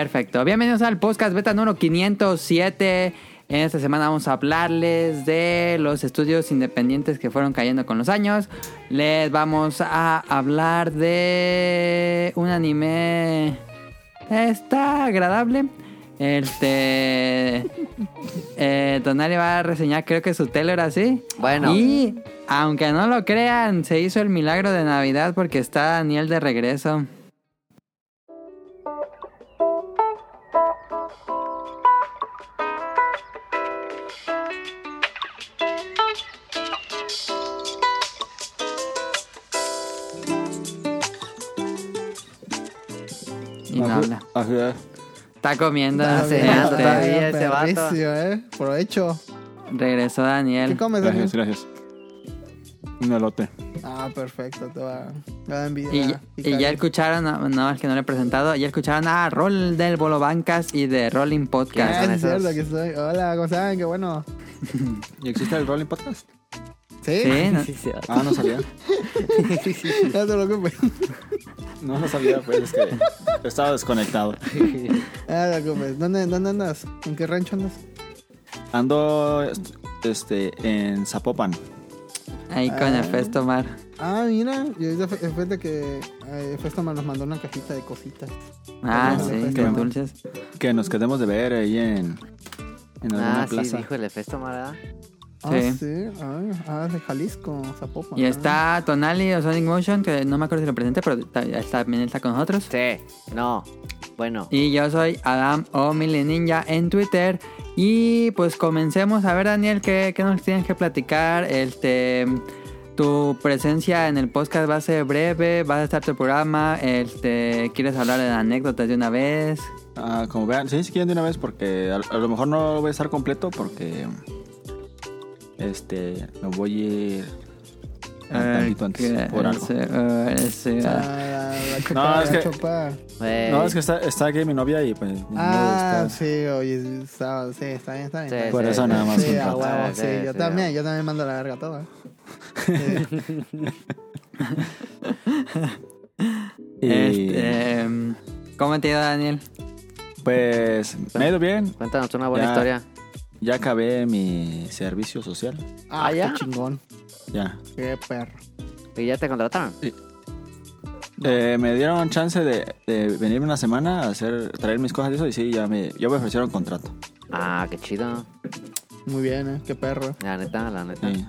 Perfecto. Bienvenidos al podcast beta número 507. En esta semana vamos a hablarles de los estudios independientes que fueron cayendo con los años. Les vamos a hablar de un anime. Está agradable. Este. Eh, Tonali va a reseñar, creo que su tele era así. Bueno. Y aunque no lo crean, se hizo el milagro de Navidad porque está Daniel de regreso. Está comiendo. Está cenando todavía ese vato. ¿eh? Provecho. regresó ¿Qué Daniel. comes, Daniel? Gracias, gracias. Un elote. Ah, perfecto. Te va, te va a envidiar. Y, ya- y ya Picaré. escucharon, no, no, es que no le he presentado, ya escucharon a Rol del Bolo Bancas y de Rolling Ah, Podcast. son es esos? cierto que estoy. Hola, ¿cómo están? Qué bueno. ¿Y existe el Rolling Podcast? ¿Sí? Sí, no- Sí, sí. Ah, no sabía. No te preocupes. No lo sabía, pues es que estaba desconectado. Ah, no te preocupes. ¿Dónde, ¿Dónde andas? ¿En qué rancho andas? Ando est- este, en Zapopan. ahí con el Festo Mar. Ah, mira. Y fue de que eh, Festoman nos mandó una cajita de cositas. Ah, sí, Mar. dulces. Que nos quedemos de ver ahí en, en alguna Ah, sí, plaza. dijo el Efesto, ¿verdad? Ah, Sí. sí. Ah, ah, de Jalisco, Zapopan. Y Ah. está Tonali o Sonic Motion, que no me acuerdo si lo presenté, pero también está con nosotros. Sí. No. Bueno. Y yo soy Adam o Mili Ninja en Twitter. Y pues comencemos a ver, Daniel, ¿qué, qué nos tienes que platicar? Este, tu presencia en el podcast va a ser breve, va a estar tu programa. Este, ¿Quieres hablar de anécdotas de una vez? Ah, como vean, sí, si quieren de una vez, porque a, a lo mejor no voy a estar completo porque este me voy a ir un tantito antes por algo. Sí, ah. Ah, la, No, es que- No, es que está, está aquí mi novia y pues Ah, está- sí, oye, está, sí, está bien, está bien. Sí, está bien. Por eso nada más Sí, un a rato. Ah, sí, sí, yo sí, también, a yo también mando la verga toda. Sí. y Este, em, ¿Cómo te ha ido, Daniel? pues me ha ido bien. Cuéntanos una buena Ya. historia. Ya acabé mi servicio social. Ah, Ah, ¿ya? qué chingón. Ya. Qué perro. ¿Y ya te contrataron? Eh, me dieron chance de, de venir una semana a hacer traer mis cosas y eso y sí, ya me, ya me ofrecieron contrato. Ah, qué chido. Muy bien, eh, qué perro. La neta, la neta. Sí.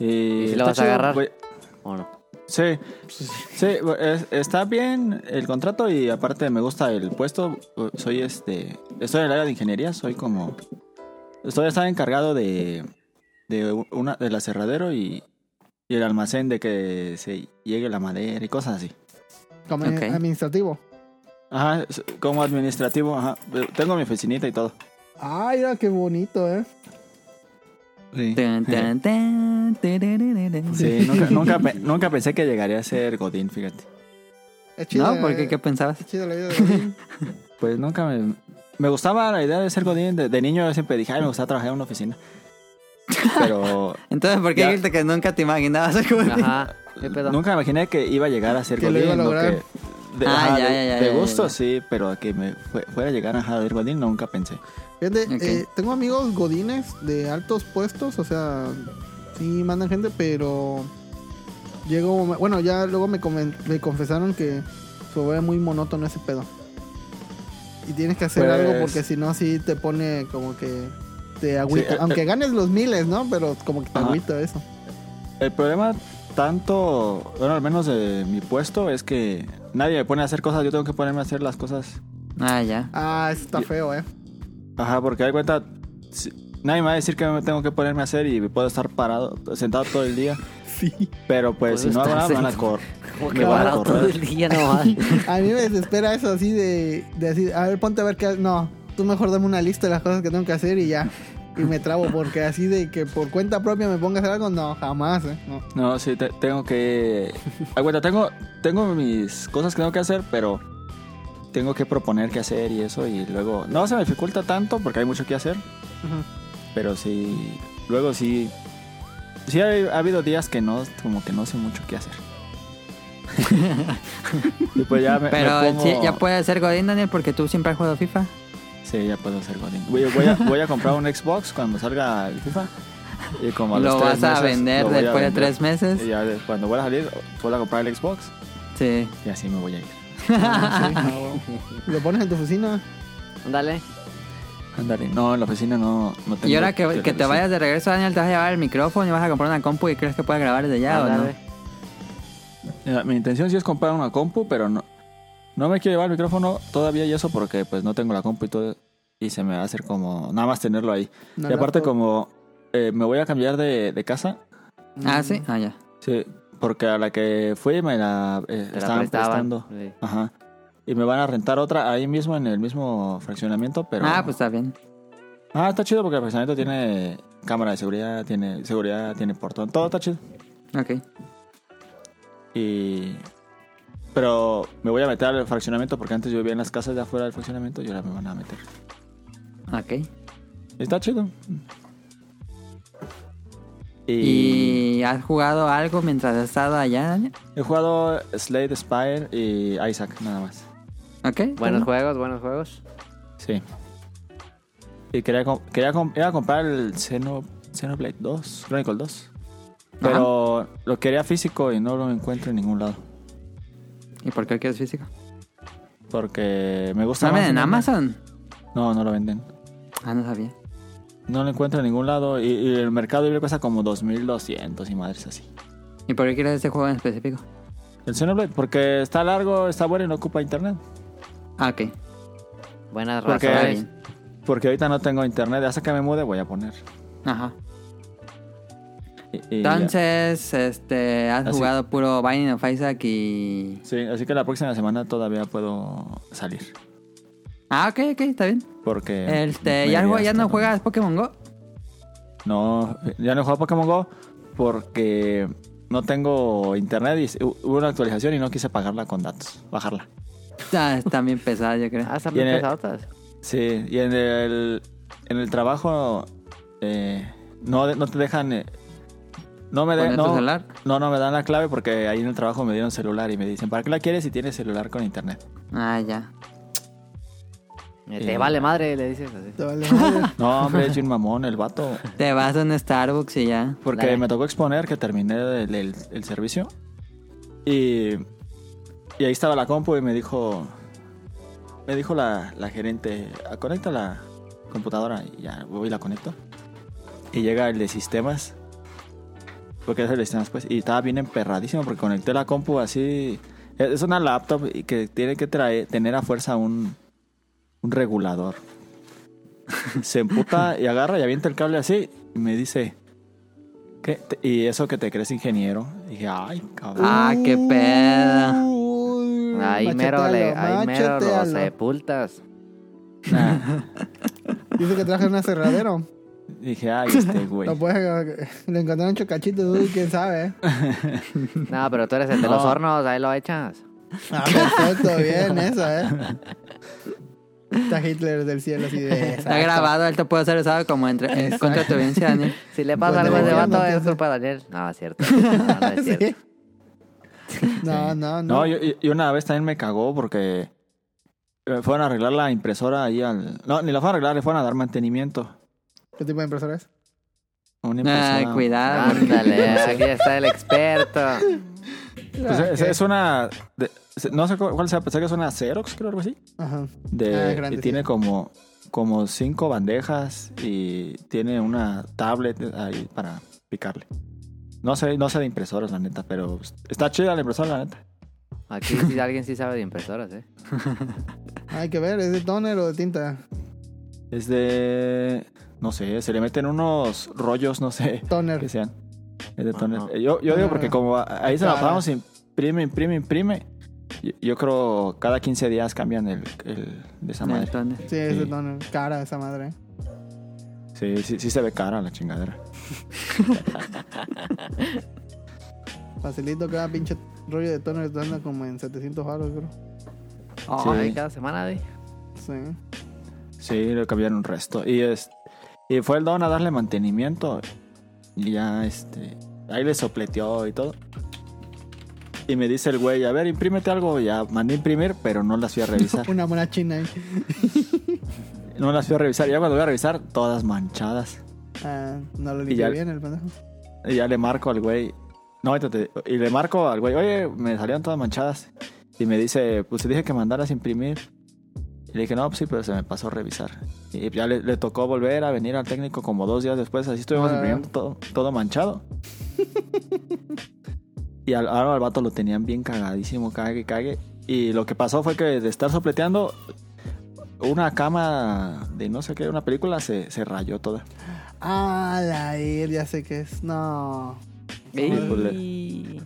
Y, ¿Y si está lo vas a agarrar? voy- ¿O no? Sí, sí, es- está bien el contrato y aparte me gusta el puesto. Soy este, estoy en el área de ingeniería, soy como, estoy estaba encargado de, de una, del aserradero y, y el almacén de que se llegue la madera y cosas así. Como Ok. administrativo. Ajá, es- como administrativo, ajá. Tengo mi oficinita y todo. Ay, mira qué bonito, eh. Sí, Tan, tan, tan, tarararara. sí nunca, nunca, pe- nunca pensé que llegaría a ser Godín, fíjate. Es chido. ¿No? ¿Por qué? eh, ¿Qué pensabas? Es chido la vida de Godín. Pues nunca me... Me gustaba la idea de ser Godín. De, de niño yo siempre dije, ay, me gustaba trabajar en una oficina. Pero Entonces, ¿por qué Ya. dijiste que nunca te imaginabas ser Godín? Ajá. ¿Qué pedo? nunca imaginé que iba a llegar a ser Que lo Godín. iba a no lograr. que- de, Ah, ajá, ya, de- ya, ya, de ya, gusto ya. sí, pero a que me fue- fuera a llegar a ser Godín nunca pensé. Fíjate, eh, tengo amigos godines de altos puestos, o sea, sí mandan gente, pero llegó, bueno, ya luego me, me confesaron que se vuelve muy monótono ese pedo. Y tienes que hacer Pues- algo porque si no, sí te pone como que te agüita. eh, Aunque eh. ganes los miles, ¿no? Pero como que te Ajá. agüita eso. El problema tanto, bueno, al menos de mi puesto, es que nadie me pone a hacer cosas. Yo tengo que ponerme a hacer las cosas. Ah, ya. Ah, eso está feo, ¿eh? Ajá, porque hay cuenta... si- Nadie me va a decir que me tengo que ponerme a hacer y puedo estar parado, sentado todo el día. Sí. Pero pues si no hago nada, me van a correr. Como Me que van a parado todo correr. el día nomás. A mí me desespera eso así de, de así, a ver, ponte a ver qué... No, tú mejor dame una lista de las cosas que tengo que hacer y ya. Y me trabo porque así de que por cuenta propia me ponga a hacer algo, no, jamás, ¿eh? No. No, sí, te- tengo que... Bueno, tengo, tengo mis cosas que tengo que hacer, pero tengo que proponer qué hacer y eso. Y luego... No se me dificulta tanto porque hay mucho que hacer, pero sí... Luego sí... Sí ha, ha habido días que no, como que no sé mucho qué hacer. y pues ya me, Pero me pongo- sí, ya puedes ser Godín, Daniel, porque tú siempre has jugado FIFA. Sí, ya puedo ser Godín. Voy, voy a, voy a comprar un Xbox cuando salga el FIFA. Y como a los Lo tres vas a vender a después de tres meses. Y ya cuando vuelva a salir, vuelvo a comprar el Xbox. Sí. Y así me voy a ir. Ah, sí. ¿Lo pones en tu oficina? Ándale. Ándale. No, en la oficina no, no tengo. Y ahora que, que te vayas de regreso, Daniel, te vas a llevar el micrófono y vas a comprar una compu y crees que puedes grabar desde allá o no. Mi intención sí es comprar una compu, pero no, no me quiero llevar el micrófono todavía y eso porque pues no tengo la compu y todo. Y se me va a hacer como nada más tenerlo ahí. Y aparte laptop. como eh, me voy a cambiar de, de casa, Ah, sí. Ah, ya. sí, porque a la que fui me la eh, la estaban prestando. Sí. Ajá. Y me van a rentar otra ahí mismo en el mismo fraccionamiento, pero... Ah, pues está bien. Ah, está chido porque el fraccionamiento tiene cámara de seguridad, tiene seguridad, tiene portón, todo está chido. Ok. Y... Pero me voy a meter al fraccionamiento porque antes yo vivía en las casas de afuera del fraccionamiento y ahora me van a meter. Ok. Está chido. Y, ¿Y has jugado algo mientras has estado allá, Daniel? he jugado Slade Spire y Isaac, nada más. Ok. Buenos bueno. juegos, buenos juegos. Sí. Y quería, quería iba a comprar el Xeno, Xenoblade 2, Chronicle 2. Pero lo quería físico y no lo encuentro en ningún lado. ¿Y por qué quieres físico? Porque me gusta ¿Saben más en. Amazon? No, no lo venden. Ah, no sabía. No lo encuentro en ningún lado. Y, y el mercado libre cuesta como 2200 y madres así. ¿Y por qué quieres este juego en específico? El Xenoblade, porque está largo, está bueno y no ocupa internet. Ah, ok. Buenas Porque- Está razones. bien. Porque ahorita no tengo internet. Hasta que me mude voy a poner. Ajá. Y- y- Entonces, este, has Así. jugado puro Binding of Isaac y... Sí, así que la próxima semana todavía puedo salir. Ah, ok, ok, está bien. Porque. Este, ¿ya, no juegas Pokémon Go? No, ya no he jugado Pokémon Go porque no tengo internet y hubo una actualización y no quise pagarla con datos, bajarla. Ah, están bien pesadas, yo creo. Ah, están en bien pesadotas. Sí, y en el, en el trabajo eh, no, no te dejan... eh, no me de- ¿Poner tu no, celular? no, no me dan la clave porque ahí en el trabajo me dieron celular y me dicen, ¿para qué la quieres si tienes celular con internet? Ah, ya. Eh, Te Eh, vale madre, le dices así. Te vale madre. No, hombre, es un mamón el vato. Te vas a un Starbucks y ya. Porque Dale. me tocó exponer que terminé el, el- el servicio. Y, y ahí estaba la compu y me dijo. Me dijo la, la gerente, "Ah, conecta la computadora y ya voy y la conecto. Y llega el de sistemas. Porque es el de sistemas, pues. Y estaba bien emperradísimo porque conecté la compu así. Es es una laptop y que tiene que traer, tener a fuerza un, un regulador. Se emputa y agarra y avienta el cable así y me dice, ¿qué? ¿Y eso que te crees ingeniero? Y dije, ay, cabrón. Ah, qué pedo. Uy, Ahí mero, le, ahí mero lo sepultas. Nah. Dice que traje un aserradero. Dije, ay, este güey. Lo puedes, le encontraron chocachitos, uy, quién sabe. No, pero tú eres el de los No. hornos, ahí lo echas. Ah, perfecto, bien, eso, ¿eh? Está Hitler del cielo así de. Está grabado, él te puede ser usado como entre, en Exacto. contra tu audiencia, Daniel. Si le pasa algo a ese vato, es culpa de Daniel. No, es cierto. No, no es cierto. Sí. No, no, no. No, y, y- y una vez también me cagó porque eh, fueron a arreglar la impresora ahí al... No, ni la fueron a arreglar, le fueron a dar mantenimiento. ¿Qué tipo de impresora es? Una impresora... Ay, cuidado. Ándale, aquí está el experto. Pues es, es una... de- no sé cu- cuál sea, pensé que es una Xerox, creo, algo así. Ajá. De, Ah, grande, y tiene sí. como, como cinco bandejas y tiene una tablet ahí para picarle. No sé, no sé de impresoras, la neta, pero está chida la impresora, la neta. Aquí sí, alguien sí sabe de impresoras, ¿eh? Hay que ver, ¿es de toner o de tinta? Es de... No sé, se le meten unos rollos, no sé, Toner. que sean. Es de toner. Yo, yo digo porque Ah. como ahí se la pasamos, imprime, imprime, imprime. Yo, yo creo cada 15 días cambian el, el de esa madre. Sí, Sí. toner. Cara esa madre. Sí, sí, sí se ve cara la chingadera. Facilito cada pinche rollo de toner te anda como en 700 baros, creo. Oh, Sí. cada semana, ¿eh? Sí. Sí, le cambiaron un resto. Y es y fue el don a darle mantenimiento. Y ya este ahí le sopleteó y todo. Y me dice el güey, a ver, imprímete algo. Ya mandé imprimir, pero no las fui a revisar. Una mona china ahí. no las fui a revisar. Ya cuando voy a revisar, todas manchadas. Ah, no lo ya- bien el pendejo. Y ya le marco al güey. No, te- y le marco al güey, oye, me salieron todas manchadas. Y me dice, pues te dije que mandaras imprimir. Y le dije, no, pues sí, pero se me pasó a revisar. Y ya le, le tocó volver a venir al técnico como dos días después. Así estuvimos Ah. imprimiendo todo, todo manchado. Y al, ahora al vato lo tenían bien cagadísimo, cague, cague. Y lo que pasó fue que de estar sopleteando, una cama de no sé qué, una película, se, se rayó toda. Ah, la ir, ya sé qué es. No. Ey.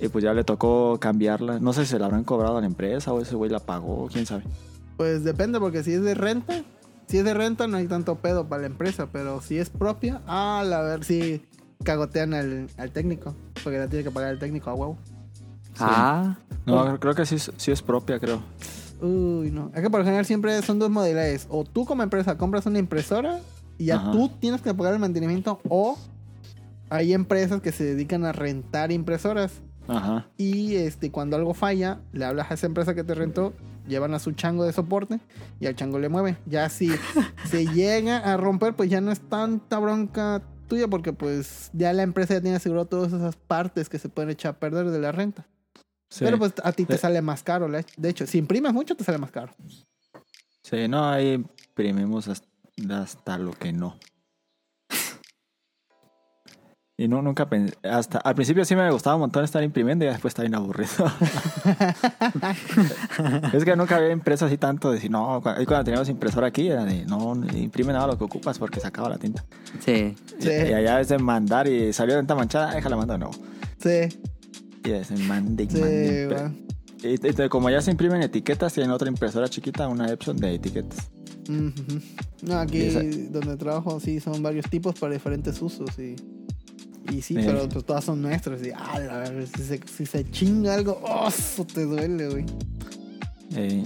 Y pues ya le tocó cambiarla. No sé si se la habrán cobrado a la empresa o ese güey la pagó, quién sabe. Pues depende, porque si es de renta, si es de renta no hay tanto pedo para la empresa, pero si es propia, ah, la ver si cagotean al, al técnico, porque la tiene que pagar el técnico a huevo. Ah, No, creo que sí, es- sí es propia, creo. Uy, no. Es que por lo general siempre son dos modalidades. O tú como empresa compras una impresora y ya Ajá. tú tienes que pagar el mantenimiento, o hay empresas que se dedican a rentar impresoras. Ajá. Y este, cuando algo falla, le hablas a esa empresa que te rentó, llevan a su chango de soporte y al chango le mueve. Ya si se llega a romper, pues ya no es tanta bronca tuya porque pues ya la empresa ya tiene asegurado todas esas partes que se pueden echar a perder de la renta. Sí. Pero pues a ti te sale más caro. De hecho, si imprimes mucho, te sale más caro. Sí, no, ahí imprimimos hasta, hasta lo que no. Y no, nunca pensé, hasta, al principio sí me gustaba un montón estar imprimiendo y después está bien aburrido. es que nunca había impreso así tanto, de decir, no, cu- ahí cuando teníamos impresora aquí era de, no, imprime nada lo que ocupas porque se acaba la tinta. sí. Sí. Y, allá es de mandar y salió tinta manchada, "Ah, déjala mando de nuevo. Sí, Y es de mande y sí, mande. Y, y- y como ya se imprimen etiquetas, tienen otra impresora chiquita, una Epson de etiquetas. No, aquí esa- donde trabajo sí son varios tipos para diferentes usos y, y sí, Eh. pero pues todas son nuestras y ah, la verdad, si se, si se chinga algo, ¡oh! Eso te duele, güey. Eh,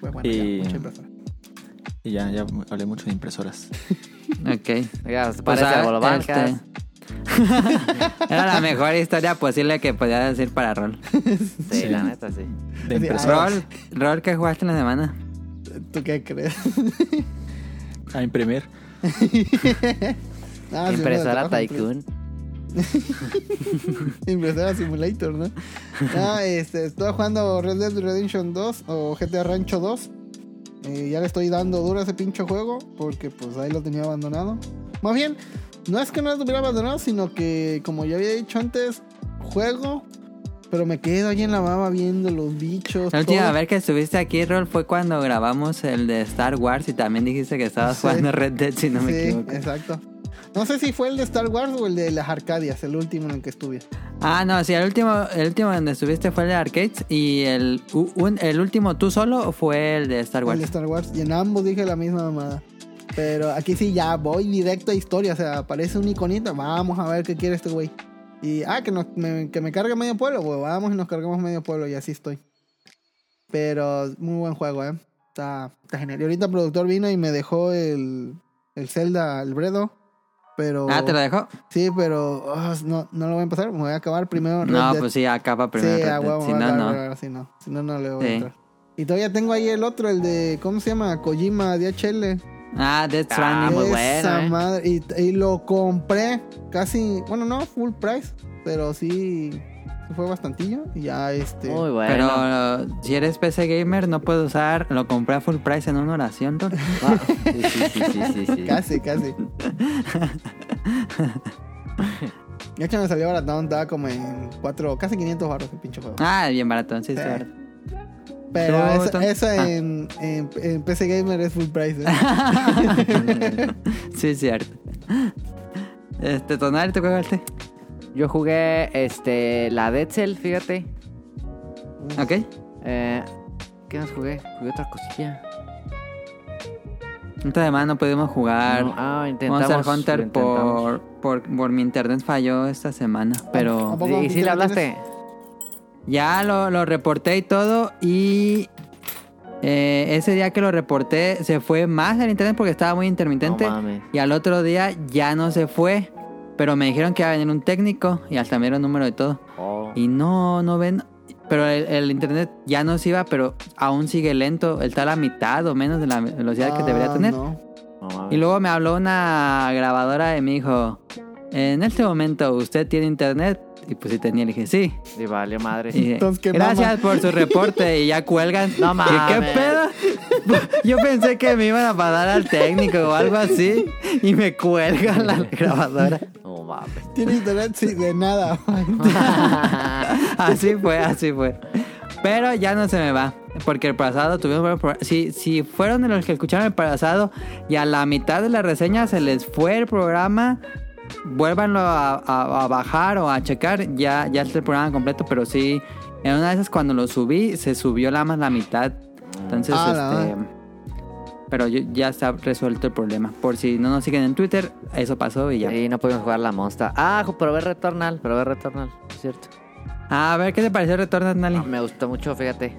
Pues bueno, Y- ya, mucha impresora. y ya, ya hablé mucho de impresoras. Ok. Se Pues, parece ah, a Bolobancas. este, Era la mejor historia posible que podía decir para Rol. Sí, Sí. la neta, sí. De Sí, impresoras Rol, Rol, ¿qué jugaste en la semana? ¿Tú qué crees? a imprimir. Ah, Impresora Tycoon. Impresora Simulator, ¿no? Ah, este, estoy jugando Red Dead Redemption 2 o GTA Rancho 2. Eh, ya le estoy dando duro a ese pinche juego porque pues ahí lo tenía abandonado. Más bien, no es que no lo tuviera abandonado, sino que como ya había dicho antes, juego, pero me quedo ahí en la baba viendo los bichos. La última vez que estuviste aquí, Rol, fue cuando grabamos el de Star Wars y también dijiste que estabas Sí. jugando Red Dead, si no me sí, equivoco. exacto. No sé si fue el de Star Wars o el de las Arcadias, el último en el que estuve. Ah, no, sí, el último, el último donde estuviste fue el de Arcades y el, un- el último tú solo fue el de Star El Wars. de Star Wars. Y en ambos dije la misma mamada. Pero aquí sí ya voy directo a historia. O sea, aparece un iconito. Vamos a ver qué quiere este güey. Y, ah, que, nos, me, que me cargue medio pueblo. Pues vamos y nos cargamos medio pueblo. Y así estoy. Pero muy buen juego, ¿eh? Está, está genial. Y ahorita el productor vino y me dejó el, el Zelda, el Bredo. Pero. Ah, ¿te lo dejó? Sí, pero oh, no, no lo voy a empezar. Me voy a acabar primero. Red No, Dead. pues sí, acaba primero. Sí, Red Dead, si no, la- no. la- si no. Si no, no le voy a entrar. Y todavía tengo ahí el otro, el de, ¿cómo se llama? Kojima DHL. Ah, Death Ah, Stranding. muy Esa bueno, ¿eh? madre. Y, y lo compré casi, bueno, no full price, pero sí fue bastantillo. Y ya este. Muy bueno. Pero uh, si eres PC gamer, no puedes usar. Lo compré a full price en una oración, sí, sí, sí, sí, sí, sí. Casi, casi. De hecho me salió baratón, estaba como en 4, casi 500 barros el pinche juego. Ah, bien barato, sí, sí. Sí. barato. Pero tam- esa ah. en, en, en PC Gamer es full price. ¿eh? sí, es cierto. Este, Tonal, ¿te jugaste? Yo jugué este, la Dead Cell, fíjate. ¿Ok? Eh, ¿Qué más jugué? Jugué otra cosilla. Semana no pudimos jugar No, ah, intentamos. Monster Hunter intentamos. por, por, por mi internet falló esta semana. ¿A Pero ¿Y viste si le hablaste? ya lo, lo reporté y todo. Y eh, ese día que lo reporté se fue más el internet porque estaba muy intermitente. No mames. y al otro día ya no se fue. Pero me dijeron que iba a venir un técnico y hasta me dieron número de todo. Oh. Y no, no ven. Pero el, el internet ya no se iba, pero aún sigue lento. Él está a la mitad o menos de la velocidad que debería Ah, tener. no. Mames. Y luego me habló una grabadora y me dijo, en este momento usted tiene internet. Y pues sí tenía, le dije, sí. Y valió madre. Y dije, Entonces, ¿qué gracias mama? por su reporte y ya cuelgan. No Y, ¿Qué mames. pedo? Yo pensé que me iban a pasar al técnico o algo así y me cuelgan la grabadora. No mames. Tiene internet, sí, de nada. Así fue, así fue. Pero ya no se me va. Porque el pasado tuvimos si, si fueron de los que escucharon el pasado y a la mitad de la reseña se les fue el programa, vuélvanlo a, a- a bajar o a checar. Ya, ya está el programa completo, pero sí, en una de esas cuando lo subí, se subió la más la mitad. Entonces, Ah, este. Pero yo- ya está resuelto el problema. Por si no nos siguen en Twitter, eso pasó y ya. Y no pudimos jugar la monsta. Ah, probé Returnal, probé Returnal, es cierto. A ver, ¿qué te pareció Retorno, Nali? Me gustó mucho, fíjate.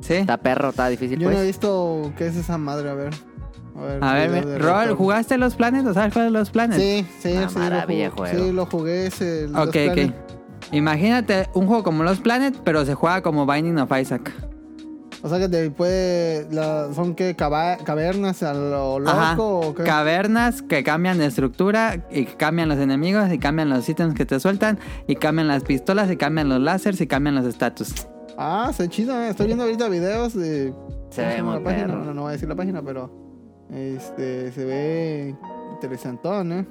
¿Sí? Está perro, está difícil, Yo no he pues. visto qué es esa madre, a ver. A ver, A ver, Rol. ¿jugaste los planes? ¿O sabes cuáles son los planes? Sí, sí, Una sí. maravilla lo jugué, juego. Sí, lo jugué ese. los Ok, ok. Imagínate un juego como Los Planet, pero se juega como Binding of Isaac. O sea que te puede. La, ¿Son qué? cava- ¿Cavernas a lo loco Ajá. o qué? Cavernas que cambian de estructura y que cambian los enemigos y cambian los ítems que te sueltan y cambian las pistolas y cambian los láseres y cambian los estatus. Ah, se chido, eh. Estoy viendo ahorita videos de. Se ¿cómo ve muy la página? Bueno, no voy a decir la página, pero. Este. Se ve. Interesantón, ¿eh?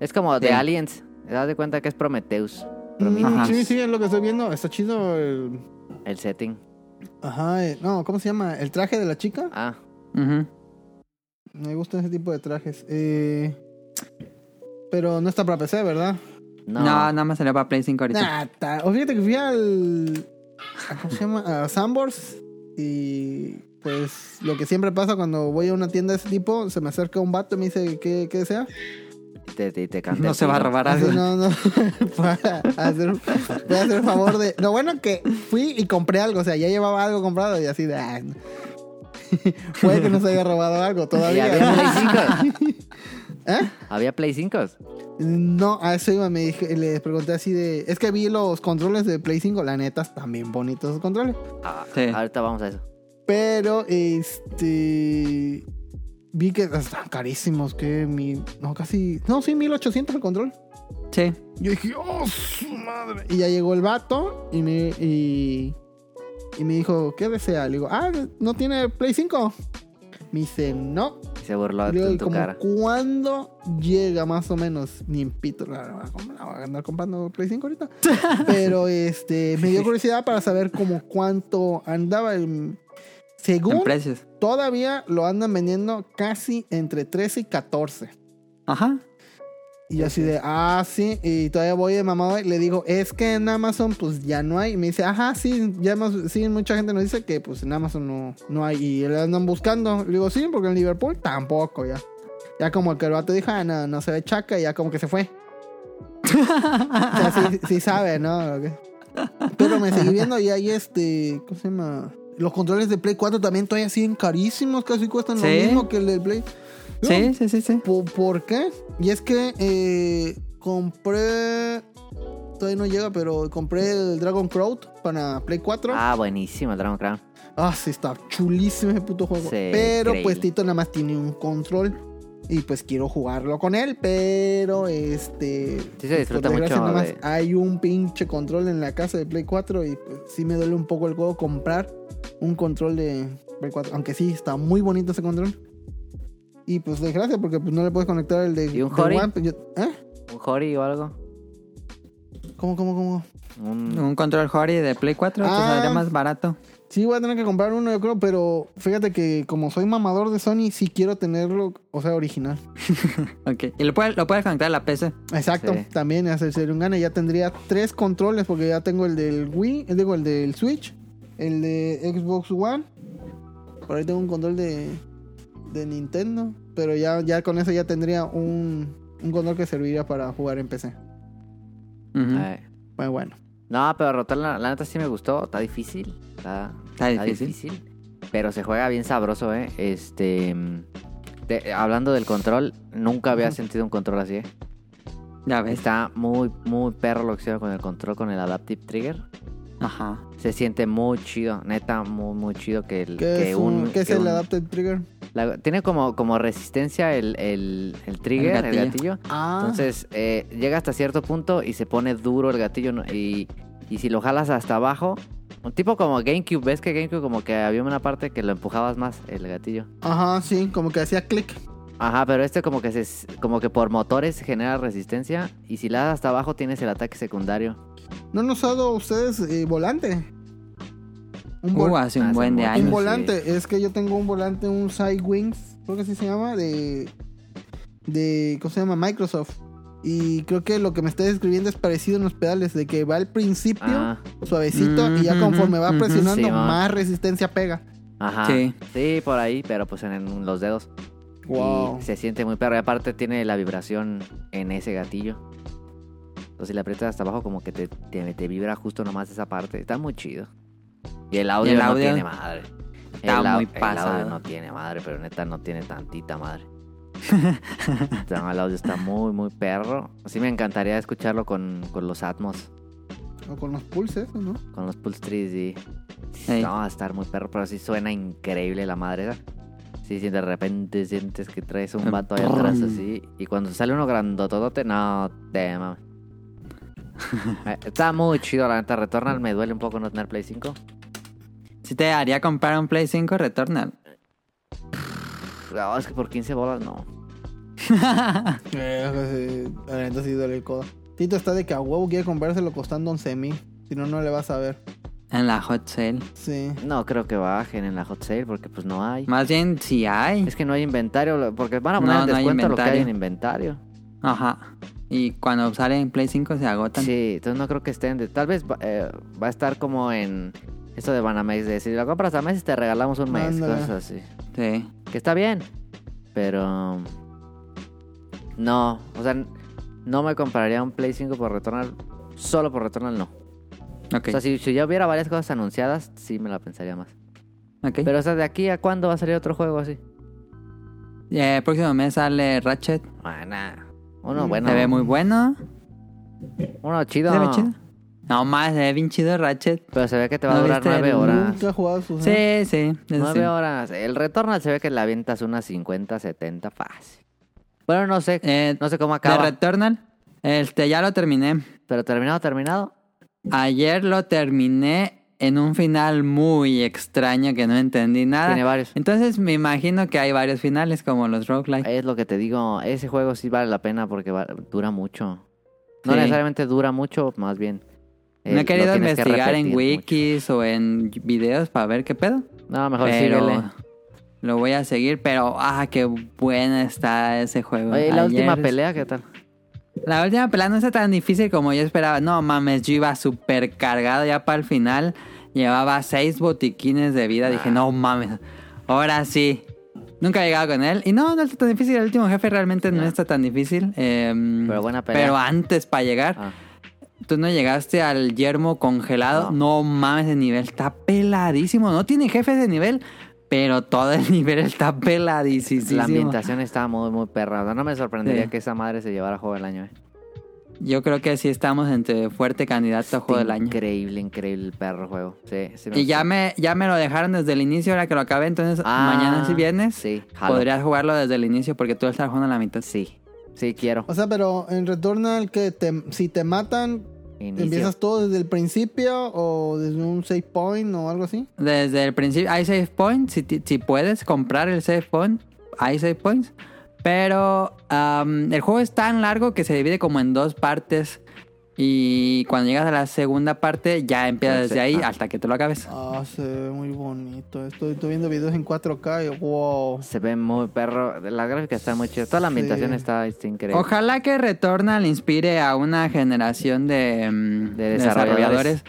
Es como de Sí. Aliens. Te das de cuenta que es Prometheus. Mm, sí, sí, es lo que estoy viendo. Está chido el. El setting. Ajá, eh, no, ¿cómo se llama? ¿El traje de la chica? Ah, Ujú. Me gustan ese tipo de trajes. Eh, pero no está para PC, ¿verdad? no. No. nada más salió para Play 5 ahorita. O fíjate que fui al. ¿Cómo se llama? A Sambors. Y. Pues lo que siempre pasa cuando voy a una tienda de ese tipo, se me acerca un vato y me dice qué, qué desea. Te, te, te canta No se va a robar Así, algo. no, no. Voy a hacer, voy a hacer el favor de. Lo bueno que fui y compré algo, o sea, ya llevaba algo comprado y así de. ah, no. Puede que no se haya robado algo Y todavía. había Play 5. ¿Eh? Había Play 5. No, a eso iba, me dije, les pregunté así de... Es que vi los controles de Play 5, la neta, están bien bonitos los controles. Ah, Sí. Ahorita vamos a eso. Pero, este... Vi que están carísimos, que mi... No, casi... No, sí, 1800 el control. Sí. Yo dije, oh, su madre. Y ya llegó el vato y me... Y, y me dijo, ¿qué desea? Le digo, ah, ¿no tiene Play 5? Me dice, no. Y se burló de ¿y tu como cara. cuándo llega más o menos? Ni en pito la voy a andar comprando Play 5 ahorita. Pero este me dio curiosidad para saber como cuánto andaba el... Según precios. todavía lo andan vendiendo casi entre 13 y 14. Ajá. Y yo así de, ah, sí, y todavía voy de mamá y le digo, es que en Amazon pues ya no hay. Y me dice, ajá, sí, ya hemos, sí, mucha gente nos dice que pues en Amazon no, no hay. Y le andan buscando. Le digo, sí, porque en Liverpool tampoco ya. Ya como que el vato dijo, ah, no, no se ve chaca y ya como que se fue. o sea, sí, sí sabe, ¿no? Pero me seguí viendo y hay este, ¿cómo se llama? Los controles de Play 4 también todavía siguen carísimos, casi cuestan Sí. lo mismo que el del Play. Sí, sí, sí, sí. ¿Por, por qué? Y es que eh, compré. Todavía no llega, pero compré el Dragon Crowd para Play 4. Ah, Ah, buenísimo, el Dragon Crown. sí, está chulísimo ese puto juego. Sí, pero increíble. pues Tito nada más tiene un control. Y pues quiero jugarlo con él, pero este. Sí se disfruta mucho nada más de- Hay un pinche control en la casa de Play 4 y pues sí me duele un poco el juego comprar un control de Play 4. Aunque sí, está muy bonito ese control. Y pues desgracia, porque pues no le puedes conectar el de. ¿Y un Hori? Pues, yo- ¿Eh? ¿Un Hori o algo? ¿Cómo, cómo, cómo? Un... Un control Hori de Play 4 te Ah. saldría más barato. Sí, voy a tener que comprar uno, yo creo, pero fíjate que como soy mamador de Sony, sí quiero tenerlo, o sea, original. Ok. Y lo puedes, lo puedes conectar a la PC. Exacto, Sí. también hacerse un gane. Ya tendría tres controles, porque ya tengo el del Wii, eh, digo, el del Switch, el de Xbox One. Por ahí tengo un control de, de Nintendo, pero ya, ya con eso ya tendría un, un control que serviría para jugar en PC. Ujú. Ay. Bueno, bueno. No, pero rotar la, la neta sí me gustó. Está difícil. Está, Está está difícil. difícil. Pero se juega bien sabroso, ¿eh? Este. mm, de- hablando del control, nunca había sentido un control así, ¿eh? Ya ves. Está muy, muy perro lo que hicieron con el control, con el Adaptive Trigger. Ajá. Se siente muy chido, neta, muy, muy chido que, el, ¿Qué, que es, un... un, ¿qué es que el un- Adapted Trigger? la- tiene como, como resistencia el, el, el trigger, El el gatillo. gatillo. Ah, Entonces eh, llega hasta cierto punto y se pone duro el gatillo y, y si lo jalas hasta abajo, un tipo como GameCube, ves que GameCube como que había una parte que lo empujabas más el gatillo. ajá, sí, como que hacía clic. Ajá, pero este como que se como que por motores genera resistencia y si la das hasta abajo tienes el ataque secundario. ¿No han usado ustedes eh, volante? Un, vol- Uh, hace un buen de un años. vol- volante. Es que yo tengo un volante, un Side Wings, creo que así se llama, de. de ¿Cómo se llama? Microsoft. Y creo que lo que me está describiendo es parecido en los pedales, de que va al principio Ah, suavecito y ya Ujú, conforme va ujú. presionando, Sí, más resistencia pega. ajá. Sí. Sí. por ahí, pero pues en, en los dedos. Wow. Y se siente muy perro. Y aparte tiene la vibración en ese gatillo. Entonces si le aprietas hasta abajo como que te, te, te vibra justo nomás esa parte. Está muy chido. Y el audio, el no tiene madre. está el, muy El pasado. audio no tiene madre, pero neta no tiene tantita madre. No, el audio está muy, muy perro. Sí me encantaría escucharlo con, con los Atmos. O con los pulses, ¿no? Con los Pulse Trees y... Ey. No, va a estar muy perro, pero sí suena increíble la madre esa. Sí, sí, de repente sientes que traes un vato ahí atrás así. Y cuando sale uno grandototote, no te mames. Eh, Está muy chido, la neta. Returnal me duele un poco no tener Play 5. Si te haría comprar un Play 5 Returnal. No, es que por 15 bolas no. Eh, sí, la neta sí duele el codo. Tito está de que a huevo quiere comprárselo costando 11 mil. Si no, no le vas a ver. En la hot sale. Sí. No creo que bajen en la hot sale porque pues no hay. Más bien, si hay. Es que no hay inventario, porque van a poner No, en no hay descuento lo que hay inventario. en inventario. Ajá. Y cuando sale en Play 5 se agotan. Sí, entonces no creo que estén. De, tal vez va, eh, va a estar como en esto de Banamex, de si lo compras a meses te regalamos un mes, Ándale. cosas así. Sí. Que está bien, pero no, o sea, no me compraría un Play 5 por Returnal, solo por Returnal no. O sea, si, si ya hubiera varias cosas anunciadas, sí me la pensaría más. ok. Pero o sea, de aquí a cuándo va a salir otro juego así? Eh, el próximo mes sale Ratchet. Bueno, uno bueno, Se ve muy bueno. uno chido. Se ve chido. No más, se ve bien chido Ratchet. Pero se ve que te va a ¿No durar nueve el- horas. Nunca jugado sus. Sí, sí. Nueve sí. horas. El Returnal se ve que la avientas unas 50, 70 fácil. Bueno, no sé. Eh, no sé cómo acaba. Returnal, este ya lo terminé. Pero terminado, terminado. Ayer lo terminé en un final muy extraño que no entendí nada. Tiene varios. Entonces me imagino que hay varios finales como los roguelike. Es lo que te digo. Ese juego sí vale la pena porque va- dura mucho. No Sí. necesariamente dura mucho, más bien. eh, no he querido que investigar en mucho. wikis o en videos para ver qué pedo. No, mejor pero síguele. lo voy a seguir, pero ah, qué buena está ese juego. Oye, ¿y la Ayer- última pelea qué tal? La última pelea no está tan difícil como yo esperaba. No mames, yo iba súper cargado ya para el final. Llevaba seis botiquines de vida. Dije, Ah. no mames, ahora sí. Nunca he llegado con él. Y no, no está tan difícil. El último jefe realmente no está tan difícil. Em, Pero buena pelea. Pero antes para llegar, Ah, tú no llegaste al yermo congelado. No, mames, el nivel está peladísimo. No tiene jefes de nivel, pero todo el nivel está peladísimo. la ambientación está muy, muy perra. No me sorprendería Sí. que esa madre se llevara juego del año. eh. Yo creo que sí estamos entre fuerte candidato a juego del año. Increíble, increíble el perro juego. Sí, sí me Y ya me, ya me lo dejaron desde el inicio, ahora que lo acabé. Entonces, Ah, mañana si vienes, Sí, jalo. podrías jugarlo desde el inicio porque tú estás jugando a la mitad. Sí, sí quiero. O sea, pero en Returnal, que te, si te matan, Inicio. ¿empiezas todo desde el principio o desde un save point o algo así? Desde el principio, hay save points. Si, si puedes comprar el save point, hay save points. Pero el juego es tan largo que se divide como en dos partes. Y cuando llegas a la segunda parte, ya empiezas desde ahí Ah. hasta que te lo acabes. Ah, se ve muy bonito. Estoy, estoy viendo videos en 4K y wow. Se ve muy perro. La gráfica está muy chida. Toda la ambientación Sí. está, está increíble. Ojalá que Returnal inspire a una generación de, mm, De de desarrolladores. desarrolladores.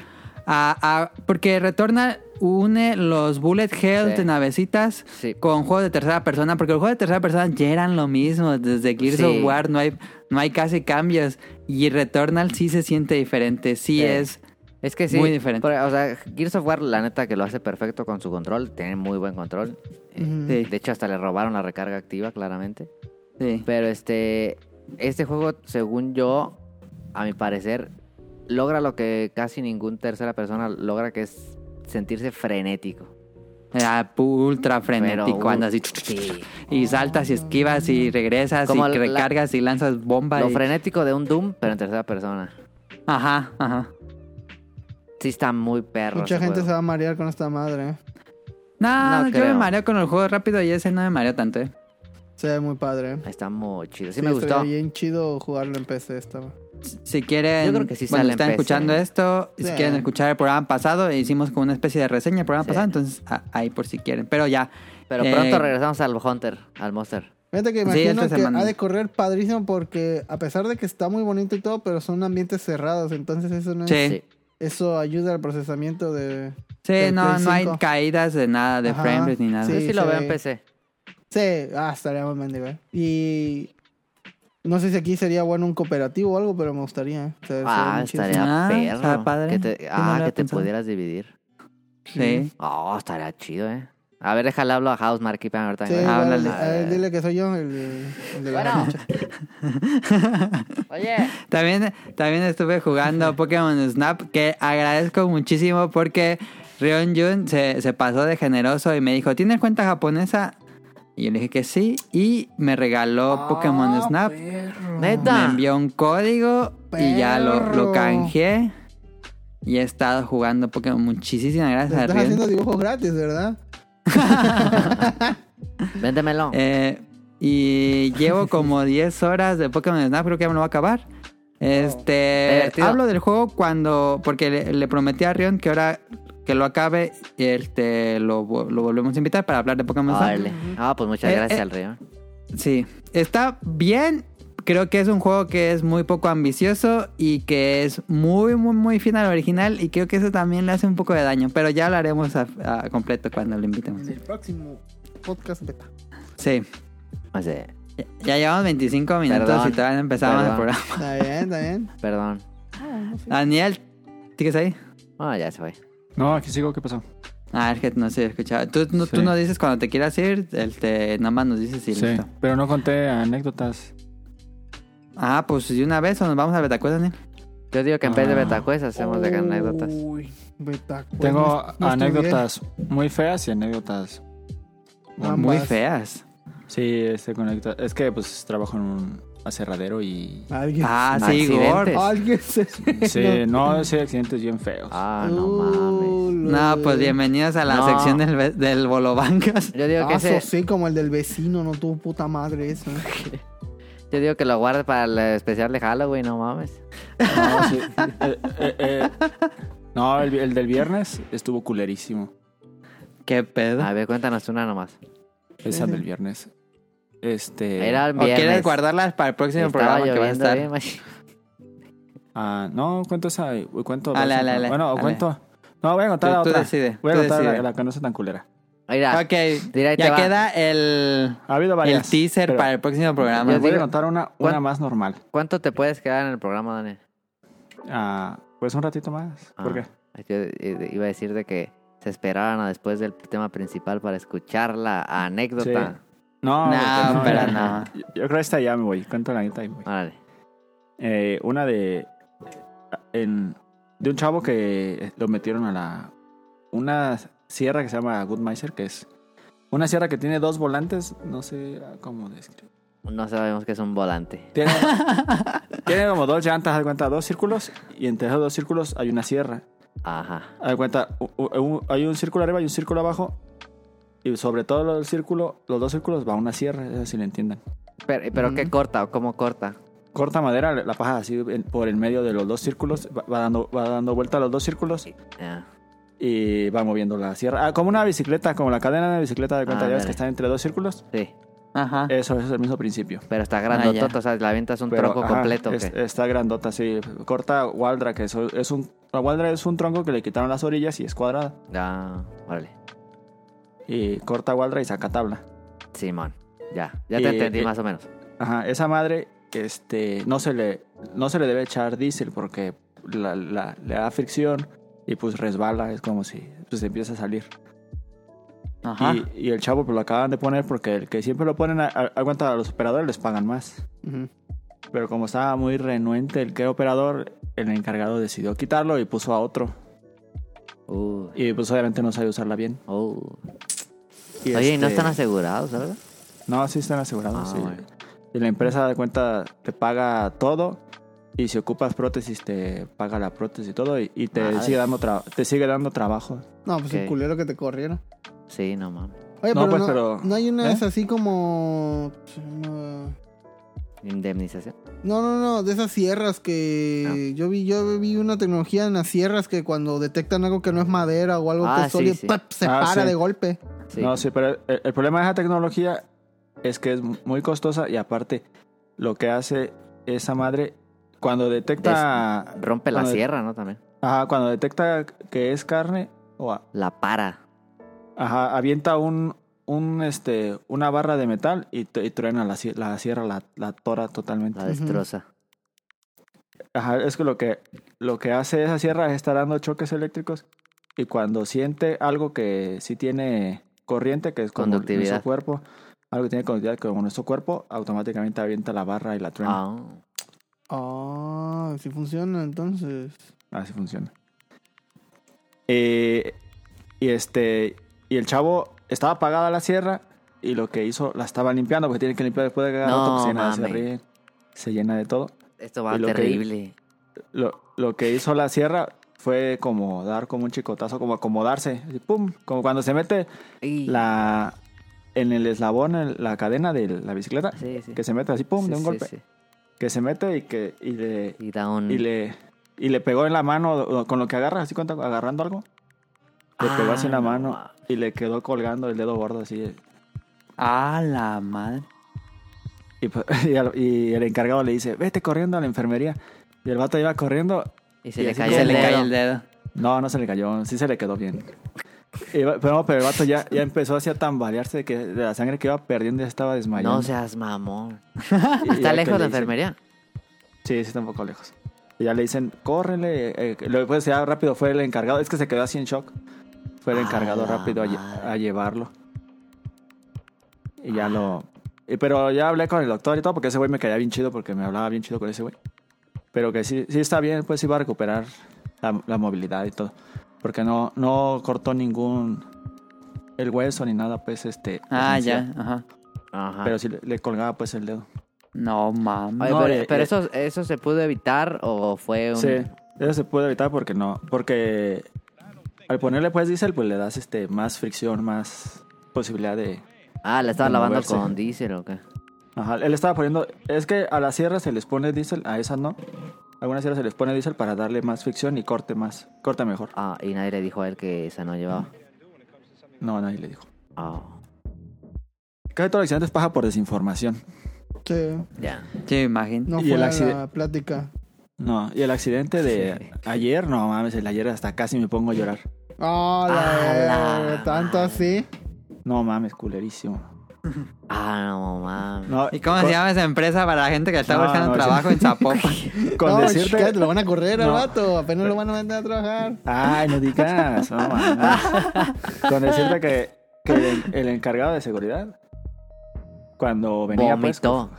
A- a- porque Returnal une los bullet hell Sí. de navecitas Sí. con juegos de tercera persona. Porque los juegos de tercera persona ya eran lo mismo. Desde Gears Sí. of War no hay, no hay casi cambios. Y Returnal sí se siente diferente. Sí, Sí. es... Es que sí. Muy diferente. o sea, Gears of War, la neta, que lo hace perfecto con su control. Tiene muy buen control. Eh. Sí. De hecho, hasta le robaron la recarga activa, claramente. sí. Pero este. este juego, según yo, a mi parecer, logra lo que casi ningún tercera persona logra, que es sentirse frenético. Era ultra frenético, Pero, andas así. sí. Y saltas y esquivas y regresas Como y la- recargas y lanzas bomba. Lo y- frenético de un Doom, pero en tercera persona. Ajá, ajá. Sí está muy perro. Mucha gente se va a marear con esta madre. ¿eh? No, No yo me mareo con el juego rápido y ese no me mareo tanto, eh. Se ve muy padre. ¿eh? Está muy chido. Sí, Sí, me gustó. bien chido jugarlo en PC esta. Si quieren, Yo creo que sí bueno, están escuchando esto, si Sí. quieren escuchar el programa pasado, hicimos como una especie de reseña del programa Sí. pasado, entonces a- ahí por si quieren. Pero ya, Pero Eh, pronto regresamos al Hunter, al Monster. Fíjate que Sí, imagino esta que semana. ha de correr padrísimo porque a pesar de que está muy bonito y todo, pero son ambientes cerrados, entonces eso no es- Sí. Sí. eso ayuda al procesamiento de sí, no, no hay 5. caídas de nada, de Ajá, frames ni nada. Yo Sí, sí lo veo ve. en PC. Sí, ah, estaría muy mendigo. ¿eh? Y no sé si aquí sería bueno un cooperativo o algo, pero me gustaría. Ah, estaría Ah, perro. está padre. Que te, no ah, que te pudieras dividir. Sí. Oh, estaría chido, eh. A ver, déjale hablo a House Marky para ahorita. Sí. Ah, háblale. a ver, dile que soy yo, el de, el de la Bueno. Oye. También, también estuve jugando Pokémon Snap, que agradezco muchísimo porque Rion Jun se, se pasó de generoso y me dijo, ¿tienes cuenta japonesa? Y yo le dije que sí, y me regaló Pokémon Snap. Me Neta. envió un código y ya lo, lo canjeé. Y he estado jugando Pokémon. Muchísimas gracias a Estás haciendo dibujos gratis, ¿verdad? Véndemelo. Eh, y llevo como 10 horas de Pokémon Snap, creo que ya me lo va a acabar. Este, Divertido. hablo del juego cuando, porque le, le prometí a Rion que ahora que lo acabe, este, lo, lo volvemos a invitar para hablar de Pokémon. Órale. Ah, pues muchas Eh, gracias eh. al río. Sí, está bien. Creo que es un juego que es muy poco ambicioso y que es muy, muy, muy fiel al original. Y creo que eso también le hace un poco de daño. Pero ya lo haremos a, a completo cuando lo invitemos. En el próximo podcast beta. Sí. O sea, Ya, ya llevamos 25 minutos Perdón, y todavía no empezamos el programa. Está bien, está bien. perdón. Daniel, ¿sigues ahí? Ah, ya se fue. No, aquí sigo, ¿qué pasó? Ah, es que no se escuchaba. Tú, no- tú no dices cuando te quieras ir, este, nada más nos dices y Sí, listo. pero no conté anécdotas. Ah, pues de una vez o nos vamos a Betacuest, Daniel. Yo digo que en vez de Ah. Betacuest hacemos de anécdotas. Uy, beta. pues, Tengo no- no estudié. anécdotas muy feas y anécdotas. Ambas. Muy feas. Sí, este conecta. Es que pues trabajo en un aserradero y. Alguien. Ah, sí, Accidentes. Alguien se. Sí, no, sí, accidentes bien feos. Ah, no Uh, mames. No, pues bienvenidos a la No. sección del, del Bolobancas. Yo digo que Ah, ese, eso sí, como el del vecino, no tuvo puta madre eso. yo digo que lo guarde para el especial de Halloween, no mames. No, sí. Eh, eh, eh, no, el, el del viernes estuvo culerísimo. ¿Qué pedo? A ver, cuéntanos una nomás. Esa del viernes. Este. Era el ¿O quieres viernes. guardarlas para el próximo Estaba programa que va a estar? bien. Ah, no, cuento esa. Cuento. Ale, ale, ale, bueno, cuento. No, voy a contar Tú- la tú otra. decide, Voy a tú contar la, decide. la que no sea tan culera. Mira, Ok, Mira, ahí te ya va. queda el, Ha habido el varias. teaser pero para el próximo programa. Yo Voy a contar una, ¿cuán- una más normal. ¿cuánto te puedes quedar en el programa, Daniel? Ah, pues un ratito más. ¿Por qué? Ah, Yo eh, iba a decir de que se esperaran a después del tema principal para escuchar la anécdota. No, No, pues pero no. Yo, yo creo que esta ya me voy. Cuento la neta y me voy. Órale. Eh, una de. En, de un chavo que lo metieron a la. Una sierra que se llama Goodmeister, que es. Una sierra que tiene dos volantes. No sé cómo describir. No sabemos que es un volante. Tiene, tiene como dos llantas, de cuenta, dos círculos. Y entre esos dos círculos hay una sierra. Ajá. Haz cuenta, hay un círculo arriba y un círculo abajo. Y sobre todo el círculo, los dos círculos va una sierra, eso sí lo entiendan. Pero, pero ¿qué corta o cómo corta? Corta madera, la paja así por el medio de los dos círculos, va, va dando, va dando vuelta a los dos círculos Ya. y va moviendo la sierra. Ah, como una bicicleta, como la cadena de una bicicleta de cuenta, Ah, ya ves que está entre dos círculos. Sí. Ajá. Eso, eso es el mismo principio. Pero está Ah, ya. grandotota, o sea, la avientas un Pero, tronco ajá, completo. ¿o es- está grandota, sí. Corta Waldra, que eso es un. La Waldra es un tronco que le quitaron las orillas y es cuadrada. Ya, órale. Y corta Waldra y saca tabla. Simón. Ya, ya te Y- entendí y- más o menos. Ajá, esa madre, este, no se le, no se le debe echar diésel porque la, la- le da fricción y pues resbala, es como si pues empieza a salir. Ajá. Y, y el chavo pues lo acaban de poner porque el que siempre lo ponen, a, a- aguanta, a los operadores les pagan más. Ujú. Pero como estaba muy renuente el que era operador, el encargado decidió quitarlo y puso a otro. Uh, Y pues obviamente no sabía usarla bien. uh. Y, Oye, ¿y no este, están asegurados, verdad? No, sí están asegurados, Ah, sí. bueno. Y la empresa de cuenta te paga todo. Y si ocupas prótesis, te paga la prótesis y todo. Y, y te, Madre. sigue dando tra- te sigue dando trabajo. No, pues Ok. el culero que te corrieron. Sí, no mames. Oye, No, pero, pues, no, pero- no hay una ¿eh? vez así como... no, Indemnización. No, no, no, de esas sierras que yo vi, yo vi una tecnología en las sierras que cuando detectan algo que no es madera o algo Ah, que es sí, sólido, sí. ¡pap! se Ah, para sí. de golpe. Sí. No, sí, pero el, el problema de esa tecnología es que es muy costosa. Y aparte, lo que hace esa madre, cuando detecta. Rompe la sierra, ¿no? También. Ajá, cuando detecta que es carne, o La para. ajá, avienta un, un este una barra de metal y, y truena la, la sierra, la, la tora totalmente. La destroza. Ajá, es que lo que lo que hace esa sierra es estar dando choques eléctricos y cuando siente algo que sí tiene corriente, que es como Conductividad. nuestro cuerpo, algo que tiene conductividad como nuestro cuerpo, automáticamente avienta la barra y la truena. Ah. Ah, sí funciona entonces. Así funciona. Eh, y este y el chavo estaba apagada la sierra y lo que hizo la estaba limpiando porque tiene que limpiar después de que haga No, rato, se llena de se llena de todo. Esto va Y lo que- terrible. Lo, lo que hizo la sierra fue como dar como un chicotazo, como acomodarse, así, pum, como cuando se mete la en el eslabón, en la cadena de la bicicleta, Sí, sí. que se mete así, pum, de un golpe, que se mete y que y le Y da un... y le y le pegó en la mano con lo que agarra, así cuenta, agarrando algo. Le pegó así en la Ah, no mano y le quedó colgando el dedo gordo así. A la madre. Y, pues- y el encargado le dice, vete corriendo a la enfermería. Y el vato iba corriendo. Y se y le cayó Se el le dedo. cae el dedo. No, no se le cayó, sí se le quedó bien. Pero, pero el vato ya, ya empezó así a tambalearse de, que, de la sangre que iba perdiendo ya estaba desmayando. No seas mamón. Y ¿Está que lejos le la dicen- enfermería? Sí, sí está un poco lejos. Y ya le dicen, córrele. Eh, luego pues ya rápido fue el encargado. Es que se quedó así en shock. Fue el encargado la rápido a, a llevarlo. Y ya lo... y- pero ya hablé con el doctor y todo porque ese güey me caía bien chido porque me hablaba bien chido con ese güey. Pero que sí, sí está bien, pues sí va a recuperar la, la movilidad y todo. Porque no, no cortó ningún... El hueso ni nada, pues este... Ah, esencial. ya. Ajá. Ajá. Pero sí le, le colgaba pues el dedo. No mames. No, pero, eh, pero eh. eso, ¿eso se pudo evitar o fue un...? Sí, eso se puede evitar porque no, porque al ponerle pues diésel pues le das este más fricción, más posibilidad de Ah, la estaba de lavando moverse. con diésel o qué. Ajá, él estaba poniendo, es que a las sierras se les pone diésel, a esas no. A algunas sierras se les pone diésel para darle más fricción y corte más, corte mejor. Ah, y nadie le dijo a él que esa no llevaba. No, nadie le dijo. Ah, Casi todo accidente es paja por desinformación. Sí, ya. Sí, me imagino. no Y fue el a accide- la plática. No, y el accidente de ayer, no mames, el ayer hasta casi me pongo a llorar. Ah, Ah, la, la verga, tanto así. No mames, culerísimo. Ah, no, mames. No, ¿Y cómo con, se llama esa empresa para la gente que está No, buscando no, sí. trabajo en Zapopan? Con no, decirte... shit, lo van a correr al No. vato. Apenas lo van a mandar a trabajar. Ay, no digas. No, mames. Con decirte que, que el, el encargado de seguridad, cuando venía, pues, Vomitó.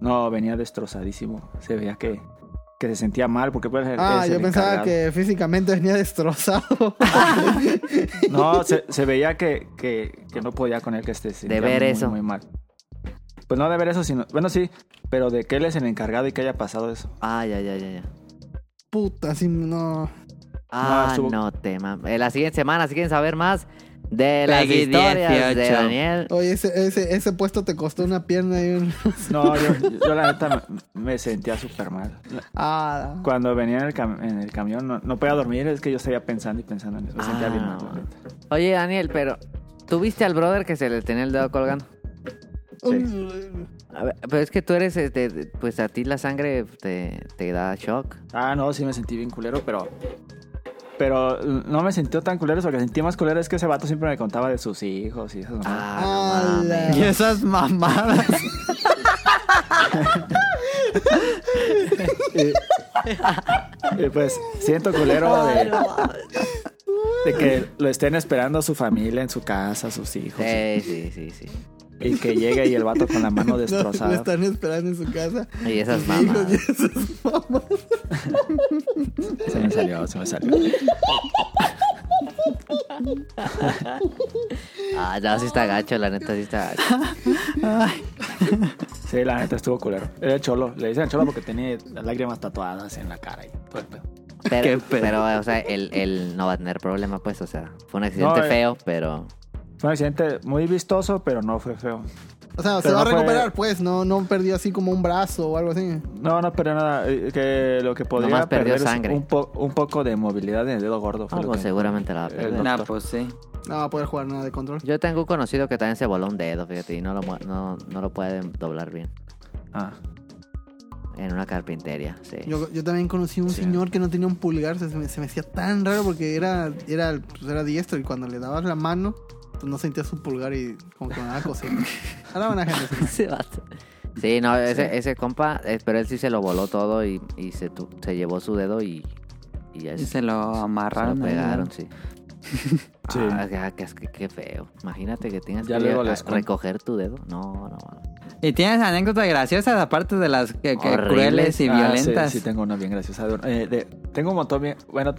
no, venía destrozadísimo. Se veía que, que se sentía mal porque pues, Ah, yo pensaba encargado. que físicamente venía destrozado. No, se, se veía que, que, que no podía con él, que se sentía ver muy, eso. muy mal. Pues no de ver eso, sino... Bueno, sí, pero de que él es el encargado y que haya pasado eso. Ah, ya, ya, ya, ya. Puta, sí, no. Ah, estuvo- no te mames. En la siguiente semana, si quieren saber más de las Peggy historias de 18. Daniel. Oye, ese, ese, ese puesto te costó una pierna y un... No, yo, yo la neta me, me sentía súper mal. Ah, Cuando venía en el, cam- en el camión no, no podía dormir, es que yo seguía pensando y pensando en eso. Me sentía bien mal. la Ah, neta. Oye, Daniel, pero ¿tuviste al brother que se le tenía el dedo colgando? A ver, pero es que tú eres, este, pues a ti la sangre te, te da shock. Ah, no, sí me sentí bien culero, pero. Pero no me sentí tan culero, porque sentí más culero es que ese vato siempre me contaba de sus hijos y esas mamadas. Ah, no mames. y esas mamadas. Y, y, pues siento culero de, de que lo estén esperando su familia en su casa, sus hijos. Sí, sí, sí, sí. Y que llegue y el vato con la mano No, lo destrozada. están esperando en su casa. Y esas mamás. y esas mamás. Se me salió, se me salió. Ah, no, sí está gacho, la neta, sí está gacho. Sí, la neta estuvo culero. Era cholo. Le dicen cholo porque tenía las lágrimas tatuadas en la cara y todo el pedo. Pero, pero, o sea, él, él no va a tener problema, pues, o sea, fue un accidente No, eh. feo, pero... Fue un accidente muy vistoso, pero no fue feo. O sea, se va a fue- recuperar, pues. No, no perdió así como un brazo o algo así. No, no perdió nada. eh, Que lo que podría Nomás perdió perder sangre. es un, po- un poco de movilidad en el dedo gordo. que- seguramente la va a perder. Nah, pues sí. No va a poder jugar nada de control. Yo tengo un conocido que también se voló un dedo, fíjate, y no lo, no, no lo pueden doblar bien. Ah, En una carpintería, sí. Yo, yo también conocí un Sí. señor que no tenía un pulgar. Se me, se me hacía tan raro porque era, era, pues era diestro y cuando le dabas la mano, no sentías su pulgar y como que me daba cosita. Era buena gente. vato. Sí, no, ese, ese compa, eh, pero él sí se lo voló todo y, y se, tu- se llevó su dedo y, y ya Y se, se lo se lo amarraron. pegaron, ¿no? sí. Sí. Ah, qué, qué, qué- qué feo. Imagínate que tengas Ya que a- recoger tu dedo. No, no. Y tienes anécdotas graciosas, aparte de las que, crueles y Ah, violentas. Sí, sí, tengo una bien graciosa. Eh, de- tengo un montón bien. Bueno,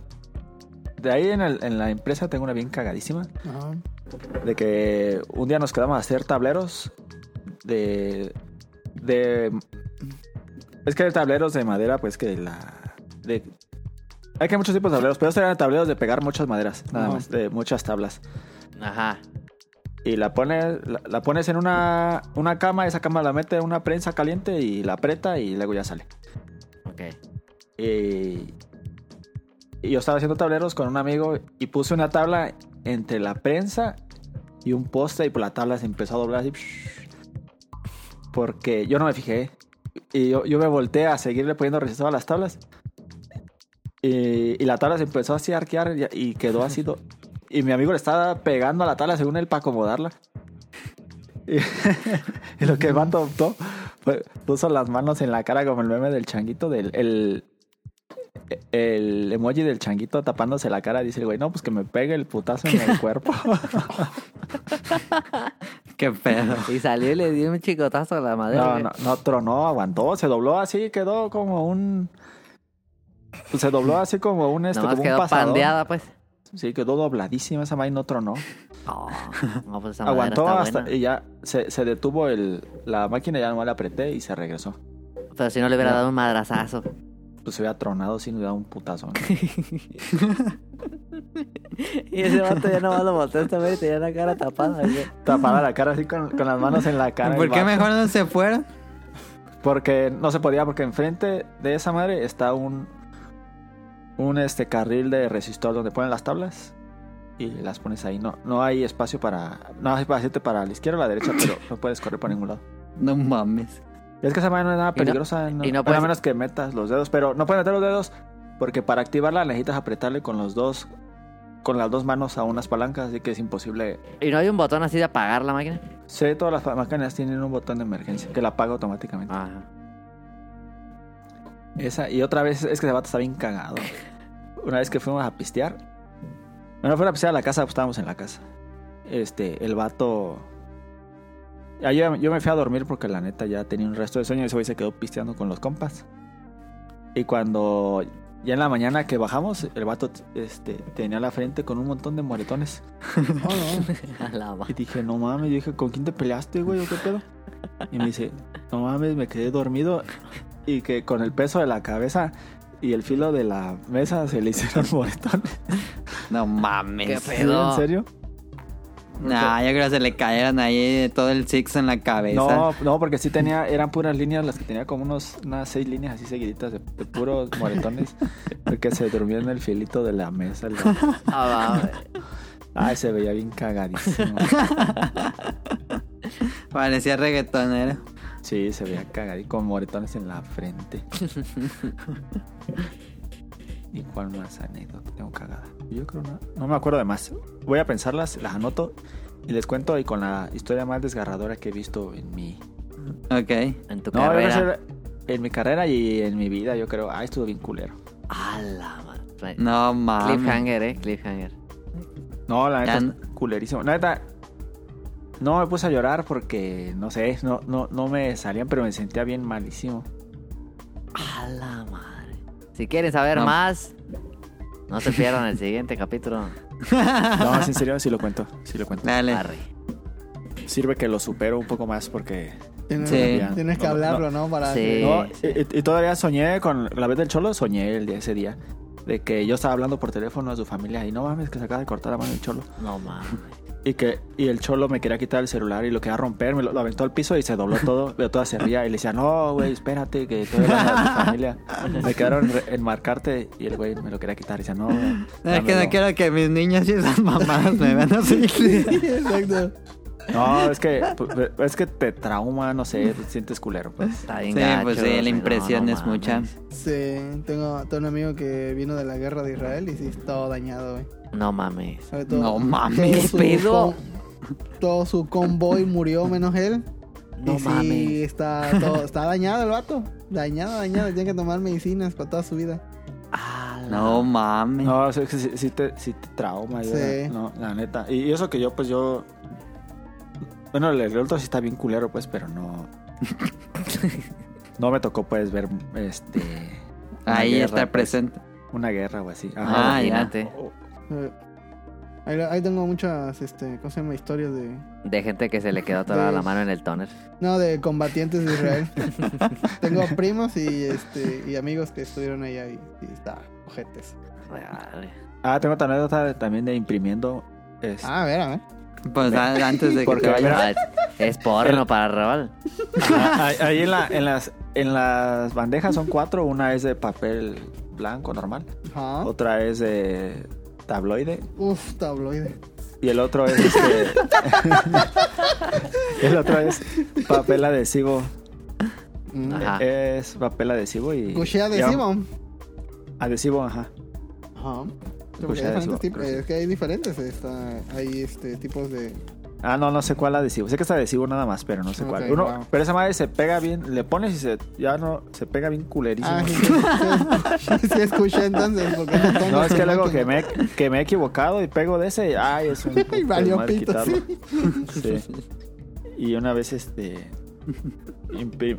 de ahí en, el- en la empresa tengo una bien cagadísima. Ajá. De que un día nos quedamos a hacer tableros de. de. Es que hay tableros de madera, pues que la. De, hay que muchos tipos de tableros, pero estos eran tableros de pegar muchas maderas, nada Ajá. más, de muchas tablas. Ajá. Y la pones, la, la pones en una, una cama, esa cama la mete en una prensa caliente y la aprieta y luego ya sale. Ok. Y, yo estaba haciendo tableros con un amigo y puse una tabla entre la prensa y un poste y por la tabla se empezó a doblar así. Porque yo no me fijé. Y yo, yo me volteé a seguirle poniendo resistencia a las tablas. Y, y la tabla se empezó así a arquear y, quedó así. Y mi amigo le estaba pegando a la tabla según él para acomodarla. Y, y lo que el vato optó fue- puso las manos en la cara como el meme del changuito, del el, el emoji del changuito tapándose la cara. Dice el güey, no, pues que me pegue el putazo en el cuerpo. Qué pedo. Y salió y le dio un chicotazo a la madera. no, no, no tronó, aguantó, se dobló así, quedó como un... pues se dobló así como un, este, como quedó pasador. pandeada, pues. Sí, quedó dobladísima esa madre y no tronó. No, no, pues esa Aguantó está hasta buena. y ya se, se detuvo el, la máquina, ya nomás la apreté y se regresó. Pero si no le hubiera No. dado un madrazazo. Pues se hubiera tronado sin dar un putazo. ¿no? Y ese vato ya nomás lo botó esta vez y tenía la cara tapada. Tapada la cara así con, con las manos en la cara. ¿Por qué vato. mejor no se fueron? Porque no se podía, porque enfrente de esa madre está un un este carril de resistor donde ponen las tablas y las pones ahí. No, no hay espacio para. No hay espacio para la izquierda o la derecha, pero no puedes correr por ningún lado. No mames. Es que esa madre no es nada Y no- peligrosa, no, y no a puedes- menos que metas los dedos, pero no puedes meter los dedos porque para activarla necesitas apretarle con los dos con las dos manos a unas palancas, así que es imposible. ¿Y no hay un botón así de apagar la máquina? Sé, todas las máquinas tienen un botón de emergencia que la apaga automáticamente. Ajá. Esa, y otra vez es que ese vato está bien cagado. Una vez que fuimos a pistear. Bueno, fuimos a pistear a la casa, pues estábamos en la casa. Este, el vato. Yo, yo me fui a dormir porque la neta ya tenía un resto de sueño y ese güey se quedó pisteando con los compas. Y cuando ya en la mañana que bajamos, el vato este, tenía la frente con un montón de moretones. Oh, no. Y dije, no mames, yo dije, ¿con quién te peleaste, güey? ¿O qué pedo? Y me dice, no mames, me quedé dormido. Y que con el peso de la cabeza y el filo de la mesa se le hicieron moretones. No mames. Qué ¿Sí, pedo. ¿En serio? Nah, yo creo que se le cayeron ahí todo el six en la cabeza. No, no, porque sí tenía, eran puras líneas, las que tenía como unos, unas seis líneas así seguiditas de, de puros moretones. Porque se durmió en el filito de la mesa. Ah, va, Ay, se veía bien cagadísimo. Parecía reggaetonero. Sí, se veía cagadísimo, con moretones en la frente. ¿Y cuál más anécdota tengo cagada? Yo creo no, no me acuerdo de más. Voy a pensarlas, las anoto y les cuento y con la historia más desgarradora que he visto en mi... Ok. En tu No, carrera. ser en mi carrera y en mi vida, yo creo. Ah, estuvo bien culero. A la ma- No mames. Cliffhanger, eh. Cliffhanger. No, la neta, no- culerísimo. La neta, No me puse a llorar porque, no sé, no, no, no me salían, pero me sentía bien malísimo. A la madre. Si quieren saber No. más, no se pierdan el siguiente capítulo. No, en serio, sí lo cuento, sí lo cuento. Dale. Arre. Sirve que lo supero un poco más porque... Tienes, Sí. tienes que No, no, hablarlo, ¿no? Para Sí. que- No, y, y todavía soñé con la vez del cholo, soñé el día, ese día. De que yo estaba hablando por teléfono a su familia y no mames que se acaba de cortar la mano el cholo. No mames. Y que y el cholo me quería quitar el celular y lo quería romper, me lo, lo aventó al piso y se dobló todo, pero toda se ría y le decía, no, güey, espérate, que estoy hablando de tu familia. Me quedaron en, marcarte y el güey me lo quería quitar y decía, no, Es que dámelo". no quiero que mis niñas y esas mamás me vean así. Exacto. No, es que, pues, es que te trauma, no sé, te sientes culero. Pues. Está bien Sí, gacho, pues sí, la impresión no es mucha. Sí, tengo, tengo un amigo que vino de la guerra de Israel y sí, todo dañado, güey. No mames. Todo- No mames, todo ¿qué su pedo? todo su convoy murió menos él. No y sí, mames. está, todo, está dañado el vato. Dañado, dañado. Tiene que tomar medicinas para toda su vida. No mames. No, es que sí, sí te, sí te trauma, yo, Sí. no, la neta. Y eso que yo, pues yo... Bueno, el, el otro sí está bien culero, pues, pero no... no me tocó, pues, ver, este... Ahí guerra, está pues, presente. Una guerra o así. Ah, Ajá. ya. Imagínate. Eh, Ahí, ahí tengo muchas, este, ¿cómo se llama? Historias de... De gente que se le quedó toda De- la mano en el toner. No, de combatientes de Israel. tengo primos y, este, y amigos que estuvieron allá y, y está ojetes. Ah, tengo otra anécdota de- también de imprimiendo... este, Ah, a ver, a ver. Pues a- antes de que Porque te vayas. es, porno para Raval. Ah, ahí- en, la- en las, en las bandejas son cuatro. Una es de papel blanco normal. Ajá. Otra es de tabloide. Uf, tabloide. Y el otro es este. el otro es papel adhesivo. Ajá. Es papel adhesivo y. Cuché y- adhesivo. Adhesivo, ajá. Ajá. Hay tipos- que es que hay diferentes. Está, hay este, tipos de. Ah, no, no sé cuál adhesivo. Sé que es adhesivo nada más, pero no sé cuál. Uno, wow. Pero esa madre se pega bien. Le pones y se. Ya no. Se pega bien culerísimo. Ah, sí, sí, sí, sí escuché entonces. Porque no, No, es que luego que me, que me he equivocado y pego de ese, ay, es un Y valió pito, sí. Y una vez, este,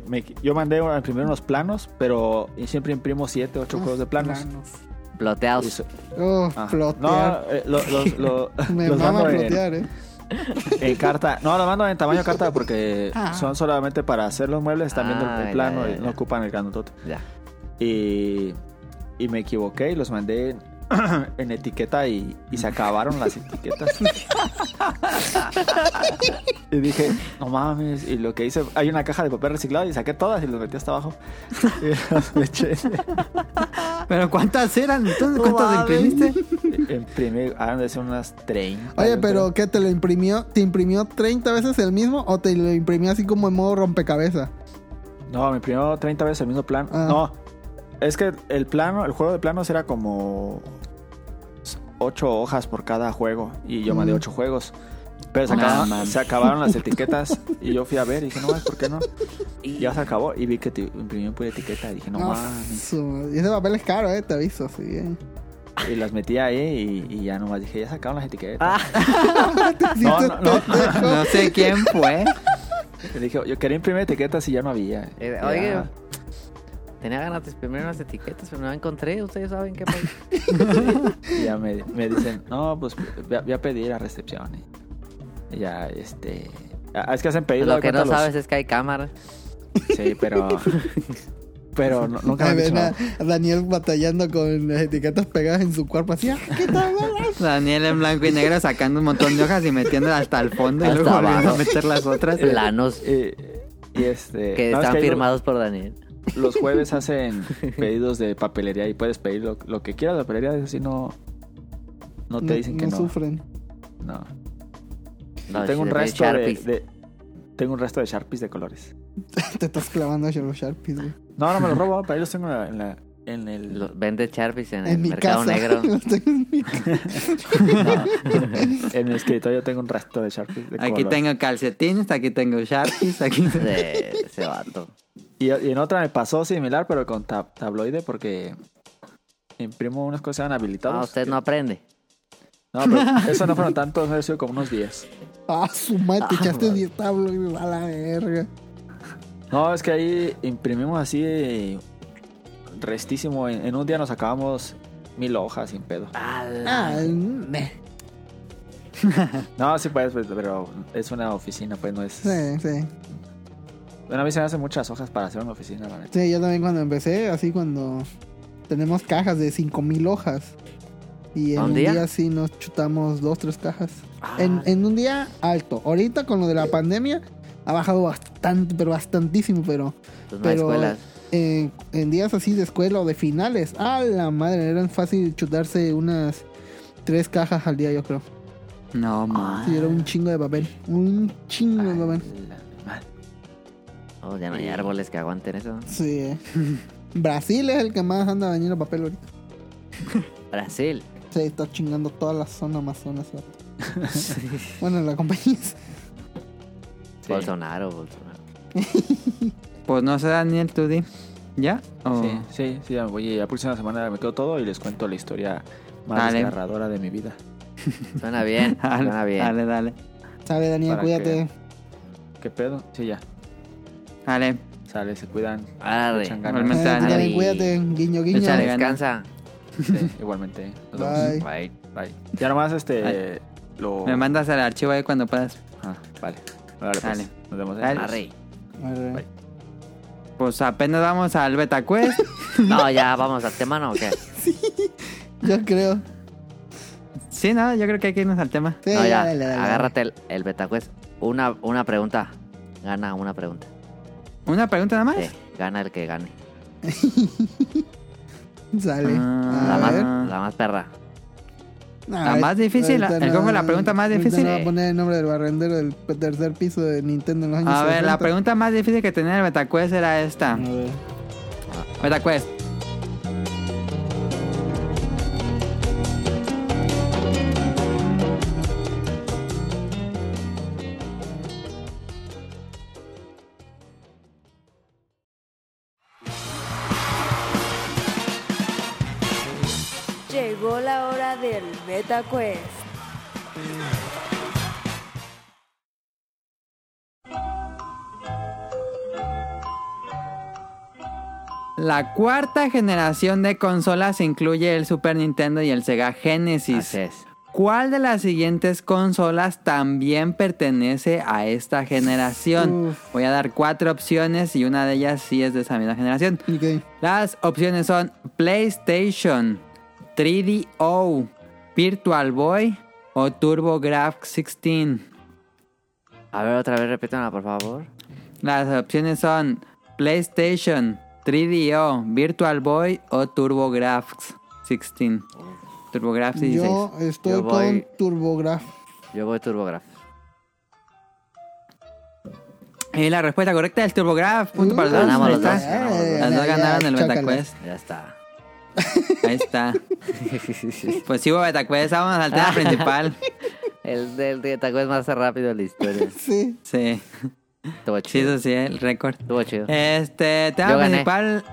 me- yo mandé a imprimir unos planos, pero siempre imprimo siete, ocho juegos de planos. Y Ploteados. Oh, ah. No, eh, lo- los, lo- Me los mama mando en, flotear, eh. en carta. No, los mando en tamaño carta porque Ah. son solamente para hacer los muebles, están viendo Ah, el ya, plano ya, y ya. no ocupan el grandotote. Ya. Y, y me equivoqué y los mandé en, etiqueta y, y se acabaron las etiquetas. y dije, no mames. Y lo que hice, hay una caja de papel reciclado y saqué todas y los metí hasta abajo. Y las eché. Pero ¿cuántas eran? Entonces, ¿cuántas imprimiste? Imprimí, ah, de ser unas 30. Oye, pero creo. ¿qué te lo imprimió? ¿Te imprimió 30 veces el mismo o te lo imprimió así como en modo rompecabezas? No, me imprimió 30 veces el mismo plano. Ah. No, es que el plano, el juego de planos era como 8 hojas por cada juego. Y yo mandé Mm. 8 juegos. Pero se, acabaron, se acabaron las etiquetas y yo fui a ver y dije, no, ¿por qué no? Y ya se acabó y vi que te imprimió pura etiqueta y dije, no, No, mames. Y ese papel es caro, eh, te aviso, sí. eh. Y las metí ahí y, y ya nomás dije, ya se acabaron las etiquetas. Ah, No, no, no. No sé quién fue. Y dije, yo quería imprimir etiquetas y ya no había. Eh, Ya. oye, tenía ganas de imprimir unas etiquetas, pero no encontré. Ustedes saben qué. Y ya me, me dicen, no, pues voy a, voy a pedir a recepción. Y ya, este... ah, Es que hacen pedido. Lo que no los- sabes es que hay cámara. Sí, pero... pero no- nunca me a, a Daniel batallando con las etiquetas pegadas en su cuerpo así. ¡ah, quítamelas! Daniel en blanco y negro sacando un montón de hojas y metiéndolas hasta el fondo y luego volviendo a abajo. meter las otras. Planos Y, y este... que no, es están firmados por Daniel. Los jueves hacen pedidos de papelería y puedes pedir lo, lo que quieras de papelería. Eso sí, no... No te dicen que no. sufren. No. No, tengo un resto de, Sharpies. de- Tengo un resto de Sharpies de colores. Te estás clavando a los Sharpies, güey. No, no me los robo, pero ahí los tengo en, la, en, la- en el... Los- Vende Sharpies en, En el mi mercado casa. negro. Los tengo en mi. No. en el escritorio tengo un resto de Sharpies de Aquí color. tengo calcetines, aquí tengo Sharpies, aquí... de ese vato. Y, y en otra me pasó similar, pero con tab- tabloide, porque imprimo unas cosas que eran habilitados. Ah, usted no aprende. No, pero eso no fueron tantos, ha sido como unos 10. Ah, su madre, te echaste 10 tablos, a la verga. No, es que ahí imprimimos así restísimo. En, en un día nos sacábamos mil hojas sin pedo. Ah, meh. No, sí puedes, pues, pero es una oficina, pues no es... sí, sí. Bueno, a mí se me hacen muchas hojas para hacer una oficina, la neta. Sí, yo también cuando empecé, así cuando tenemos cajas de 5000 hojas. Y en ¿Un día? día? sí nos chutamos dos, tres cajas. Ah. En, en un día alto. Ahorita con lo de la pandemia ha bajado bastante, pero bastantísimo, pero, Pues no pero escuelas. en, en días así de escuela o de finales, a la madre, eran fácil chutarse unas tres cajas al día, yo creo. No, man. Sí, era un chingo de papel. Un chingo de papel. La. Oh, ya no hay árboles que aguanten eso. Sí. eh. Brasil es el que más anda dañando papel ahorita. Brasil. Sí, está chingando toda la zona Amazonas. vato. bueno, la compañía. es- Sí. Bolsonaro, Bolsonaro. Pues no sé, Daniel, tú di. ¿Ya? ¿O- Sí, sí, sí, ya voy. La próxima semana me quedo todo y les cuento la historia más Dale. desgarradora de mi vida. Suena bien, Dale, suena bien. dale, dale. Sabe, Daniel, Para cuídate. ¿Qué pedo? Sí, ya. Dale. Sale, se cuidan. Arre. Igualmente, también cuídate, guiño, guiño. Échale. Descansa. Sí, igualmente. Nos vemos. Bye. Bye. Bye. Ya nomás este Bye. lo. Me mandas el archivo ahí cuando puedas. Ah, vale. Vale, pues. Nos vemos. ¿eh? Arre. Arre. Bye. Pues apenas vamos al Beta Quest. No, ya vamos al tema, ¿no? ¿O qué? Yo creo. sí, no, yo creo que hay que irnos al tema. Sí, No, ya. dale, dale, Agárrate el, el betacuest. Una, una pregunta. Gana una pregunta. ¿Una pregunta nada más? Sí, gana el que gane. Sale. Ah, La más, la más perra. La más difícil, ahorita el la pregunta más difícil. No va a poner el nombre del barrendero del tercer piso de Nintendo en los años A ver, la 60. pregunta más difícil que tenía el Beta Quest era esta. A ver. Beta Quest. La cuarta generación de consolas incluye el Super Nintendo y el Sega Genesis. Así es. ¿Cuál de las siguientes consolas también pertenece a esta generación? Uf. Voy a dar cuatro opciones y una de ellas sí es de esa misma generación. Las opciones son PlayStation, 3DO, Virtual Boy o TurboGrafx 16. A ver, otra vez repítela, por favor. Las opciones son PlayStation, 3DO, Virtual Boy o TurboGrafx 16. TurboGrafx 16. Yo estoy Yo voy- con TurboGraf. Yo voy TurboGraf. Y la respuesta correcta es TurboGraf. Punto para los dos. Ganamos los dos. Las dos Ya, ganaron el chócala. BetaQuest. Ya está. Ahí está. Pues sí hubo BetaQuest. Vamos al tema principal. El del betacuest más rápido de la historia. Sí. Sí. Estuvo Sí, chido. eso sí, el récord. Estuvo chido. Este, tema principal.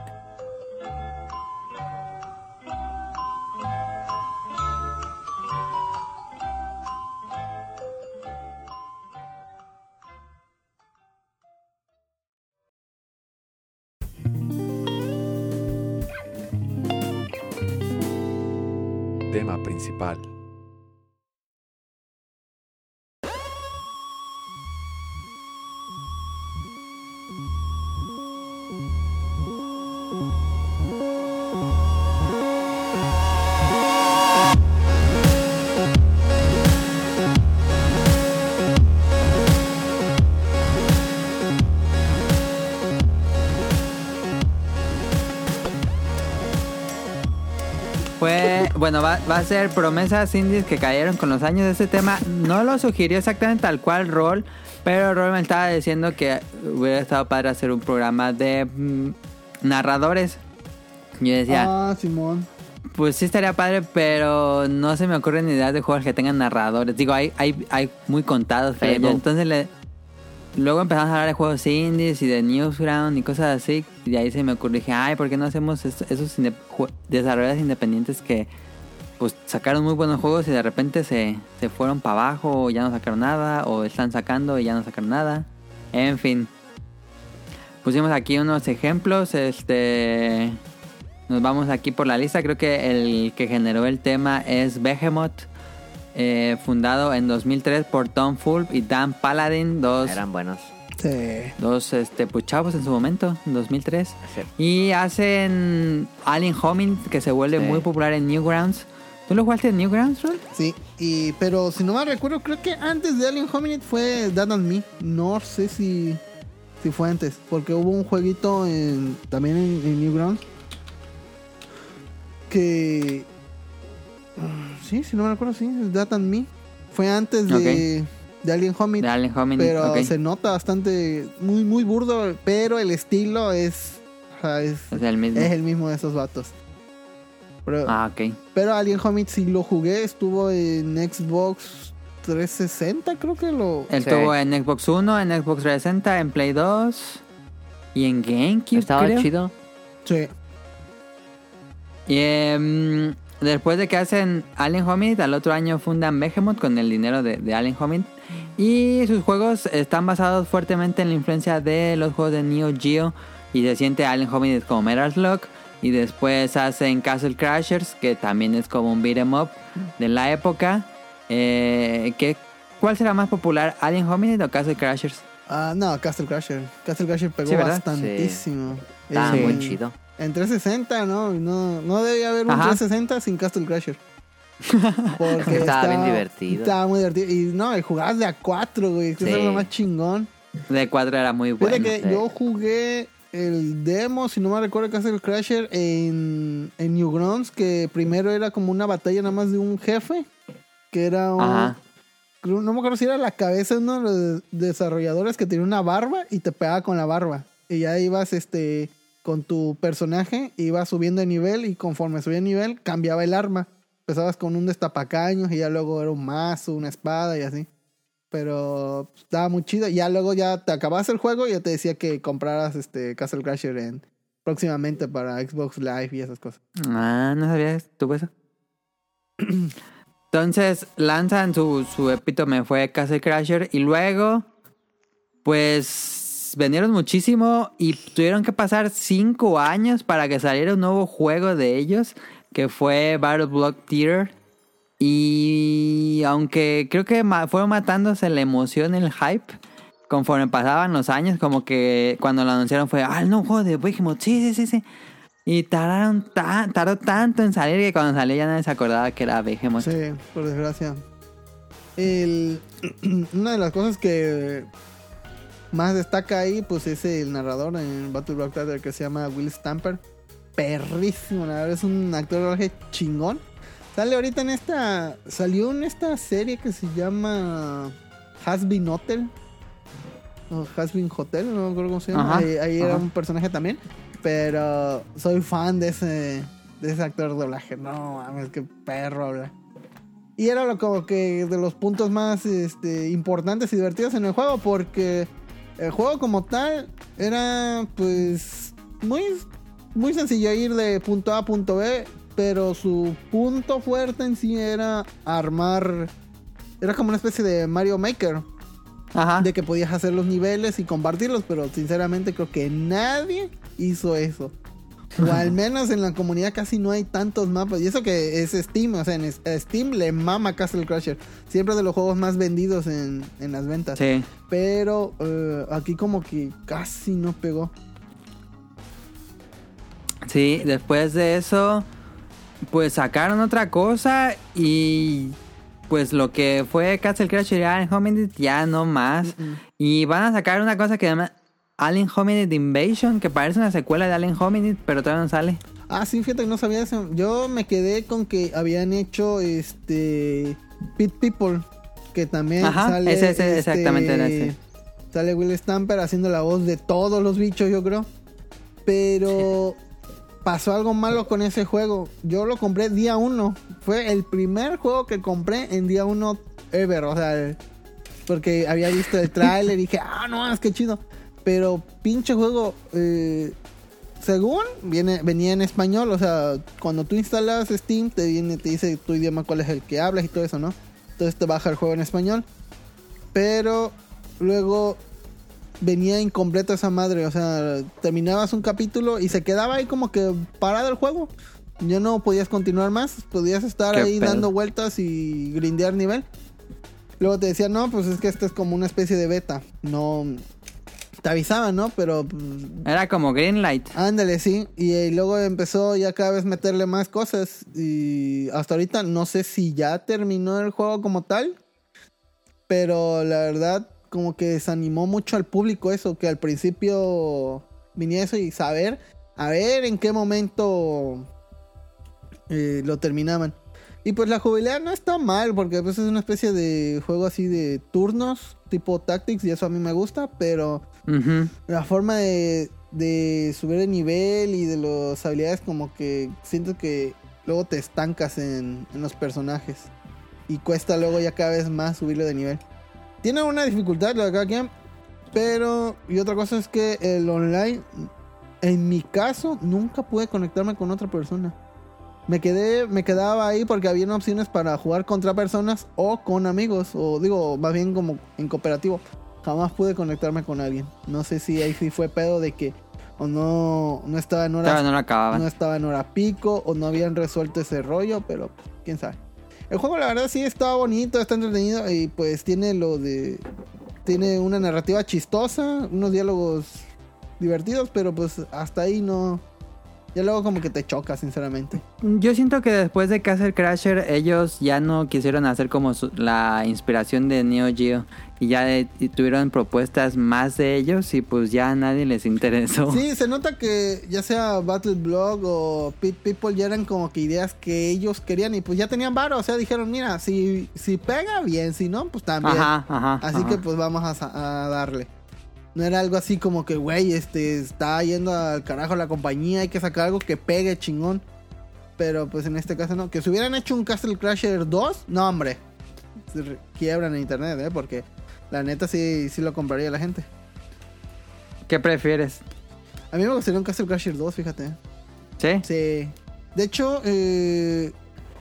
Bueno, va, va a ser promesas indies que cayeron con los años. Este tema no lo sugirió exactamente tal cual Roll, pero Roll me estaba diciendo que hubiera estado padre hacer un programa de mm, narradores. Yo decía, Ah, Simón. pues sí estaría padre, pero no se me ocurren ideas de juegos que tengan narradores. Digo, hay, hay, hay muy contados, pero yo entonces le... Luego empezamos a hablar de juegos indies y de Newsground y cosas así. Y de ahí se me ocurrió, dije, ay, ¿por qué no hacemos esto- esos inde- desarrolladores independientes que pues sacaron muy buenos juegos y de repente se, se fueron para abajo o ya no sacaron nada o están sacando y ya no sacaron nada. En fin. Pusimos aquí unos ejemplos, este nos vamos aquí por la lista, creo que el que generó el tema es Behemoth. eh, fundado en 2003 por Tom Fulp y Dan Paladin, dos Eran buenos. Sí. dos este, pues, chavos en su momento, en 2003. Sí. Y hacen Alien Homing, que se vuelve Sí. muy popular en Newgrounds. ¿Tú lo jugaste en Newgrounds, Rol? Sí, y, pero si no me recuerdo, creo que antes de Alien Hominid fue Dad and Me. No sé si, si fue antes, porque hubo un jueguito en, también en, en Newgrounds que. Sí, si no me recuerdo, sí, es Dad and Me. Fue antes de, de Alien Hominid. De Alien Homing. Pero se nota bastante, muy, muy burdo, pero el estilo es, Es el mismo. es el mismo de esos vatos. Pero, Ah, ok. pero Alien Homid sí lo jugué, estuvo en Xbox 360, creo que lo... Él Sí. estuvo en Xbox One, en Xbox 360, en Play 2 y en GameCube, Estaba creo. chido. Sí. Y em, después de que hacen Alien Hominid, al otro año fundan Behemoth con el dinero de, de Alien Hominid. Y sus juegos están basados fuertemente en la influencia de los juegos de Neo Geo. Y se siente Alien Hominid como Metal Slug. Y después hacen Castle Crashers, que también es como un beat'em up de la época. Eh, ¿qué- ¿Cuál será más popular, Alien Hominid o Castle Crashers? Ah, no, Castle Crasher. Castle Crasher pegó Sí, bastantísimo. Estaba En- muy chido. En 360, ¿no? No, no debía haber un Ajá. 360 sin Castle Crasher. Porque Estaba bien divertido. Estaba muy divertido. Y no, jugabas de a 4, güey. Que Sí. es lo más chingón. De 4 era muy bueno. que sí. yo jugué el demo, si no me recuerdo, Castle Crasher en, en Newgrounds, que primero era como una batalla nada más de un jefe, que era un... Ajá. No me acuerdo si era la cabeza de uno de los desarrolladores que tenía una barba y te pegaba con la barba. Y ya ibas este con tu personaje, ibas subiendo de nivel y conforme subía de nivel cambiaba el arma. Empezabas con un destapacaños y ya luego era un mazo, una espada y así. Pero estaba muy chido. Ya luego ya te acabas el juego y ya te decía que compraras este Castle Crasher en, próximamente para Xbox Live y esas cosas. Ah, no sabía tuvo eso. Entonces lanzan su, su epítome fue Castle Crasher y luego pues vendieron muchísimo y tuvieron que pasar cinco años para que saliera un nuevo juego de ellos que fue Battle Block Theater y aunque creo que fueron matándose la emoción, el hype conforme pasaban los años como que cuando lo anunciaron fue ah no juego de Behemoth sí sí sí sí y tardaron tardó tanto en salir que cuando salió ya nadie se acordaba que era Behemoth. Sí, por desgracia. El, una de las cosas que más destaca ahí, pues es el narrador en Battle Block Theater que se llama Will Stamper. Perrísimo, la verdad es un actor chingón. Sale ahorita en esta. Salió en esta serie que se llama Has Been Hotel. O Has Been Hotel, no me acuerdo cómo se llama. Ajá, ahí ahí era un personaje también. Pero soy fan de ese, de ese actor de doblaje. No mames, qué perro habla. Y era lo como que de los puntos más este, importantes y divertidos en el juego. Porque el juego como tal era pues muy, muy sencillo ir de punto A a punto B. Pero su punto fuerte en sí era armar. Era como una especie de Mario Maker. Ajá. De que podías hacer los niveles y compartirlos. Pero sinceramente creo que nadie hizo eso. O al menos en la comunidad casi no hay tantos mapas. Y eso que es Steam. O sea, en Steam le mama Castle Crasher. Siempre de los juegos más vendidos en, en las ventas. Sí. Pero eh, aquí como que casi no pegó. Sí, después de eso, pues sacaron otra cosa y pues lo que fue Castle Crasher y Alien Hominid ya no más. Y van a sacar una cosa que se llama Alien Hominid Invasion, que parece una secuela de Alien Hominid, pero todavía no sale. Ah, sí, fíjate que no sabía eso. Yo me quedé con que habían hecho este Pit People. Que también Ajá, sale. ese- ese, este, exactamente era ese. Sale Will Stamper haciendo la voz de todos los bichos, yo creo. Pero pasó algo malo con ese juego. Yo lo compré día uno. Fue el primer juego que compré en día uno ever. O sea, porque había visto el tráiler y dije, ah, no, es que chido. Pero pinche juego, eh, según viene, venía en español, o sea, cuando tú instalas Steam, te viene, te dice tu idioma cuál es el que hablas y todo eso, ¿no? Entonces te baja el juego en español. Pero luego venía incompleto esa madre, o sea, terminabas un capítulo y se quedaba ahí como que parado el juego. Ya no podías continuar más, podías estar Qué ahí pedo. dando vueltas y grindear nivel. Luego te decían, no, pues es que esto es como una especie de beta. No. Te avisaban, ¿no? Pero. pues, Era como Greenlight. ándale, sí. Y, eh, luego empezó ya cada vez meterle más cosas. Y hasta ahorita no sé si ya terminó el juego como tal. Pero la verdad, como que desanimó mucho al público eso. Que al principio venía eso y saber. A ver en qué momento eh, lo terminaban. Y pues la jugabilidad no está mal, porque pues es una especie de juego así de turnos, tipo Tactics, y eso a mí me gusta, pero la forma de, de subir de nivel y de las habilidades como que siento que luego te estancas en, en los personajes. Y cuesta luego ya cada vez más subirlo de nivel. Tiene una dificultad la de cada quien, pero... Y otra cosa es que el online, en mi caso, nunca pude conectarme con otra persona. Me quedé, me quedaba ahí porque había opciones para jugar contra personas o con amigos, o digo, más bien como en cooperativo. Jamás pude conectarme con alguien. No sé si ahí sí fue pedo de que o no, no estaba en Todavía no acababan. no estaba en hora pico o no habían resuelto ese rollo, pero quién sabe. El juego la verdad sí está bonito, está entretenido y pues tiene lo de tiene una narrativa chistosa, unos diálogos divertidos, pero pues hasta ahí no ya luego como que te choca, sinceramente. Yo siento que después de Castle Crasher ellos ya no quisieron hacer como su- la inspiración de Neo Geo y ya de- y tuvieron propuestas más de ellos y pues ya a nadie les interesó. Sí, se nota que ya sea Battle Blog o Pit People ya eran como que ideas que ellos querían y pues ya tenían varo, o sea, dijeron, mira, si, si pega bien, si no, pues también. Ajá, ajá. Así ajá. que pues vamos a darle. No era algo así como que, güey, este, está yendo al carajo la compañía, hay que sacar algo que pegue chingón. Pero pues en este caso no. Que si hubieran hecho un Castle Crasher 2, no, hombre. Se quiebran en internet, ¿eh? Porque la neta sí, sí lo compraría la gente. ¿Qué prefieres? A mí me gustaría un Castle Crasher 2, fíjate. ¿Sí? Sí. De hecho, eh,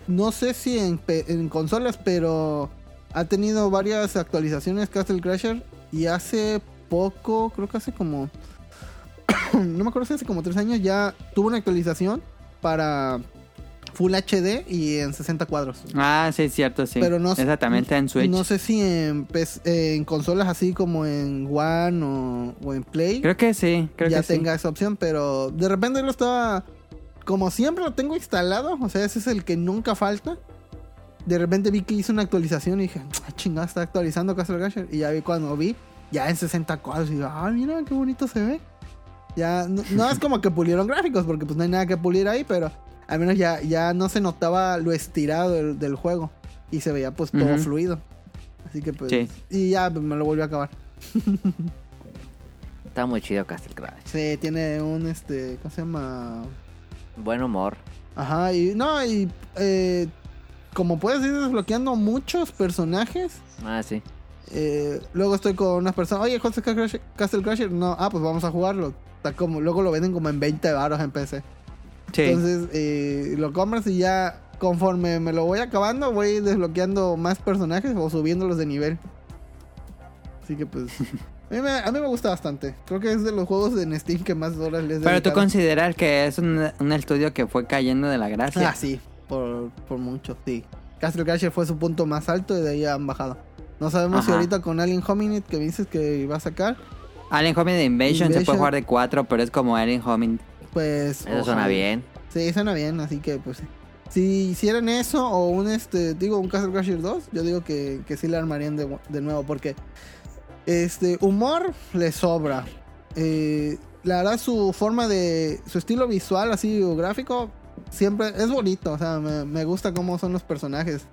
no sé si en, en consolas, pero ha tenido varias actualizaciones Castle Crasher. Y hace poco, creo que hace como. no me acuerdo si hace como tres años, ya tuvo una actualización para Full HD y en 60 cuadros. Ah, sí, cierto, sí. Pero no, Exactamente en Switch. No sé si en, consolas así como en One o, o en Play Creo que sí, creo ya que sí. tenga esa opción, pero de repente lo estaba. Como siempre lo tengo instalado, o sea, ese es el que nunca falta. De repente vi que hizo una actualización y dije, ah, chingada, está actualizando Castle Crasher. Y ya vi cuando vi, ya en 60 cuadros, y digo, ah, mira qué bonito se ve. Ya, no, no es como que pulieron gráficos, porque pues no hay nada que pulir ahí, pero al menos ya, ya no se notaba lo estirado del, del juego. Y se veía pues todo fluido. Así que pues. Sí. Y ya me lo volvió a acabar. Está muy chido Castle Crash. Sí, tiene un este. ¿Cómo se llama? Buen humor. Ajá, y no, y eh, como puedes ir desbloqueando muchos personajes, Ah, sí. Eh, luego estoy con unas personas, oye, Castle Crasher, Castle Crasher, no, ah, pues vamos a jugarlo. Está como, luego lo venden como en 20 baros en PC. Sí. Entonces, eh, lo compras y ya conforme me lo voy acabando, voy desbloqueando más personajes o subiéndolos de nivel. Así que pues... A mí, me, a mí me gusta bastante. Creo que es de los juegos de Steam que más horas les Pero tú consideras que es un, un estudio que fue cayendo de la gracia. Ah, sí, por, por mucho, sí. Castle Crasher fue su punto más alto y de ahí han bajado. No sabemos si ahorita con Alien Hominid que dices que iba a sacar, Alien Homing Invasion, se puede jugar de 4, pero es como Alien Homing. pues... Eso suena bien. Sí, suena bien, así que pues... Si hicieran eso o un, este, digo, un Castle Crasher 2, yo digo que, que sí la armarían de, de nuevo porque... Este, humor le sobra. Eh, la verdad, su forma de... Su estilo visual, así, o gráfico, siempre es bonito. O sea, me, me gusta cómo son los personajes.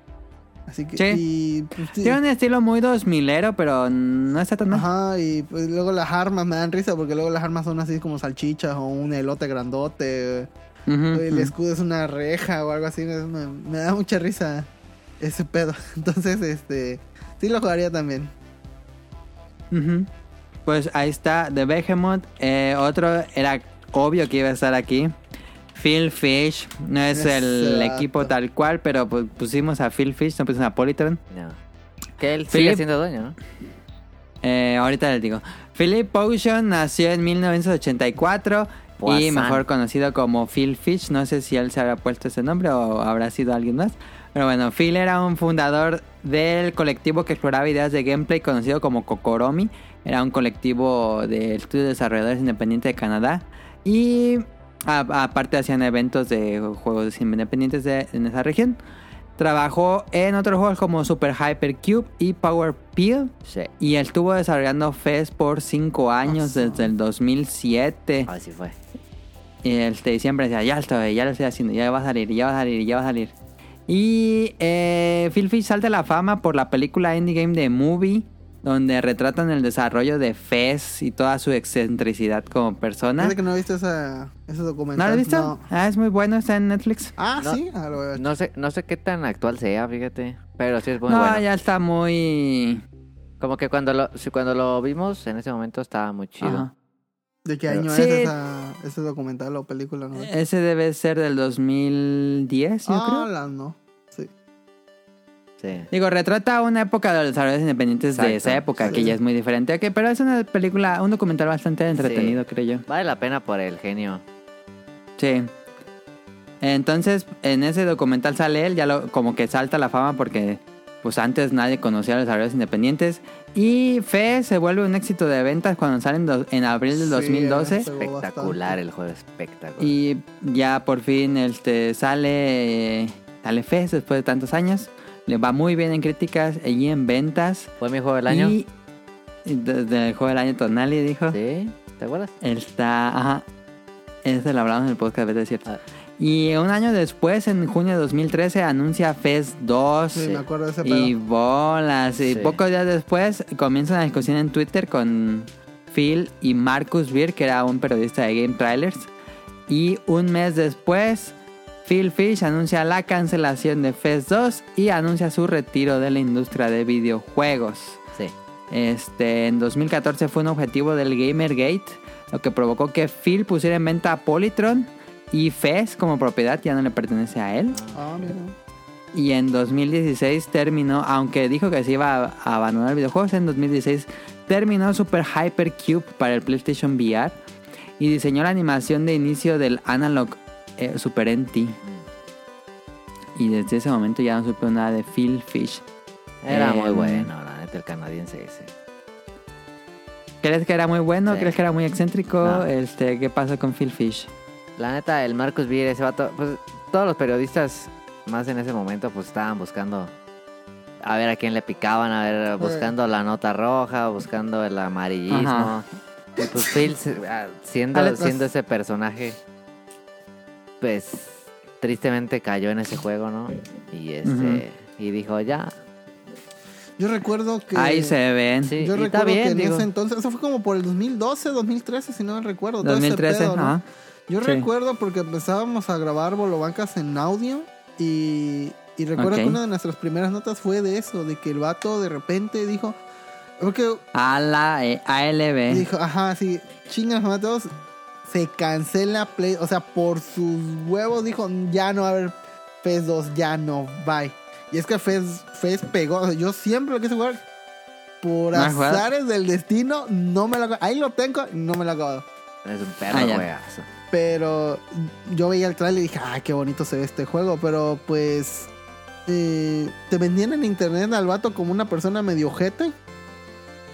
Así que... Sí. y, pues, sí. Tiene un estilo muy 2000ero, pero no está tan mal. Ajá, y pues luego las armas me dan risa porque luego las armas son así como salchichas o un elote grandote. El escudo es una reja o algo así. Me, da mucha risa ese pedo. Entonces, este, sí lo jugaría también. Pues ahí está The Behemoth. Eh, otro era obvio que iba a estar aquí. Phil Fish, no es el equipo tal cual, pero pues, pusimos a Phil Fish, no pusimos a Polytron. No. Que él sigue Philip- siendo dueño, ¿no? Eh, ahorita les digo. Philip Potion nació en 1984 y mejor conocido como Phil Fish. No sé si él se habrá puesto ese nombre o habrá sido alguien más. Pero bueno, Phil era un fundador del colectivo que exploraba ideas de gameplay conocido como Kokoromi. Era un colectivo de estudios desarrolladores independientes de Canadá. Y aparte hacían eventos de juegos independientes de- en esa región. Trabajó en otros juegos como Super Hyper Cube y Power Peel. Sí. Y estuvo desarrollando FES por 5 años, desde el 2007. Así fue. Y este, siempre decía, ya estoy, ya lo estoy haciendo, ya va a salir, ya va a salir, ya va a salir. Y eh, Phil Fish salta a la fama por la película Indie Game de Movie, donde retratan el desarrollo de FES y toda su excentricidad como persona. Fíjate que no viste esa, ese ¿No documental. lo has visto? No. Ah, es muy bueno, está en Netflix. Ah, No. sí. Ah, lo voy a ver. No sé, no sé qué tan actual sea, fíjate. Pero sí es muy no, bueno. ya está muy... Como que cuando lo, cuando lo vimos en ese momento estaba muy chido. Ajá. ¿De qué Pero- año Sí. es esa, ese documental o película? No? Ese debe ser del 2010, yo ah, creo. la no. Sí. Digo, retrata una época de los desarrolladores independientes de esa época, sí. que ya es muy diferente. Ok, pero es una película, un documental bastante entretenido, creo yo. Vale la pena por el genio. Sí. Entonces, en ese documental sale él, ya lo, como que salta a la fama porque pues antes nadie conocía a los desarrolladores independientes. Y Fe se vuelve un éxito de ventas cuando sale en, abril del Sí, 2012. Pegó Espectacular bastante. el juego, espectacular. Y ya por fin este, sale, sale Fe después de tantos años. Le va muy bien en críticas y en ventas. ¿Fue mi juego del año? Y y desde el juego del año Tonali dijo. Sí, ¿te acuerdas? Está, ajá. Ese lo hablamos en el podcast, es cierto. Ah. Y un año después, en junio de 2013, anuncia FES 2. Sí, me acuerdo de ese y pedo. bolas. Y Sí. pocos días después comienza una discusión en Twitter con Phil y Marcus Beer, que era un periodista de Game Trailers. Y un mes después, Phil Fish anuncia la cancelación de FES 2 y anuncia su retiro de la industria de videojuegos. Sí. Este, en 2014 fue un objetivo del Gamergate, lo que provocó que Phil pusiera en venta a Polytron y FES como propiedad ya no le pertenece a él. Ah, mira. Y en 2016 terminó, aunque dijo que se iba a a abandonar videojuegos, en 2016 terminó Super Hyper Cube para el PlayStation VR y diseñó la animación de inicio del Analog eh, Super NT. Y desde ese momento ya no supe nada de Phil Fish. Era Eh, muy bueno, la neta, el canadiense ese. ¿Crees que era muy bueno? Sí. ¿Crees que era muy excéntrico? No. Este, ¿Qué pasó con Phil Fish? La neta, el Marcus Beer, ese vato, pues todos los periodistas más en ese momento pues estaban buscando a ver a quién le picaban, a ver, buscando la nota roja, buscando el amarillismo. Ajá. Y pues Phil, ah, siendo, pues- siendo ese personaje, pues tristemente cayó en ese juego, ¿no? Y este, y dijo, ya, Yo recuerdo que. Ahí se ven. sí, Yo recuerdo bien, que en digo. ese entonces, eso fue como por el 2012, 2013, si no me recuerdo. todo ese 2013, pedo, ¿no? ajá. Yo Sí. recuerdo porque empezábamos a grabar Bolobancas en audio y, y recuerdo que una de nuestras primeras notas fue de eso, de que el vato de repente dijo, porque A la eh, ALB. dijo, ajá, sí, chingas todos, se cancela Play, o sea, por sus huevos dijo, ya no va a haber FES 2, ya no, bye. Y es que FES, FES pegó, o sea, yo siempre lo quise jugar, por azares del destino, no me lo acabo- ahí lo tengo no me lo he acabado. Es un perro Ah. Pero yo veía el trailer y dije, ay, qué bonito se ve este juego. Pero pues eh, te vendían en internet al vato como una persona medio ojete.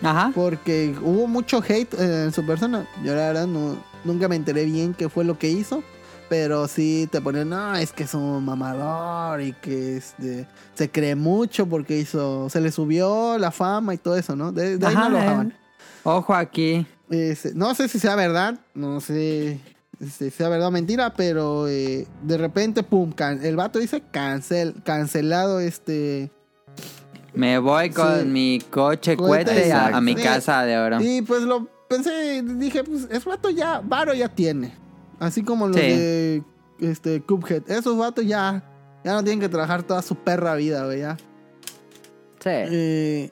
Ajá. Porque hubo mucho hate eh, en su persona. Yo la verdad no, nunca me enteré bien qué fue lo que hizo. Pero sí te ponían, no, es que es un mamador y que este, se cree mucho porque hizo, se le subió la fama y todo eso, ¿no? De, de ahí Ajá, no lo eh. bajaban. Ojo aquí. Este, no sé si sea verdad, no sé si sea verdad o mentira, pero eh, de repente, pum, can- el vato dice cancel, cancelado este... Me voy con Sí. mi coche Cohete, cohete a, mi casa de oro. Y pues lo pensé, dije, pues ese vato ya, varo ya tiene. Así como los Sí. de este, Cuphead. Esos vatos ya, ya no tienen que trabajar toda su perra vida, güey, ya. Sí. Eh,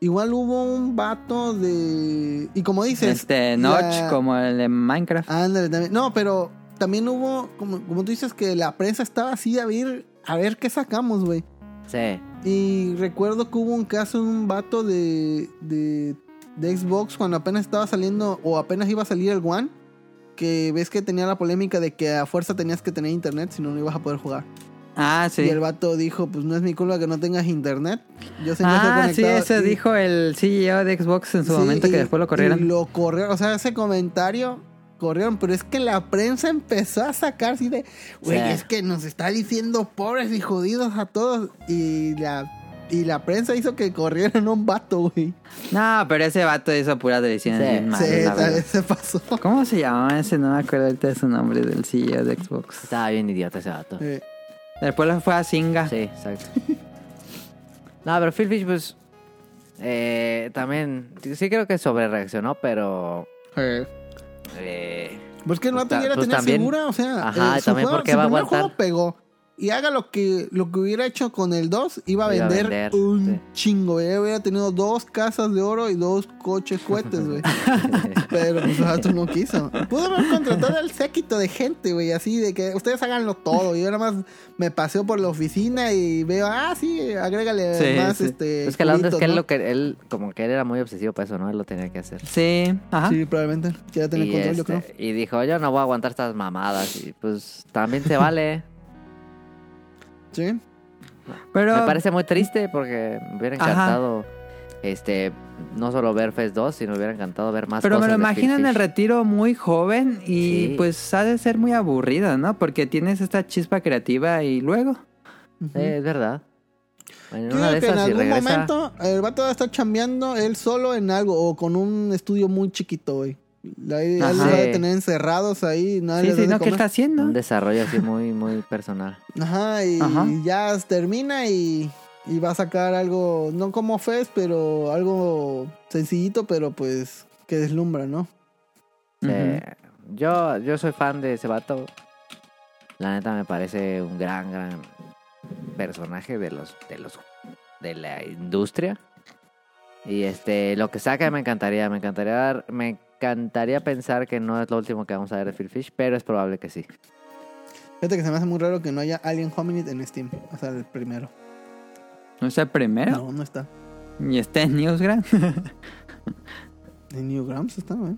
igual hubo un vato de... Y como dices... Este Notch, la- como el de Minecraft. Ándale, también. No, pero también hubo, como, como tú dices, que la prensa estaba así a ver, a ver qué sacamos, güey. Sí. Y recuerdo que hubo un caso de un vato de, de, de Xbox cuando apenas estaba saliendo o apenas iba a salir el One. Que ves que tenía la polémica de que a fuerza tenías que tener internet, si no, no ibas a poder jugar. Ah, Y sí. el vato dijo, pues no es mi culpa que no tengas internet. Yo siempre Ah, estoy sí, conectado. eso Y- dijo el CEO de Xbox en su Sí, momento que y- después lo y corrieron. lo corrieron, o sea, ese comentario corrieron, pero es que la prensa empezó a sacar así de, güey, Sí. es que nos está diciendo pobres y jodidos a todos. Y la, y la prensa hizo que corrieran a un vato, güey. No, pero ese vato hizo puras decisiones Sí, malas, Sí, vez se pasó. ¿Cómo se llamaba ese? No me acuerdo ahorita de su nombre del CEO de Xbox. Estaba bien idiota ese vato. Eh, Después lo fue a Singa. Sí, exacto. no, pero Phil Fish, pues. eh, también. Sí, creo que sobre reaccionó, pero. eh. eh, Pues que el Pues vato ta- ya la pues tenía también- segura, o sea, Ajá, eh, su también juego- porque su va a aguantar. juego pegó. Y haga lo que, lo que hubiera hecho con el 2, iba a Iba vender, vender, un sí. chingo. güey. Hubiera tenido dos casas de oro y dos coches cohetes, güey. Pero pues el vato no quiso. Pudo haber contratado al séquito de gente, güey, así de que ustedes háganlo todo. Yo nada más me paseo por la oficina y veo, ah, sí, agrégale Sí, más sí. este. es que la onda es que él, lo que él, como que él era muy obsesivo para eso, ¿no? Él lo tenía que hacer. Sí, ajá. Sí, probablemente. Quiera tener Y, control, yo este, creo. y dijo, yo no voy a aguantar estas mamadas. Y pues también se vale. Sí. Pero Me parece muy triste porque me hubiera Ajá. encantado, este, no solo ver Fest 2, sino me hubiera encantado ver más Pero me lo imagino en el retiro muy joven y Sí. pues ha de ser muy aburrido, ¿no? Porque tienes esta chispa creativa y luego. Es verdad. En una de en si algún regresa... momento el vato va a estar chambeando él solo en algo o con un estudio muy chiquito, güey. Ahí Ajá. él los va a Sí. tener encerrados ahí. Nada Sí, sí, de ¿no? ¿Qué está haciendo? Un desarrollo así muy, muy personal. Ajá, y Ajá. ya termina y, y va a sacar algo, no como Fest, pero algo sencillito, pero pues que deslumbra, ¿no? Eh, yo, yo soy fan de ese vato. La neta me parece un gran, gran personaje de los, de los, de la industria. Y este, lo que saca me encantaría, me encantaría, dar- me encantaría pensar que no es lo último que vamos a ver de Phil Fish, pero es probable que sí. Fíjate que se me hace muy raro que no haya Alien Hominid en Steam. O sea, el primero. ¿No es el primero? No, no está. Y está en Newsgram. En Newgrounds está, güey.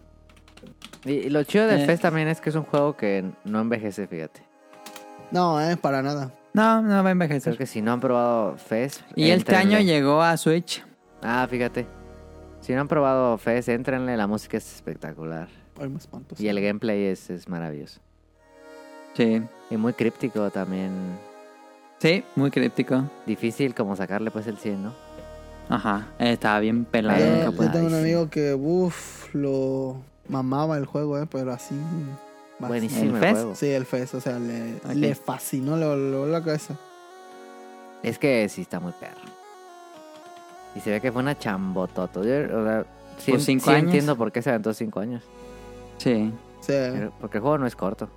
Y, y lo chido de Eh. Fest también es que es un juego que no envejece, fíjate. No, eh, para nada. no, no va a Creo envejecer. que si no han probado Fest... Y este año llegó a Switch. Ah, fíjate. Si no han probado Fest, entrenle, la música es espectacular. Ay, me espanto. Y el gameplay es, es maravilloso. Sí. Y muy críptico también. Sí, muy críptico. Difícil como sacarle pues el 100, ¿no? Ajá. Estaba bien pelado. Eh, nunca Yo, tengo un amigo que, uff, lo mamaba el juego, eh, pero así. bastante. Buenísimo ¿El el, juego. Sí, el FES, o sea, le, le fascinó, le voló la cabeza. Es que sí está muy perro. Y se ve que fue una chambototo. Yo, o sea, sí, cinco sí años. entiendo por qué se aventó 5 años. Sí. Pero- Porque el juego no es corto.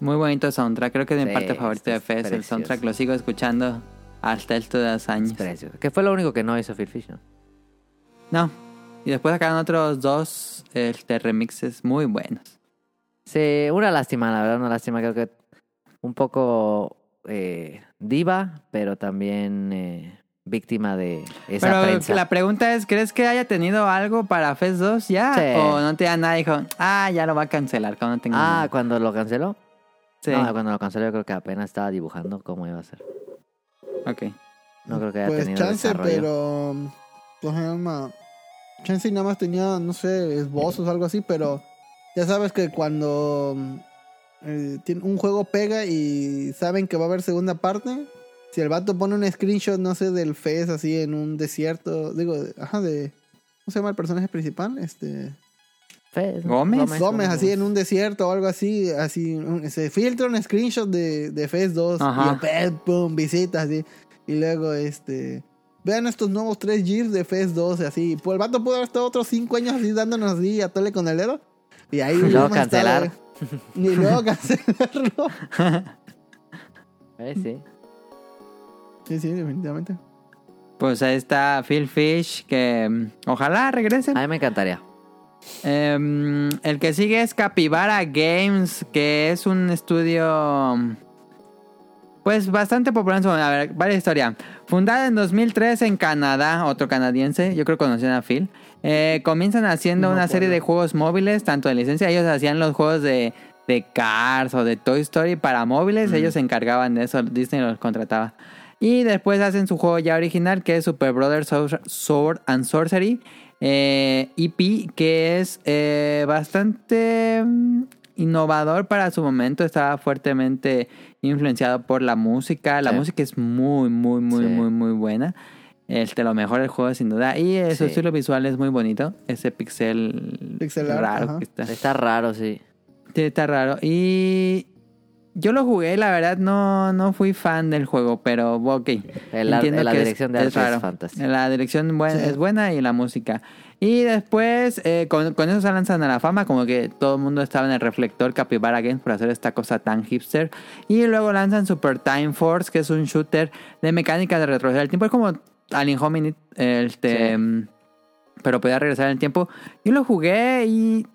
Muy bonito soundtrack. Creo que es mi Sí, parte favorita de Fest. El soundtrack lo sigo escuchando hasta estos dos Es años. precioso. Que fue lo único que no hizo Phil Fish, ¿no? No. Y después sacaron otros dos este, remixes muy buenos. Sí, una lástima, la verdad, una lástima. Creo que un poco eh, diva, pero también eh, víctima de esa Pero prensa. la pregunta es, ¿crees que haya tenido algo para Fest 2 ya? Sí. ¿O no tenía nada? Dijo, ah, ya lo va a cancelar cuando tenga Ah, nada. cuando lo canceló. Sí, No, cuando lo canceló yo creo que apenas estaba dibujando cómo iba a ser. ok. No creo que haya pues tenido chance, desarrollo. pero. ¿Cómo se llama? Chance nada más tenía, no sé, esbozos o algo así, pero ya sabes que cuando eh, tiene- un juego pega y saben que va a haber segunda parte, si el vato pone un screenshot, no sé, del FES así en un desierto, digo, de- ajá, de. ¿Cómo se llama el personaje principal? Este. Fez, Gómez. Gómez, así en un desierto o algo así, así, un- se filtra un screenshot de, de FES 2 Ajá. y pum, pum, visitas así. Y luego, este, vean estos nuevos 3 Gears de FES 2, así. Pues el vato pudo haber estado otros 5 años así dándonos así a tole con el dedo. Y ahí luego cancelar. Y luego cancelarlo. Eh, sí. Sí, sí, definitivamente. Pues ahí está Phil Fish, que mm, ojalá regrese. A mí me encantaría. Em, el que sigue es Capybara Games, que es un estudio pues bastante popular en su momento. A ver, varias historia. Fundada en 2003 en Canadá, otro canadiense, yo creo que conocían a Phil. Eh, comienzan haciendo No una serie de juegos móviles, tanto de licencia. Ellos hacían los juegos de, de Cars o de Toy Story para móviles. Ellos se encargaban de eso, Disney los contrataba. Y después hacen su juego ya original, que es Super Brothers Sword- and Sorcery. eh, EP, que es eh, bastante mm, innovador para su momento. Estaba fuertemente influenciado por la música. La Sí. música es muy, muy, muy, Sí. muy, muy buena. Este, lo mejor del juego, sin duda. Y eh, su Sí. estilo visual es muy bonito. Ese pixel, Pixel raro que está. Está raro, sí. Sí, está raro. Y yo lo jugué, la verdad no, no fui fan del juego, pero ok. El Entiendo la que es- dirección de es arte es fantástica. La dirección buen- Sí. es buena y la música. Y después, eh, con, con eso se lanzan a la fama, como que todo el mundo estaba en el reflector Capybara Games por hacer esta cosa tan hipster. Y luego lanzan Super Time Force, que es un shooter de mecánica de retroceder el tiempo. Es como Alien Hominid, este, Sí. pero podía regresar en el tiempo. Yo lo jugué y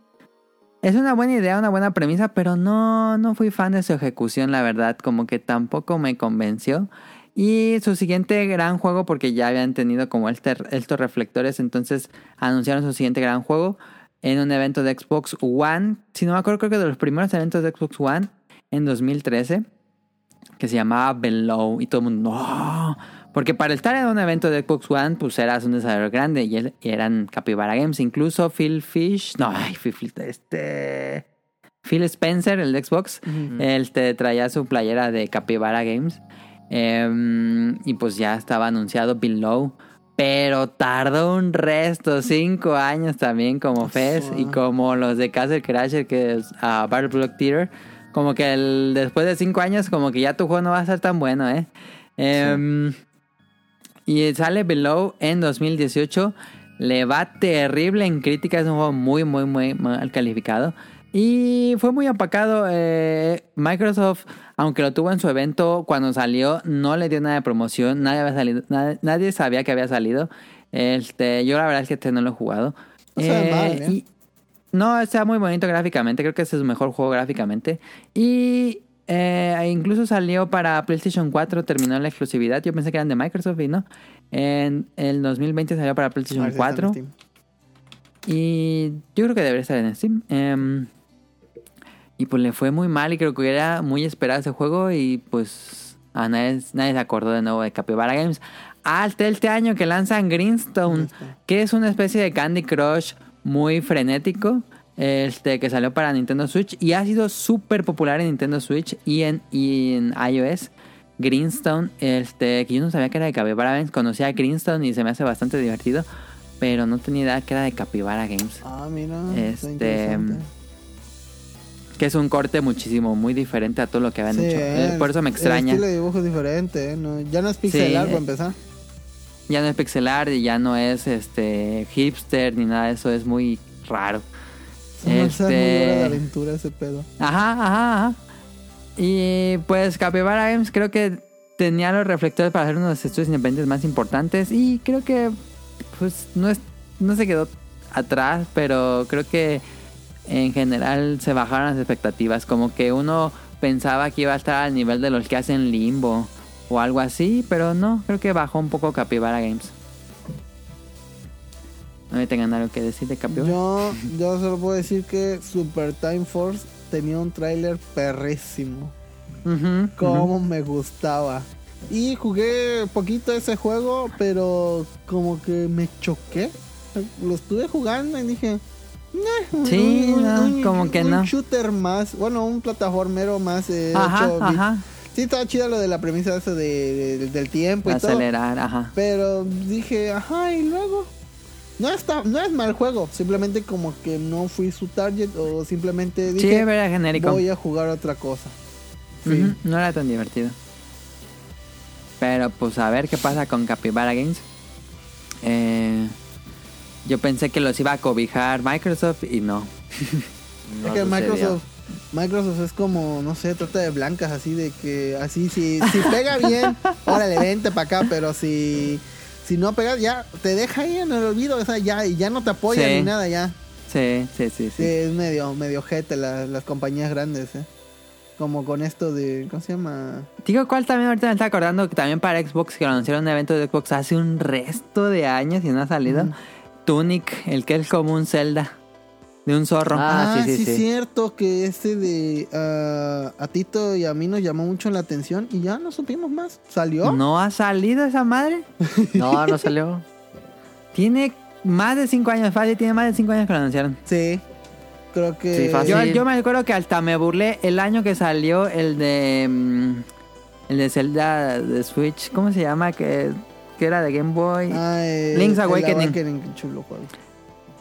es una buena idea, una buena premisa, pero no, no fui fan de su ejecución, la verdad. Como que tampoco me convenció. Y su siguiente gran juego, porque ya habían tenido como este, estos reflectores, entonces anunciaron su siguiente gran juego en un evento de Xbox One. Si no me acuerdo, creo que de los primeros eventos de Xbox One en 2013, que se llamaba Below. Y todo el mundo. Porque para estar en un evento de Xbox One, pues eras un desarrollador grande y, eran Capybara Games. Incluso Phil Fish, no, ay, Phil, este. Phil Spencer, el de Xbox, él te traía su playera de Capybara Games. Em, y pues ya estaba anunciado Below. Pero tardó un resto, cinco años también como Fez y como los de Castle Crasher, que es a Battle Block Theater. Como que el, después de cinco años, como que ya tu juego no va a ser tan bueno, ¿eh? Em, Y sale Below en 2018. Le va terrible en críticas. Es un juego muy, muy, muy mal calificado. Y fue muy apacado. eh, Microsoft, aunque lo tuvo en su evento cuando salió, no le dio nada de promoción. Nadie, había salido, nadie, nadie sabía que había salido. Este, yo la verdad es que este no lo he jugado. No mal, ¿eh? y- no, está muy bonito gráficamente. Creo que ese es su mejor juego gráficamente. Y eh, incluso salió para PlayStation 4, terminó la exclusividad. Yo pensé que eran de Microsoft y no. En el 2020 salió para PlayStation ver si está en 4. Steam. Y yo creo que debería estar en Steam. Em, y pues le fue muy mal y creo que era muy esperado ese juego y pues a nadie, nadie se acordó de nuevo de Capybara Games. Hasta este año que lanzan Greenstone, que es una especie de Candy Crush muy frenético. Este que salió para Nintendo Switch y ha sido súper popular en Nintendo Switch y en, y en iOS. Greenstone, este, que yo no sabía que era de Capybara Games, conocía a Greenstone y se me hace bastante divertido, pero no tenía idea que era de Capybara Games. Ah, mira. Este. Que es un corte muchísimo, muy diferente a todo lo que habían Sí, hecho. Eh, Por eso me El extraña. estilo de dibujo es diferente, ¿eh? No, ya no es pixelar Sí, para empezar. Ya no es pixelar y ya no es este hipster ni nada de eso, es muy raro. Hora de Este, aventura ese pedo. Ajá, ajá, ajá. Y pues Capybara Games creo que tenía los reflectores para hacer uno de los estudios independientes más importantes y creo que pues no, es, no se quedó atrás, pero creo que en general se bajaron las expectativas, como que uno pensaba que iba a estar al nivel de los que hacen Limbo o algo así, pero no, creo que bajó un poco Capybara Games. ¿No tengan algo que decir de Capybara? Yo, yo solo puedo decir que Super Time Force tenía un tráiler perrísimo. Ujú, Como me gustaba. Y jugué poquito ese juego, pero como que me choqué. Lo estuve jugando y dije... "Nah, Sí, no, como que un no. shooter más, bueno, un plataformero más. Eh, Ajá, 8 bits. ajá. Sí, estaba chida lo de la premisa esa de, de- del tiempo y todo. Acelerar, ajá. Pero dije, ajá, y luego. No, está, no es mal juego, simplemente como que no fui su target o simplemente Sí, dije, era genérico. voy a jugar otra cosa. No era tan divertido. Pero pues a ver qué pasa con Capybara Games. Eh, yo pensé que los iba a cobijar Microsoft y no. No es que. Microsoft, Microsoft es como, no sé, trata de blancas así de que así, si, si pega bien, órale, vente para acá, pero si, si no pegas, ya te deja ahí en el olvido, o sea, ya, y ya no te apoya Sí. ni nada, ya. Sí, sí, sí, Sí, sí. es medio, medio jete la- las compañías grandes, ¿eh? Como con esto de, ¿cómo se llama? Digo, ¿cuál también ahorita me está acordando que también para Xbox que lo anunciaron en un evento de Xbox hace un resto de años y no ha salido? Tunic, el que es como un Zelda. De un zorro. Ah, sí, sí, sí, sí. cierto que este de ah, a Tito y a mí nos llamó mucho la atención y ya no supimos más. ¿Salió? ¿No ha salido esa madre? No, no salió. Tiene más de 5 años, fácil, tiene más de 5 años que lo anunciaron. Sí. Creo que. Sí, fácil. Yo, yo me acuerdo que hasta me burlé el año que salió el de. mm, el de Zelda de Switch. ¿Cómo se llama? Que, que era de Game Boy. Ah, eh, Link's el Awakening. qué chulo juego.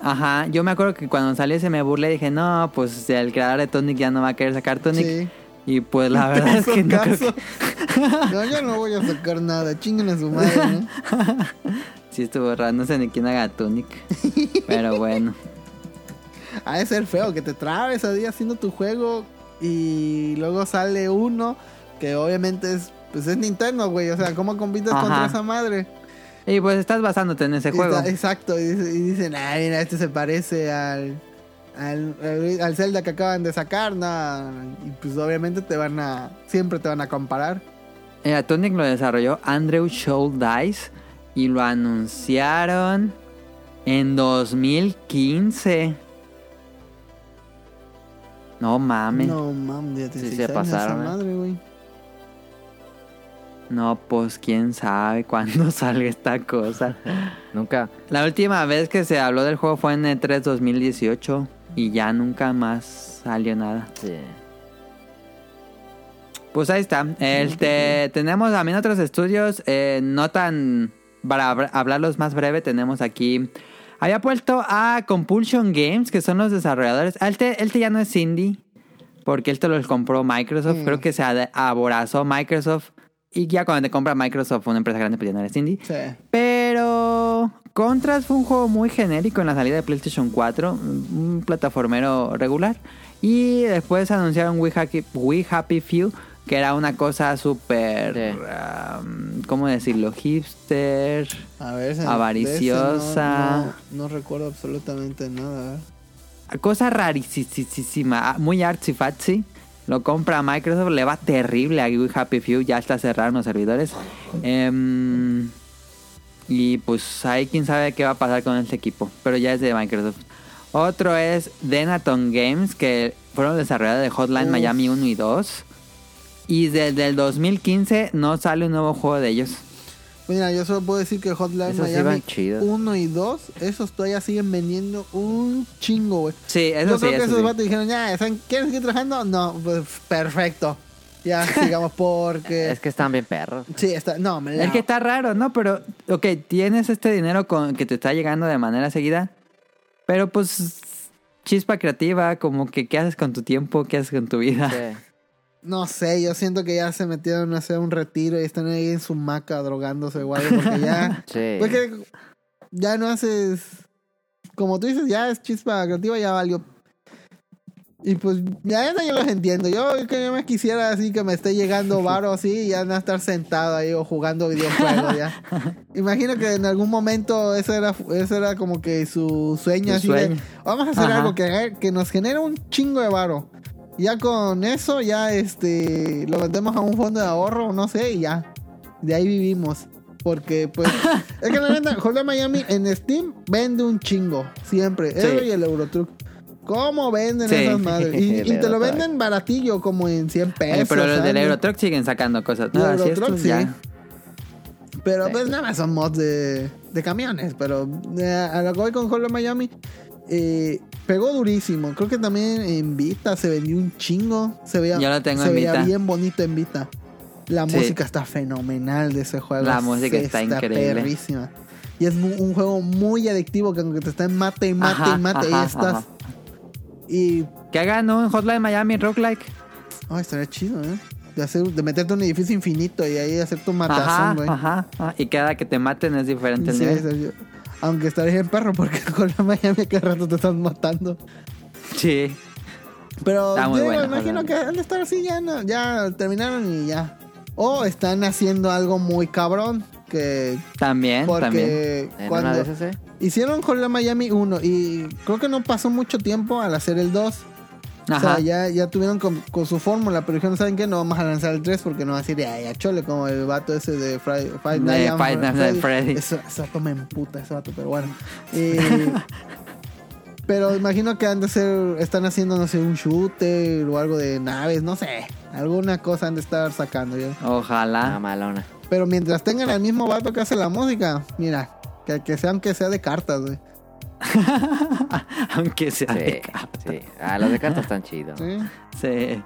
Ajá. Yo me acuerdo que cuando salió ese me burlé y dije, no, pues el creador de Tonic ya no va a querer sacar Tonic. Sí. Y pues la verdad es que no creo caso. que- No, yo no voy a sacar nada. Chinguen a su madre, ¿no? Sí estuvo raro, no sé ni quién haga Tonic. Pero bueno. Ha de ser feo que te trabes a día haciendo tu juego y luego sale uno que obviamente es pues es Nintendo, güey. O sea, ¿cómo compites Ajá. contra esa madre? Y pues estás basándote en ese Y juego. está- exacto. Y, dice- y dicen, ay, mira, este se parece al, al, al- Zelda que acaban de sacar. No. Y pues obviamente te van a. Siempre te van a comparar. Eh, Tonic lo desarrolló Andrew Scholl Dice y lo anunciaron en 2015. No mames. No. Mames, ya te Sí, se pasaron, ¿eh? madre, güey. Pues quién sabe cuándo salga esta cosa. Nunca. La última vez que se habló del juego fue en E E3 2018 y ya nunca más salió nada. Sí. Pues ahí está. Este, tenemos también otros estudios, eh, no tan... Para hab- hablarlos más breve, tenemos aquí... Había puesto a Compulsion Games, que son los desarrolladores. Ah, Este, este ya no es indie, porque este lo compró Microsoft. Mm. Creo que se aborazó Microsoft. Y ya cuando te compra Microsoft, una empresa grande, pues ya no eres indie. Sí. Pero Contras fue un juego muy genérico en la salida de PlayStation 4, un plataformero regular. Y después anunciaron We Happy, We Happy Few, que era una cosa súper, Sí. um, ¿cómo decirlo? Hipster. A ver, Avariciosa. No, no- no recuerdo absolutamente nada. Cosa rarísima, muy artsy fatsy. Lo compra Microsoft, le va terrible a Happy Few, ya está cerraron los servidores. Em, y pues ahí quién sabe qué va a pasar con este equipo, pero ya es de Microsoft. Otro es Denaton Games, que fueron desarrolladores de Hotline Uf. Miami 1 y 2. Y desde el 2015 no sale un nuevo juego de ellos. Mira, yo solo puedo decir que Hotline Esos Miami van chidos. 1 y 2, esos todavía siguen vendiendo un chingo, güey. Sí, eso Yo sí, creo que eso esos sí. vatos dijeron, ya, ¿saben? ¿quieren seguir trabajando? No, pues perfecto. Ya, sigamos porque... Es que están bien perros. Sí, está... No, me la- Es que está raro, ¿no? Pero, ok, tienes este dinero con, que te está llegando de manera seguida, pero pues chispa creativa, como que qué haces con tu tiempo, qué haces con tu vida. Sí. No sé, yo siento que ya se metieron a hacer un retiro y están ahí en su maca drogándose, güey, porque ya... Sí. Porque ya no haces. Como tú dices, ya es chispa creativa, ya valió. Y pues, ya no, yo los entiendo. Yo que yo me quisiera así que me esté llegando varo así y ya no estar sentado ahí o jugando videojuegos ya. Imagino que en algún momento eso era, eso era como que su sueño Su así sueño. de vamos a hacer Ajá. algo que, que nos genere un chingo de varo. Ya con eso, ya este lo metemos a un fondo de ahorro, no sé, y ya. De ahí vivimos. Porque, pues, es que la neta, Hotline Miami en Steam vende un chingo. Siempre. Eso y el Eurotruck. ¿Cómo venden Sí. esas madres? Y, te lo venden baratillo, como en 100 pesos. Pero los del ¿sabes? Eurotruck siguen sacando cosas y Eurotruck, estos sí. ya. Pero Sí. pues nada más son mods de, de camiones. Pero eh, a lo que voy con Hotline Miami, eh, pegó durísimo. Creo que también en Vita se vendió un chingo. Se veía, Yo lo tengo se en veía Vita. bien bonito en Vita. La Sí. música está fenomenal de ese juego. La música Sí, está increíble. perrísima. Y es mu- un juego muy adictivo que aunque te estén mate y mate Ajá, y mate, ahí ajá, estás. ajá. Y Que hagan un Hotline Miami roguelike. ay, estaría chido, ¿eh? De, hacer, de meterte en un edificio infinito y ahí hacer tu Ajá, matazón, güey. ajá, ajá. Y cada que te maten es diferente el Sí, nivel. Sergio. Aunque estaría en perro porque con la Miami cada rato te están matando. Sí. Pero Está yo imagino que han de estar así ya, no, ya terminaron y ya. O están haciendo algo muy cabrón. que También, también. porque una cuando esas, ¿eh? hicieron Hotline Miami 1 y creo que no pasó mucho tiempo al hacer el 2. O sea, ya, ya tuvieron con, con su fórmula, pero dijeron, ¿saben qué? No vamos a lanzar el 3 porque no va a decir, ay, a chole, como el vato ese de Friday, Five De Nights at Five Nights at Freddy. Eso, ese vato me emputa, ese vato, pero bueno. Y- pero imagino que han de ser, están haciendo, no sé, un shooter o algo de naves, no sé. Alguna cosa han de estar sacando. ¿ya? Ah, Ojalá. malona. Pero mientras tengan el mismo vato que hace la música, mira, que, que sea aunque sea de cartas, güey. Aunque sea. Sí, de- sí. Ah, los de cartas están chidos. ¿sí? Sí.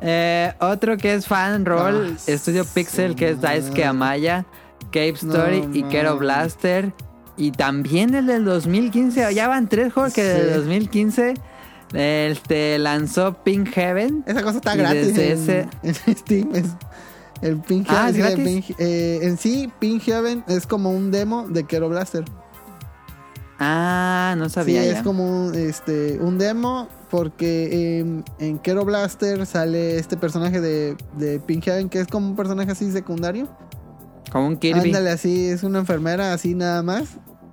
Eh, otro que es fan roll, Ah, Estudio Pixel, que es Daisuke. Amaya, Cave Story No, y Kero. Blaster. Y también el del 2015. Ya van tres juegos que del 2015 este, lanzó Pink Heaven. Esa cosa está gratis desde en, ese- en Steam. Es, el Pink Ah, Heaven, ¿es sí, el gratis? Pink- eh, en sí, Pink Heaven es como un demo de Kero Blaster. Ah, no sabía sí, ya. es como un, este, un demo porque en, en Kero Blaster sale este personaje de, de Pink Heaven que es como un personaje así secundario. Como un Kirby. Ándale, así, es una enfermera así nada más.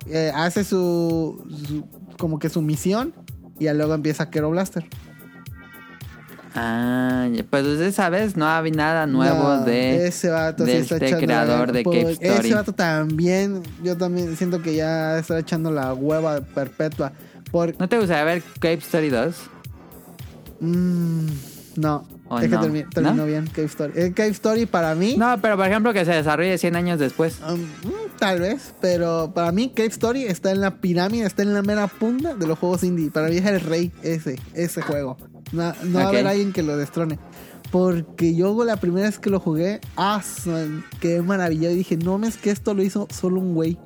Eh, hace su, su- como que su misión y ya luego empieza Kero Blaster. Ah, pues desde esa vez no había nada nuevo No, de... ese vato sí de está este creador de Cave Story. Ese vato también, yo también siento que ya está echando la hueva perpetua. Por, ¿No te gustaría ver Cave Story 2? mm, no, ¿O es que termi- terminó ¿No? bien Cave Story. El Cave Story para mí, No, pero por ejemplo que se desarrolle 100 años después. um, mm, tal vez, pero para mí Cave Story está en la pirámide, está en la mera punta de los juegos indie. Para mí es el rey ese, ese juego. No, no va a haber alguien que lo destrone. Porque yo la primera vez que lo jugué, ah, qué maravilla. Y dije, no mames que esto lo hizo solo un güey.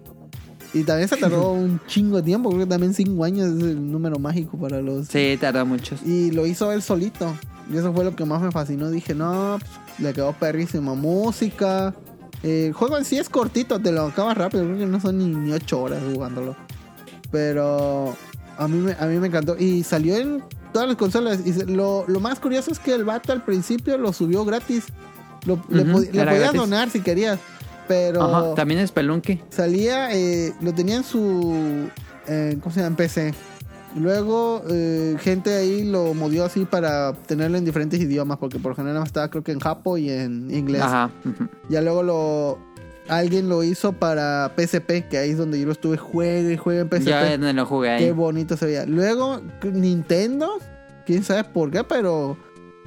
Y también se tardó un chingo de tiempo, creo que también 5 años es el número mágico para los... Sí, tardó mucho. Y lo hizo él solito. Y eso fue lo que más me fascinó. Dije, no, pues, le quedó perrísima música. Eh, el juego en sí es cortito, te lo acabas rápido. Creo que no son ni, ni 8 horas jugándolo. Pero a mí, me, a mí me encantó. Y salió en todas las consolas. Y lo, lo más curioso es que el vato al principio lo subió gratis. Lo, le, pod- le podías gratis. donar si querías. Pero Ajá, también es Pelunky. salía, eh, lo tenía en su, eh, ¿cómo se llama? En PC. Luego, eh, gente ahí lo modió así para tenerlo en diferentes idiomas, porque por lo general estaba creo que en japo y en inglés. Ajá. Ya luego lo, alguien lo hizo para PSP, que ahí es donde yo lo estuve, juegue y juegue en PSP. Yo el lo jugué Qué ahí. bonito se veía. Luego, Nintendo, quién sabe por qué, pero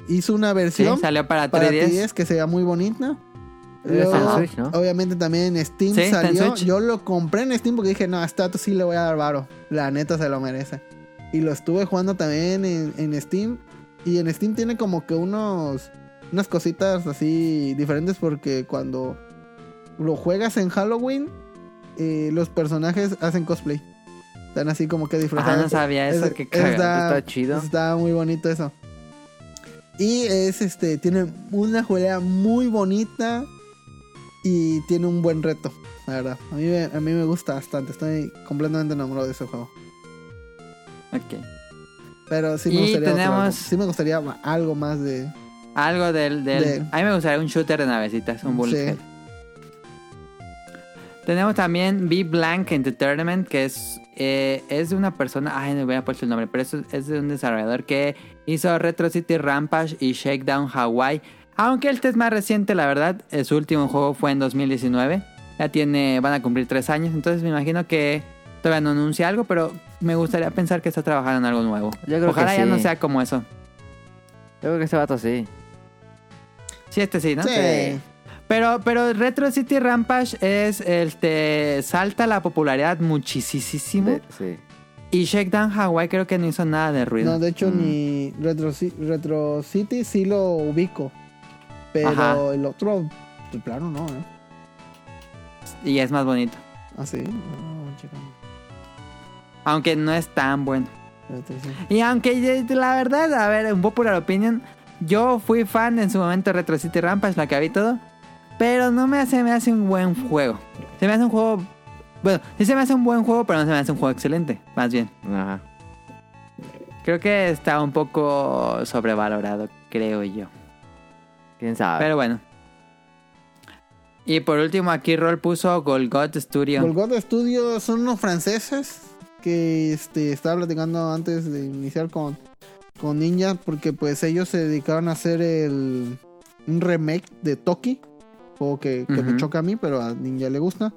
hizo una Sí, versión salió para para 3DS. 3DS que se veía muy bonita. En Luego, Switch, ¿no? Obviamente también en Steam Sí, en salió. Yo lo compré en Steam porque dije, no, a este dato sí le voy a dar varo. La neta se lo merece. Y lo estuve jugando también en, en Steam. Y en Steam tiene como que unos unas cositas así diferentes porque cuando lo juegas en Halloween, eh, los personajes hacen cosplay. Están así como que Ah, disfrazados. no sabía eso. Es- es da- Está chido. Está muy bonito eso. Y es este, tiene una juega muy bonita y tiene un buen reto, la verdad. A mí, me- a mí me gusta bastante, estoy completamente enamorado de ese juego. Ok. Pero sí me Y gustaría tenemos- sí me gustaría algo más de Algo del, del... De- A mí me gustaría un shooter de navecitas, un bullet Sí. Tenemos también Be Blank Entertainment, que es, eh, es de una persona... Ay, no hubiera puesto el nombre, pero es, es de un desarrollador que hizo Retro City Rampage y Shakedown Hawaii. Aunque este es más reciente, la verdad. eh, Su último juego fue en 2019. Ya tiene... Van a cumplir tres años. Entonces me imagino que todavía no anuncia algo, pero me gustaría pensar que está trabajando en algo nuevo. Yo creo Ojalá que ya no sea como eso. Yo creo que ese vato sí. Sí, este sí, ¿no? Sí. Pero, pero Retro City Rampage es este salta la popularidad muchísimo. De- sí. Y Shakedown Hawaii creo que no hizo nada de ruido. No, de hecho Mm. ni Retro, Ci- Retro City sí lo ubico. Pero Ajá. el otro, de plano no, ¿eh? Y es más bonito. Ah, sí. No, chica. Aunque no es tan bueno. Y aunque eh, la verdad, a ver, un popular opinion. Yo fui fan en su momento de Retro City Rampage, la que vi todo. Pero no me hace, me hace un buen juego. Se me hace un juego. Bueno, sí se me hace un buen juego, pero no se me hace un juego excelente. Más bien. Ajá. Creo que está un poco sobrevalorado, creo yo. ¿Quién sabe? Pero bueno. Y por último, aquí Roll puso Golgot Studio. Golgot Studio son unos franceses que este, estaba platicando antes de iniciar con, con Ninja, porque pues ellos se dedicaron a hacer el, un remake de Toki, juego que, que me choca a mí, pero a Ninja le gusta.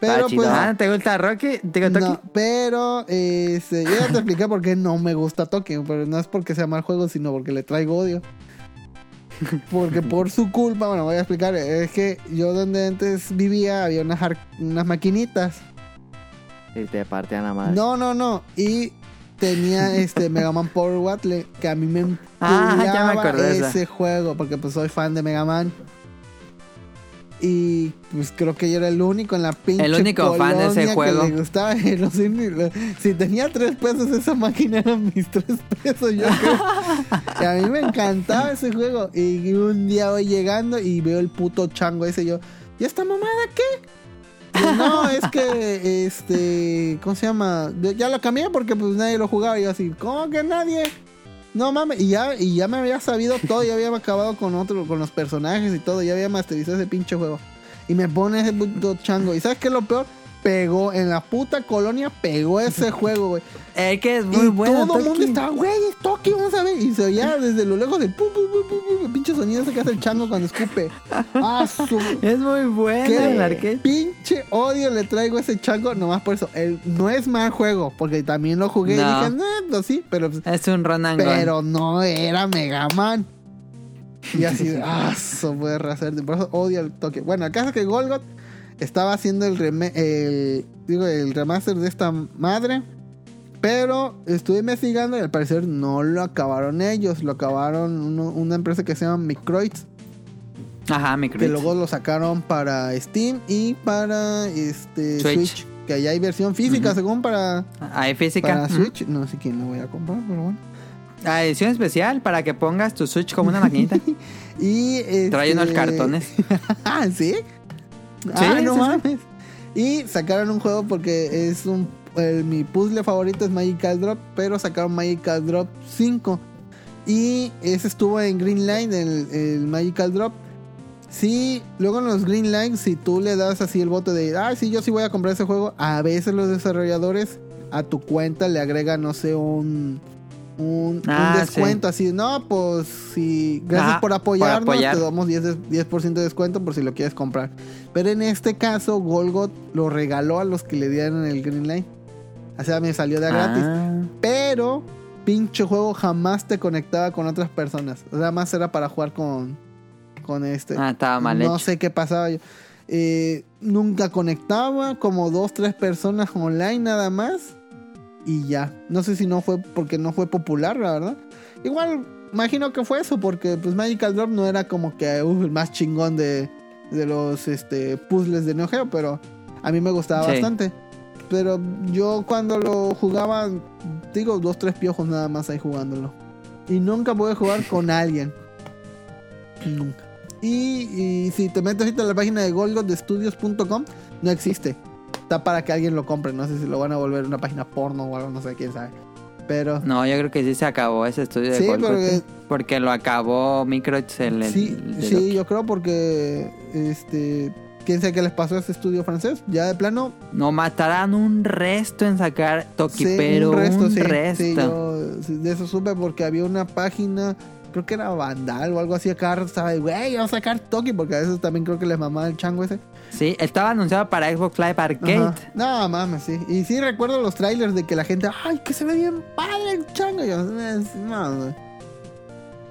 Está Pero pues, Ah, ¿te gusta Rocky? ¿Te gusta no, Toki? pero este, yo ya te expliqué por qué no me gusta Toki, pero no es porque sea mal juego, sino porque le traigo odio. Porque por su culpa, bueno, voy a explicar, es que yo donde antes vivía había unas, unas maquinitas. Y te partían la madre. No, no, no. Y tenía este Mega Man Power Wattle que a mí me Ah, ya me acordé ese juego porque pues soy fan de Mega Man. Y pues creo que yo era el único en la pinche El único fan de ese juego. Que le gustaba. No sé ni lo- si tenía tres pesos esa máquina eran mis tres pesos yo creo. y a mí me encantaba ese juego. Y un día voy llegando y veo el puto chango ese y yo. ¿Y esta mamada qué? Yo, no, es que este. ¿Cómo se llama? Ya lo cambié porque pues nadie lo jugaba. Y yo así, ¿cómo que nadie? No mames, y ya, y ya me había sabido todo, ya había acabado con otro, con los personajes y todo, ya había masterizado ese pinche juego. Y me pone ese puto chango. ¿Y sabes qué es lo peor? Pegó, en la puta colonia pegó ese juego, güey. Es que es muy y bueno. todo el mundo estaba, güey, es Toki, vamos a ver. Y se oía desde lo lejos el pu, pu, pu, pu, pu, el pinche sonido ese que hace el chango cuando escupe. Ah, su Es muy bueno ¿Qué el arcade. pinche odio le traigo a ese chango nomás por eso. El, no es mal juego, porque también lo jugué No. y dije, no, no, sí, pero, pues, Es un gun. pero no era Mega Man. Y así, ah, eso puede hacer. Por eso odio el toque. Bueno, el caso es que Golgot estaba haciendo el, reme- el, digo, el remaster de esta madre. Pero estuve investigando y al parecer no lo acabaron ellos. Lo acabaron uno- una empresa que se llama Microids. Ajá, mi Que luego lo sacaron para Steam y para este Switch. Switch. Que allá hay versión física, según para, Hay física. para. Switch. No sé quién lo voy a comprar, pero bueno. Ah, edición especial para que pongas tu Switch como una maquinita. Y Trae unos este, cartones. ah, ¿sí? no sí, sí. mames. Y sacaron un juego porque es un. el- mi puzzle favorito es Magical Drop, pero sacaron Magical Drop 5. Y ese estuvo en Green Line, el, el Magical Drop. Sí, luego en los Green Line, si tú le das así el voto de, ah, sí, yo sí voy a comprar ese juego, a veces los desarrolladores a tu cuenta le agregan, no sé, un, un, un Ah, descuento así, no, pues si, gracias Ajá, por por apoyarnos, apoyar. te damos 10, de- 10% de descuento por si lo quieres comprar. Pero en este caso, Golgot lo regaló a los que le dieron el Green Line. O sea, me salió de gratis. Ah, Pero, pinche juego jamás te conectaba con otras personas. O sea, más era para jugar con, con este. ah, estaba mal no hecho. sé qué pasaba. yo. Eh, nunca conectaba, como dos, tres personas online nada más. Y ya. No sé si no fue porque no fue popular, la verdad. Igual, imagino que fue eso, porque pues Magical Drop no era como que uh, el más chingón de, de los este, puzzles de Neo Geo, pero a mí me gustaba Sí. bastante. Pero yo cuando lo jugaba, digo, dos, tres piojos nada más ahí jugándolo. Y nunca pude jugar con alguien. Nunca. Y, y si te metes ahorita a la página de golgodestudios.com, no existe. Está para que alguien lo compre. No sé si lo van a volver una página porno o algo, no sé quién sabe. Pero No, yo creo que sí se acabó ese estudio de Sí, porque- porque lo acabó Microids el, el- sí, el sí, yo creo porque este quién sabe qué les pasó a ese estudio francés. Ya de plano, No matarán un resto en sacar Toki, sí, pero un resto. sí, sí, yo sí, de eso supe porque había una página, creo que era Vandal o algo así acá, estaba, güey, vamos a sacar Toki porque a veces también creo que les mamaba el chango ese. Sí, estaba anunciado para Xbox Live Arcade. Ajá. No, mames, sí. Y sí recuerdo los trailers de que la gente, ay, que se ve bien padre el chango. Yo.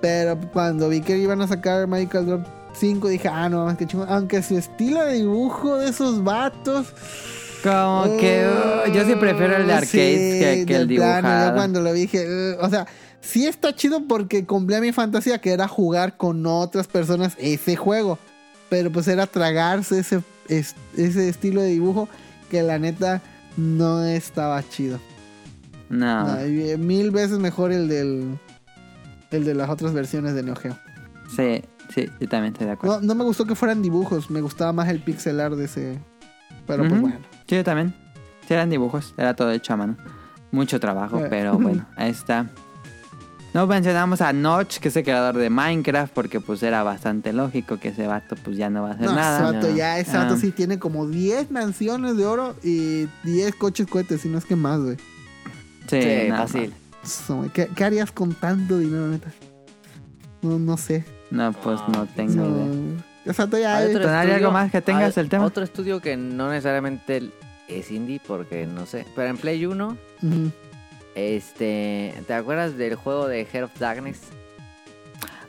Pero cuando vi que iban a sacar Magical Drop 5, dije, ah, no mames, qué chingón. Aunque su estilo de dibujo de esos vatos. Como que uh, yo sí prefiero el de uh, arcade sí, que, que el de plano, dibujado. yo cuando lo dije, "Uh", o sea, sí está chido porque cumplía mi fantasía que era jugar con otras personas ese juego. Pero pues era tragarse ese, es- ese estilo de dibujo que la neta no estaba chido. No, eh, mil veces mejor el del el de las otras versiones de Neo Geo. sí, sí, yo también estoy de acuerdo. No, no me gustó que fueran dibujos, me gustaba más el pixel art de ese. Pero pues bueno. Sí, yo también. Sí, eran dibujos, era todo hecho a mano. Mucho trabajo, Eh. pero bueno, ahí está. No mencionamos a Notch, que es el creador de Minecraft, porque pues era bastante lógico que ese vato pues ya no va a hacer No, nada. ese vato no. ya, ese vato Ah. sí tiene como 10 mansiones de oro y 10 coches cohetes, si no es que más, güey. Sí, fácil. ¿Qué, qué harías con tanto dinero, neta? No, no sé. No, pues no tengo No, idea. vato ya... Hay otro ¿Hay algo estudio- más que tengas hay el tema? Otro estudio que no necesariamente es indie, porque no sé. Pero en Play 1, Ujú. Este. ¿Te acuerdas del juego de Head of Darkness?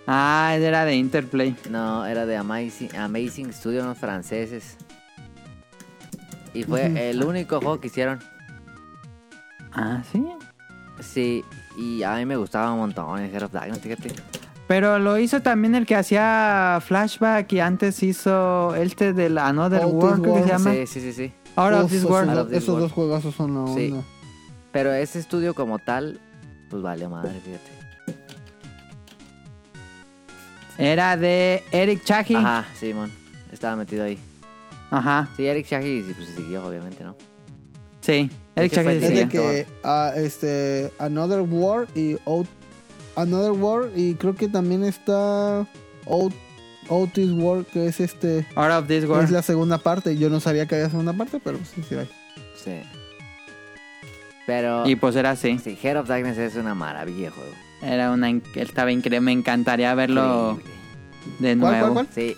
Ah, era de Interplay. No, era de Amazing, Amazing Studio, unos franceses. Y fue el único juego que hicieron. Ah, sí. Sí, y a mí me gustaba un montón el Head of Darkness, fíjate. Pero lo hizo también el que hacía Flashback y antes hizo este del Another World, creo que se World. llama. Sí, sí, sí, sí. Out of Uf, This esos World. dos- Out of This Esos World. dos juegazos son la Sí. Pero ese estudio como tal, pues vale madre, fíjate. Era de Eric Chahi. Ajá. Ajá, Simón. Estaba metido ahí. Sí, Eric Shahi sí, pues siguió, obviamente, ¿no? Sí. Eric Chahi sí. Es de que ah, este Another War y Out, Another War y creo que también está Out, Otis War que es este Out of This que es la segunda parte. Yo no sabía que había segunda parte, pero sí, sí hay. Sí. Pero. Y pues era así. Sí, Head of Darkness es una maravilla juego. Era una. Estaba increíble. Me encantaría verlo Increíble. de ¿Cuál, nuevo. cuál, cuál? Sí,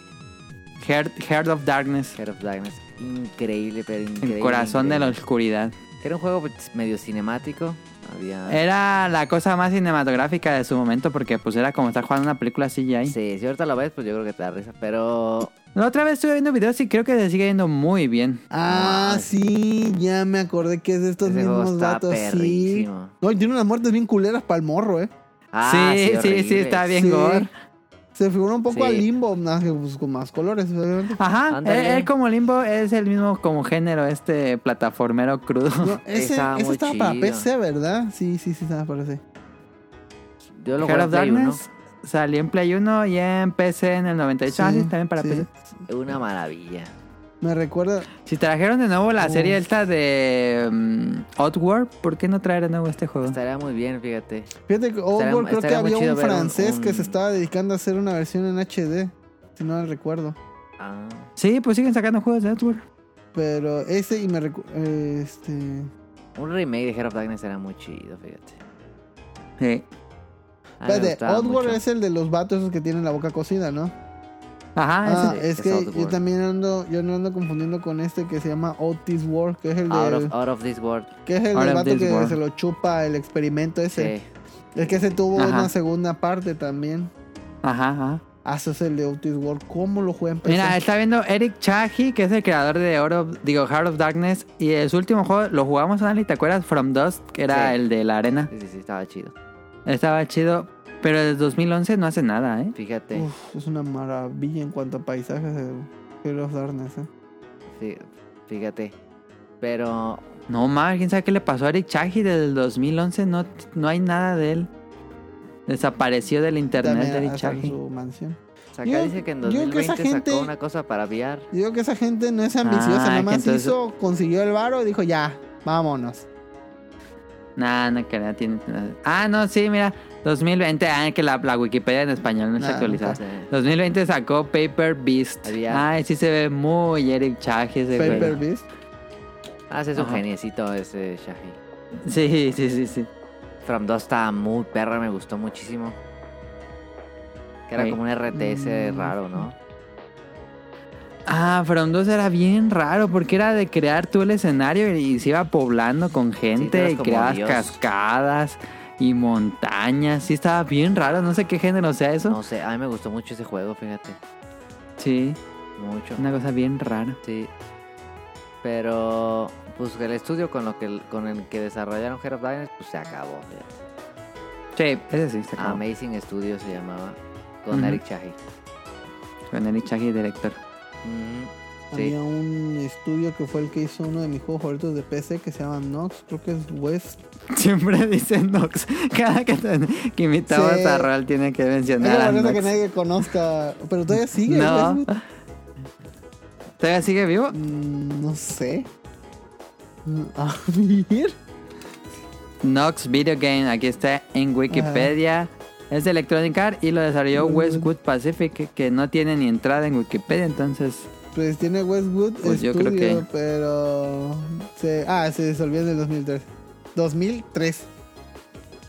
Heart, Heart of Darkness. Head of Darkness. Increíble, pero increíble. El corazón de la oscuridad. Era un juego pues, medio cinemático. Había. Era la cosa más cinematográfica de su momento porque pues era como estar jugando una película CGI. Sí, si ahorita lo ves, pues yo creo que te da risa. Pero. La otra vez estuve viendo videos y creo que se sigue viendo muy bien. Ah, sí, ya me acordé que es de estos Ese mismos vatos, sí. No, y tiene unas muertes bien culeras para el morro, eh. Ah, sí, sí, sí, está bien Sí. gore. Se figura un poco Sí. al limbo, pues, con más colores, obviamente. Ajá, él, él como Limbo es el mismo como género, este plataformero crudo. No, ese, Estaba ese muy estaba para. PC, ¿verdad? Sí, sí, sí, estaba para PC. Yo lo Heart jugué of en Play 1. Darkness salió en Play 1 y en PC en el 98. ah, sí, también para sí. PC. Una maravilla. Me recuerda. Si trajeron de nuevo la Uf. serie esta de um, Oddworld, ¿por qué no traer de nuevo este juego? Estaría muy bien, fíjate. Fíjate que Oddworld creo que había un francés que se estaba dedicando a hacer una versión en HD. Si no recuerdo. Ah, Sí, pues siguen sacando juegos de Oddworld. Pero ese y me recu- Este. un remake de Head of Darkness era muy chido, fíjate. Sí. A mí me Espérate, Oddworld mucho. es el de los vatos esos que tienen la boca cocida, ¿no? Ajá, Ah, ese- es es que yo también ando, yo no ando confundiendo con este que se llama Otis World, que es el Out of, out of this world. que es el Out vato this que world. se lo chupa el experimento ese. Sí. Es que ese tuvo Ajá. una segunda parte también. ajá, ajá. Ah, ese es el de Otis World. ¿Cómo lo juega en PC? Mira, está viendo Eric Chahi, que es el creador de Oro, digo, Heart of Darkness. Y su último juego lo jugamos, Anali, ¿te acuerdas? From Dust, que era Sí. el de la arena. Sí, sí, sí, estaba chido. Estaba chido, pero desde 2011 no hace nada, ¿eh? Fíjate. Uf, es una maravilla en cuanto a paisajes de Hero of Darkness, ¿eh? fí- Fíjate. Pero No, más, quién sabe qué le pasó a Eric Chahi desde el 2011. No, no hay nada de él. Desapareció del internet de Eric Chahi. su mansión. o sea, acá Yo- dice que en yo creo que esa 2020 gente- sacó una cosa para VR. Yo Digo que esa gente no es ambiciosa, Ah, nada que más entonces- hizo, consiguió el varo y dijo ya, vámonos. Nah, no creo, tiene... Ah, no, sí, mira. 2020, ah, que la, la Wikipedia en español no está Ah, actualizada. Sí. 2020 sacó Paper Beast. Había- Ay, sí se ve muy Eric Chahi ese Paper juego. Beast. Ah, sí, es un Ajá. geniecito ese Shahi. Sí, sí, sí, sí. From 2 estaba muy perra, me gustó muchísimo. Que era Sí. como un RTS Mm. raro, ¿no? Ah, From 2 era bien raro porque era de crear tú el escenario y, se iba poblando con gente y creabas Dios. cascadas y montañas. Sí, estaba bien raro. No sé qué género sea eso. No sé, a mí me gustó mucho ese juego, fíjate. Sí, Mucho. una cosa bien rara. Sí. Pero, pues el estudio con lo que con el que desarrollaron Head of Darkness, pues se acabó. fíjate. Sí, ese sí se acabó. Amazing Studio se llamaba. Con. Eric Chahi. Con Eric Chahi, director. Mm, sí. Había un estudio que fue el que hizo uno de mis juegos favoritos de PC que se llama Nox, creo que es West. Siempre dice Nox. Cada que, que Sí. a Rol tiene que Es mencionar la que nadie conozca, pero todavía sigue. No. ¿Todavía sigue vivo? Mm, no sé. A ver. Nox Video Game, aquí está en Wikipedia. Es de Electronic Arts y lo desarrolló Westwood Pacific, que no tiene ni entrada en Wikipedia, entonces... Pues tiene Westwood Pues yo Studio, creo que- pero... Se... Ah, se disolvió en el 2003. 2003.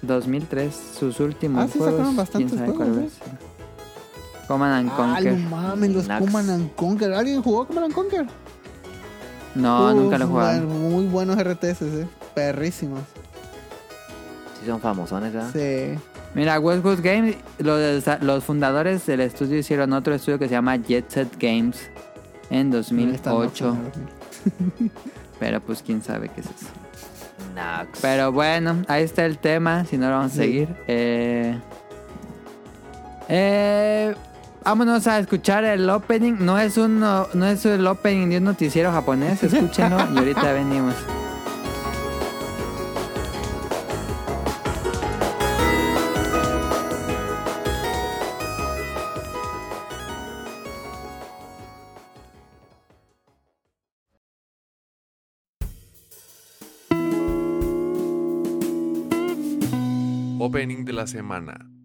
2003, sus últimos Ah, sí, juegos. sacaron bastantes quién sabe juegos, cuál ¿eh? es. Command and Ah, Conquer. no mames, los Nax. Command and Conquer. ¿Alguien jugó Command and Conquer? No, Uf, nunca lo he jugado. Muy buenos RTS, eh. Perrísimos. Sí, son famosones, ¿verdad? Sí. Mira, Westwood Games, los, fundadores del estudio hicieron otro estudio que se llama Jet Set Games en Está 2008. loco, Pero pues quién sabe qué es eso. Pero bueno, ahí está el tema. Si no lo vamos a Sí. seguir. Eh, eh, vámonos a escuchar el opening. No es, un, no es el opening de un noticiero japonés. Escúchenlo y ahorita venimos. La semana.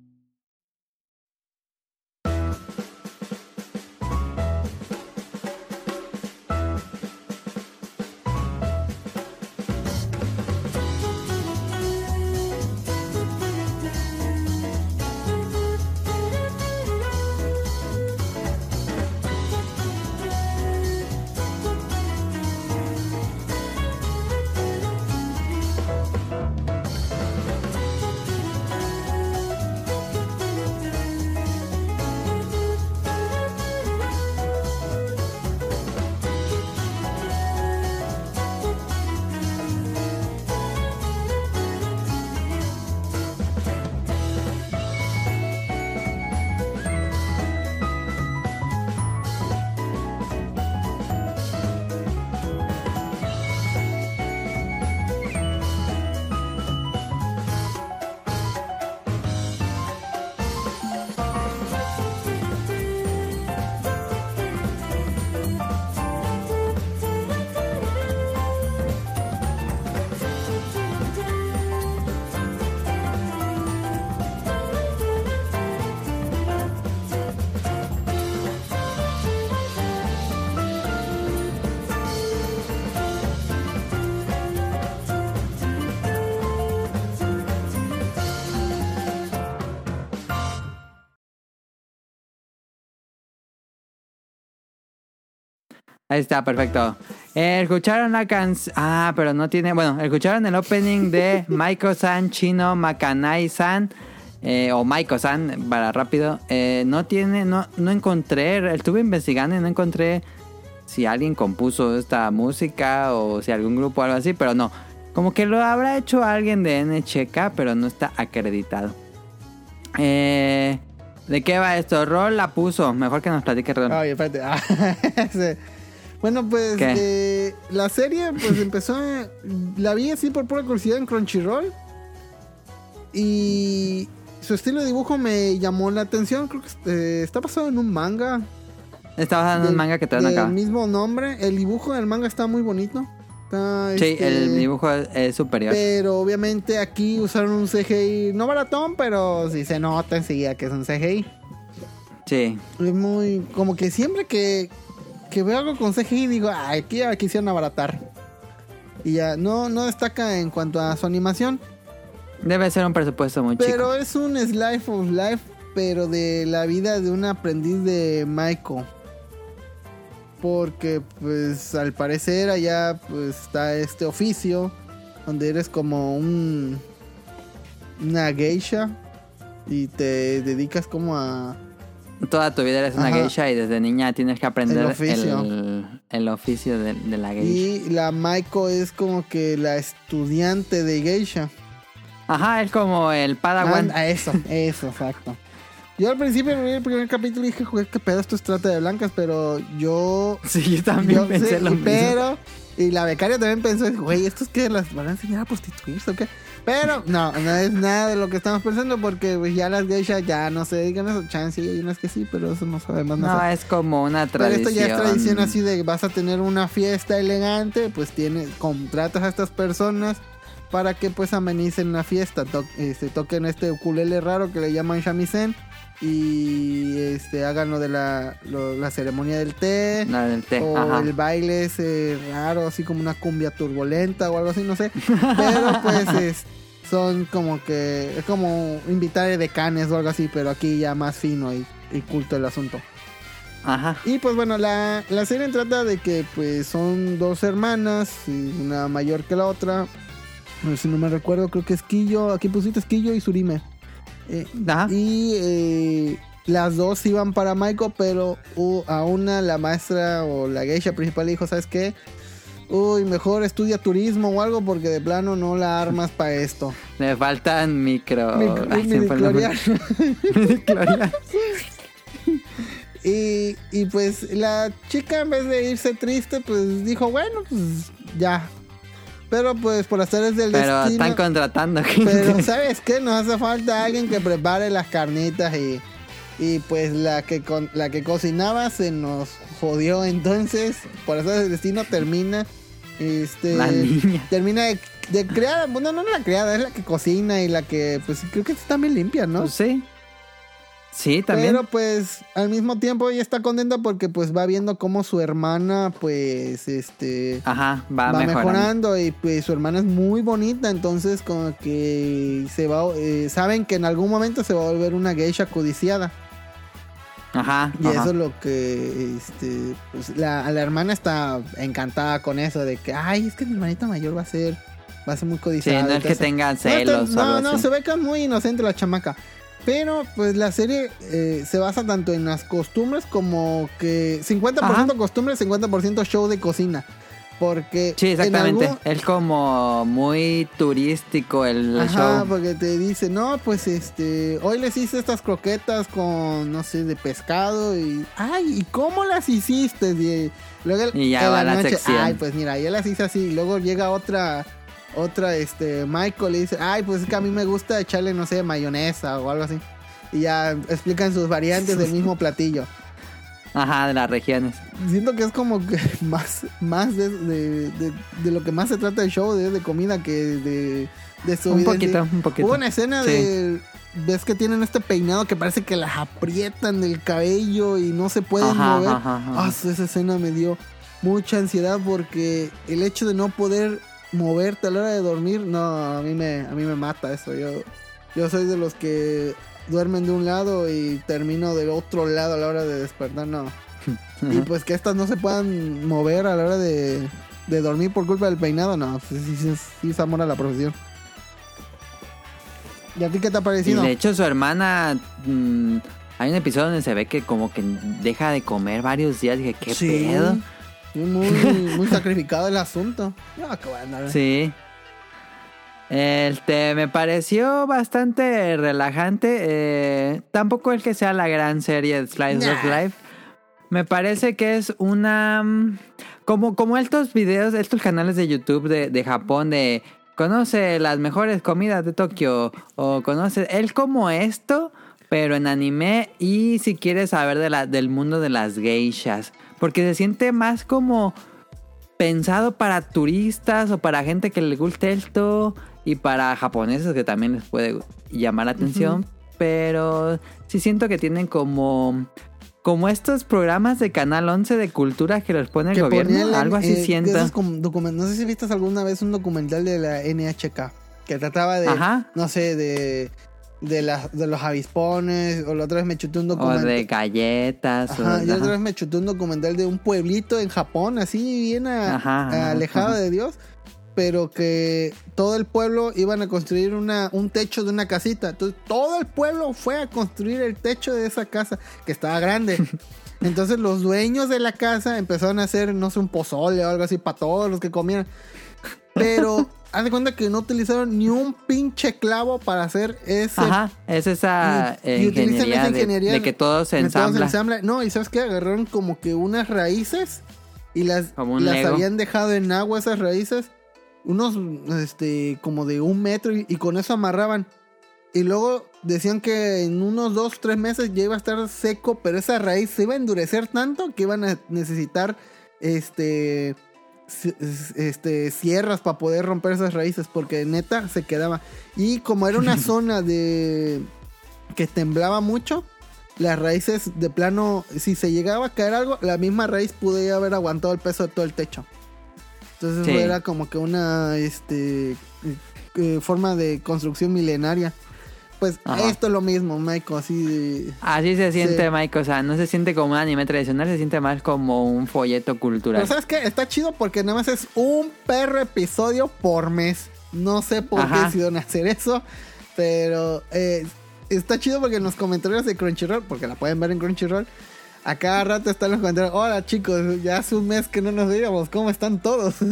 Ahí está, perfecto. Escucharon la canción. Ah, pero no tiene. Bueno, escucharon el opening de Maiko-san Chino Makanai-san. eh, o Maiko-san, para rápido. Eh, no tiene. No, no encontré. Estuve investigando y no encontré si alguien compuso esta música o si algún grupo o algo así, pero no. Como que lo habrá hecho alguien de NHK, pero no está acreditado. Eh, ¿De qué va esto? Rol la puso. Mejor que nos platique Rol. Espérate. Bueno, pues eh, la serie pues empezó, a- la vi así por pura curiosidad en Crunchyroll y su estilo de dibujo me llamó la atención, creo que eh, está basado en un manga Está basado en un manga que te dan acá. mismo nombre, el dibujo del manga está muy bonito. Está, Sí, este, el dibujo es, es superior. Pero obviamente aquí usaron un CGI, no baratón, pero sí se nota enseguida que es un CGI. Sí. Es muy. Como que siempre que, que veo algo con CGI digo, ay, aquí ya quisieron abaratar. Y ya, no, no destaca en cuanto a su animación. Debe ser un presupuesto muy Pero chico. es un slice of life, pero de la vida de un aprendiz de Maiko. Porque, pues, al parecer allá pues está este oficio donde eres como un una geisha y te dedicas como a Toda tu vida eres una Ajá. geisha y desde niña tienes que aprender El oficio. el, el oficio de, de la geisha. y la Maiko es como que la estudiante de geisha. Ajá, es como el Padawan. Ah, eso, eso, exacto. Yo al principio vi el primer capítulo y dije, joder, qué pedo, esto es trata de blancas, pero yo... sí, yo también yo pensé sé, lo mismo. Pero, y la becaria también pensó, güey, ¿estos qué? ¿Las van a enseñar a prostituirse o qué? Pero no, no es nada de lo que estamos pensando porque pues, ya las geishas ya no se dedican a eso. Chance hay unas que sí, pero eso no sabemos No, nada. es como una Pero tradición. esto ya es tradición así de vas a tener una fiesta elegante, pues tiene, contratas a estas personas para que pues amenicen la fiesta, to- este, toquen este ukulele raro que le llaman shamisen y este hagan lo de la, lo- la ceremonia del té. La del té. O Ajá. el baile ese raro, así como una cumbia turbulenta o algo así, no sé. Pero pues es- son como que es como invitar de canes o algo así, pero aquí ya más fino y, y culto el asunto. Ajá. Y pues bueno, la, la serie trata de que pues son dos hermanas, una mayor que la otra. Sé Si no me recuerdo, creo que es Quillo, aquí pusiste Quillo y Surime. Eh, Ajá. y eh, las dos iban para Maiko, pero uh, a una la maestra o la geisha principal le dijo, ¿sabes qué? Uy, mejor estudia turismo o algo porque de plano no la armas para esto. Le faltan micro. Mi- Ay. Y, y pues la chica en vez de irse triste, pues dijo, bueno, pues ya. Pero pues por hacer del Pero destino. están contratando gente. Pero ¿sabes qué? Nos hace falta alguien que prepare las carnitas y, y pues la que con, la que cocinaba se nos jodió. Entonces, por hacer el destino termina. Este. La niña. Termina de, de crear. Bueno, no es la criada, es la que cocina y la que pues creo que está bien limpia, ¿no? Pues sí. Sí, también. Pero pues al mismo tiempo ella está contenta porque pues va viendo cómo su hermana pues este Ajá, va, va, mejorando. mejorando. y pues su hermana es muy bonita entonces como que se va eh, saben que en algún momento se va a volver una geisha codiciada Ajá. y ajá. eso es lo que este pues la, la hermana está encantada con eso de que ay es que mi hermanita mayor va a ser va a ser muy Sí, codiciada no es todo que No, celos no, o algo no, así. se ve que es muy inocente la chamaca. Pero pues la serie eh, se basa tanto en las costumbres como que 50% Ajá. costumbres, 50% show de cocina. Porque Sí, en exactamente. algún- Es como muy turístico el Ajá, show. porque te dice, no, pues este, hoy les hice estas croquetas con, no sé, de pescado y, ay, ¿y cómo las hiciste? Y luego el- Y ya va la sección. ay, pues mira, yo las hice así, y luego llega otra, otra, este, Michael le dice, ay, pues es que a mí me gusta echarle, no sé, mayonesa o algo así. Y ya explican sus variantes del mismo platillo. Ajá, de las regiones. Siento que es como que más, más de, de- de- de lo que más se trata el show, de, de comida que de, de su Un vida poquito, un poquito. Hubo una escena Sí. de. Ves que tienen este peinado que parece que las aprietan del cabello y no se pueden Ajá, mover. ajá, ajá. Ah, esa escena me dio mucha ansiedad porque el hecho de no poder moverte a la hora de dormir, no, a mí me, a mí me mata eso. Yo, yo soy de los que duermen de un lado y termino del otro lado a la hora de despertar, no. y pues que estas no se puedan mover a la hora de, de dormir por culpa del peinado, no, sí, sí, sí es amor a la profesión. ¿Y a ti qué te ha Y parecido? de hecho su hermana... mm, hay un episodio donde se ve que como que deja de comer varios días. Dije, ¿qué Sí. pedo? Muy, muy sacrificado el asunto. Acabo de andar. Sí. Este, me pareció bastante relajante. eh, tampoco es que sea la gran serie de Slice of. Life. Me parece que es una... mm, Como, como estos videos, estos canales de YouTube de, de Japón de... Conoce las mejores comidas de Tokio. O conoce... Él como esto, pero en anime. Y si quieres saber de la, del mundo de las geishas. Porque se siente más como pensado para turistas o para gente que le guste esto y para japoneses que también les puede llamar la atención. Pero sí siento que tienen como como estos programas de Canal 11 de cultura que los pone el Que gobierno, ponían, algo así eh, siento. no sé si viste alguna vez un documental de la NHK que trataba de, Ajá. no sé, de de, las de los avispones. O la otra vez me chuté un O documental. de galletas. Ajá, o- y otra vez me chuté un documental de un pueblito en Japón, así bien a- Ajá, ajá, alejado de Dios, pero que todo el pueblo iban a construir una, un techo de una casita. Entonces todo el pueblo fue a construir el techo de esa casa, que estaba grande. Entonces los dueños de la casa empezaron a hacer, no sé, un pozole o algo así para todos los que comieran. Pero haz de cuenta que no utilizaron ni un pinche clavo para hacer ese Ajá, es esa y- y utilizan ingeniería, esa de- ingeniería de, que todo se ensambla. ensambla. No, y sabes que agarraron como que unas raíces y las, Como las Lego. habían dejado en agua esas raíces, unos este como de un metro y, y con eso amarraban. Y luego decían que en unos dos, tres meses ya iba a estar seco, pero esa raíz se iba a endurecer tanto que iban a necesitar este este, sierras para poder romper esas raíces, porque neta se quedaba. Y como era una zona de que temblaba mucho, las raíces de plano, si se llegaba a caer algo, la misma raíz podía haber aguantado el peso de todo el techo. Entonces Sí. era como que una este eh, forma de construcción milenaria. Pues Ajá. esto es lo mismo, Michael, así. Así se siente, Sí. Mike. O sea, no se siente como un anime tradicional, se siente más como un folleto cultural. Pero ¿sabes qué? Está chido porque nada más es un perro episodio por mes. No sé por qué decidieron hacer eso, pero eh, está chido porque en los comentarios de Crunchyroll, porque la pueden ver en Crunchyroll, a cada rato están los comentarios, hola chicos, ya hace un mes que no nos veíamos, ¿cómo están todos?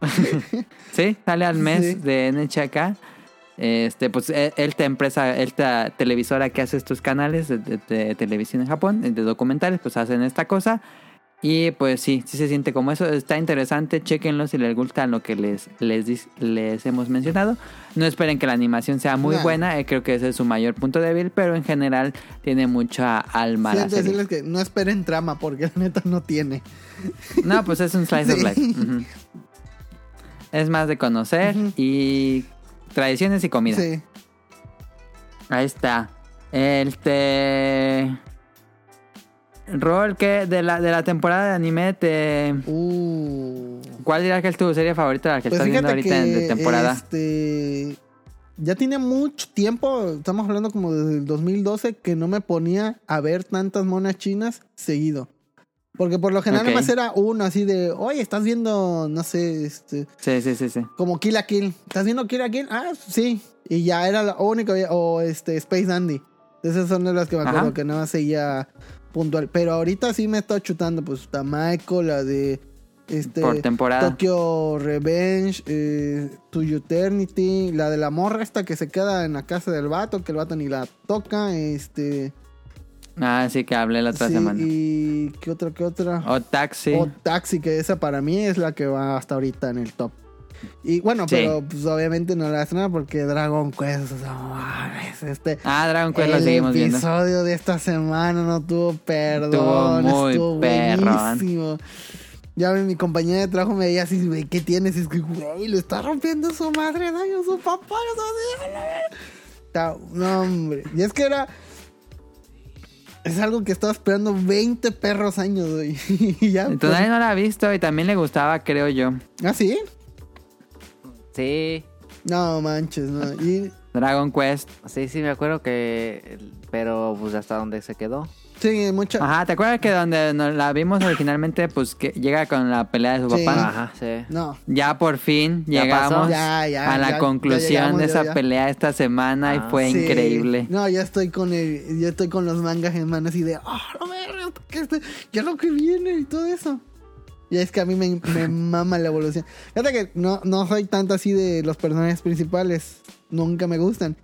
Sí, sale al mes Sí. de NHK. Este, pues esta empresa, esta televisora que hace estos canales de, de- de televisión en Japón, de documentales, pues hacen esta cosa. Y pues sí, sí se siente como eso. Está interesante, chequenlo si les gusta lo que les, les, les hemos mencionado. No esperen que la animación sea muy Nah. buena, eh, creo que ese es su mayor punto débil, pero en general tiene mucha alma la Siento serie. decirles que no esperen trama porque la neta no tiene. No, pues es un slice of Sí. life. Ujú. Es más de conocer y tradiciones y comida. Sí. Ahí está. Este. Rol que de la, de la temporada de anime te. Uh. ¿Cuál dirías que es tu serie favorita la que Pues estás viendo ahorita en- de temporada? este ya tiene mucho tiempo, estamos hablando como desde el 2012 que no me ponía a ver tantas monas chinas seguido. Porque por lo general nada más era uno así de, "Oye, estás viendo, no sé, este Sí, sí, sí, sí. como Kill la Kill. ¿Estás viendo Kill la Kill? Ah, sí." Y ya era la única o este Space Dandy. Esas son de las que me acuerdo Ajá. que nada más seguía puntual, pero ahorita sí me está chutando pues está Michael, la de este Por temporada. Tokyo Revenge, eh, To Eternity, la de la morra esta que se queda en la casa del vato, que el vato ni la toca, este... Ah, sí, que hablé la otra sí, semana. y qué otra, qué otra. O Taxi. O Taxi, que esa para mí es la que va hasta ahorita en el top. Y bueno, Sí. pero pues obviamente no le hace nada porque Dragon Quest, o sea, mames, este... Ah, Dragon Quest lo el seguimos viendo. episodio de esta semana no tuvo perdón. Estuvo muy estuvo buenísimo. Ya mi compañera de trabajo me veía así, güey, ¿qué tienes? Y es que, güey, lo está rompiendo su madre, daño, su papá, No, hombre. Y es que era... Es algo que estaba esperando 20 perros años, güey. Y ya... Entonces pues- no la ha visto y también le gustaba, creo yo. ¿Ah, sí? Sí, No manches, no. Y Dragon Quest. sí, sí, me acuerdo que. Pero, pues, hasta donde se quedó. Sí, mucha... Ajá, ¿te acuerdas que donde nos la vimos originalmente, pues que llega con la pelea de su Sí. papá? Ajá, sí. No. Ya por fin ¿Ya llegamos pasó? Ya, ya, a la ya, conclusión llegamos, de esa ya. pelea esta semana y Ah. fue Sí. increíble. No, ya estoy con el, ya estoy con los mangas en mano así de, ah, no me que este, ya lo que viene y todo eso. Y es que a mí me, me mama la evolución. Fíjate que no, no soy tanto así de los personajes principales. Nunca me gustan.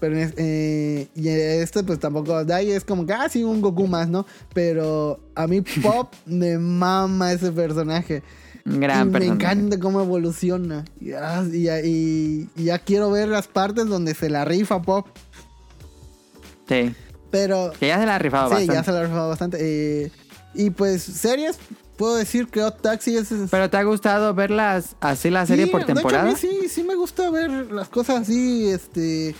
Pero eh, y este pues tampoco. De ahí es como que, ah, sí, un Goku más, ¿no? Pero a mí Pop me mama ese personaje. Gran y me personaje. encanta cómo evoluciona. Y, ah, y ya- y- y ya quiero ver las partes donde se la rifa Pop. Sí. Pero Que ya se la ha rifado sí, bastante. ya se la ha rifado bastante. Eh, y pues, series, puedo decir que Hot Taxi es. Pero ¿te ha gustado verlas así la serie Sí, por de hecho, temporada? a mí sí, sí me gusta ver las cosas así, este.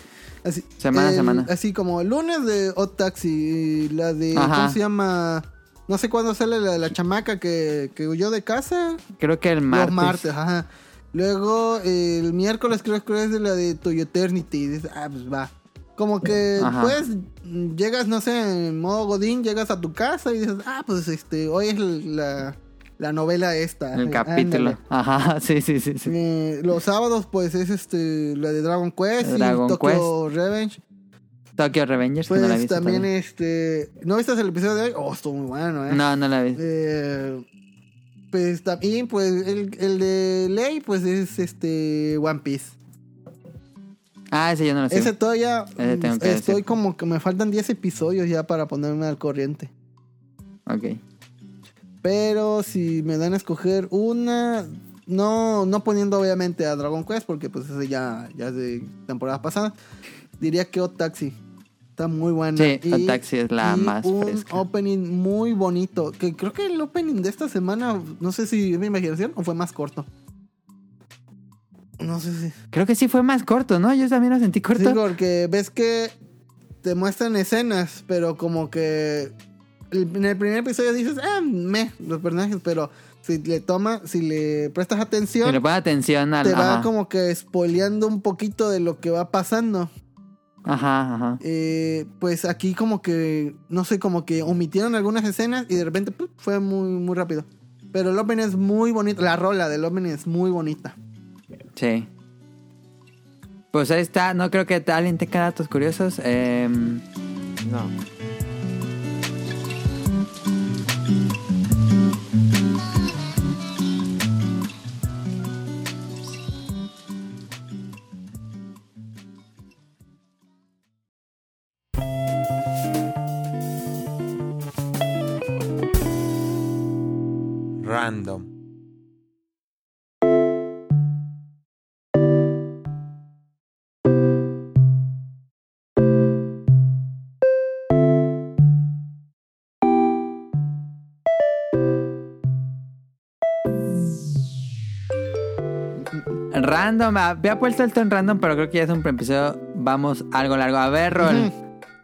Así, Semana a semana. Así como lunes de Hot Taxi, la de. Ajá. ¿Cómo se llama? No sé cuándo sale la la chamaca que, que huyó de casa. Creo que el martes. Los martes, ajá. Luego el miércoles creo que es de la de Toyo Eternity. Dices, ah, pues va. Como que Ajá. pues llegas, no sé, en modo Godín, llegas a tu casa y dices, ah, pues este, hoy es la, la novela esta. El capítulo. ándale. Ajá, sí, sí, sí. sí. Eh, los sábados, pues es este, la de Dragon Quest Dragon y Tokyo Revenge. Tokyo Revengers, Pues no la he visto también todavía. este, ¿no viste el episodio de hoy? Oh, estuvo muy bueno, eh. No, no la vi. Eh, pues también, pues el, el de Ley, pues es este One Piece. Ah, ese yo no lo sé. Ese todavía Ese tengo que estoy decir. como que me faltan 10 episodios ya para ponerme al corriente. Ok. Pero si me dan a escoger una, no, no poniendo obviamente a Dragon Quest, porque pues ese ya, ya es de temporada pasada, diría que Hot Taxi. Está muy buena. Sí, Hot Taxi es la y más un fresca. opening muy bonito. Que creo que el opening de esta semana, no sé si es mi imaginación o fue más corto. No sé si. Creo que sí fue más corto, ¿no? Yo también lo sentí corto. Sí, porque ves que te muestran escenas, pero como que en el primer episodio dices, ah, me, los personajes, pero si le toma, si le prestas atención, Si le pones atención al... te va ajá. como que spoileando un poquito de lo que va pasando. Ajá, ajá. Eh, pues aquí como que, no sé, como que omitieron algunas escenas y de repente ¡pum! fue muy, muy rápido. Pero el opening es muy bonito, la rola del opening es muy bonita. Sí. Pues ahí está. No creo que alguien tenga datos curiosos. Em, No. Random. Había puesto esto en random, pero creo que ya es un episodio. Vamos algo largo. A ver, Rol.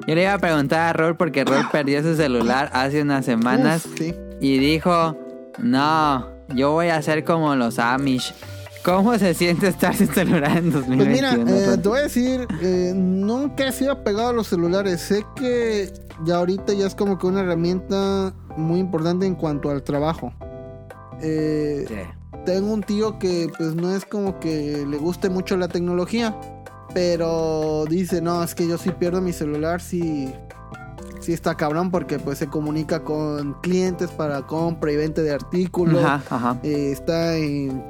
Yo le iba a preguntar a Rol porque Rol perdió su celular hace unas semanas. Uf, sí. Y dijo, no, yo voy a ser como los Amish. ¿Cómo se siente estar sin celular en Pues mira, 2021? eh, te voy a decir, eh, nunca he sido apegado a los celulares. Sé que ya ahorita ya es como que una herramienta muy importante en cuanto al trabajo. Eh, Sí. Tengo un tío que pues no es como que le guste mucho la tecnología, pero dice, no, es que yo sí pierdo mi celular, sí, sí está cabrón porque pues se comunica con clientes para compra y venta de artículos. Ajá, ajá. Eh, está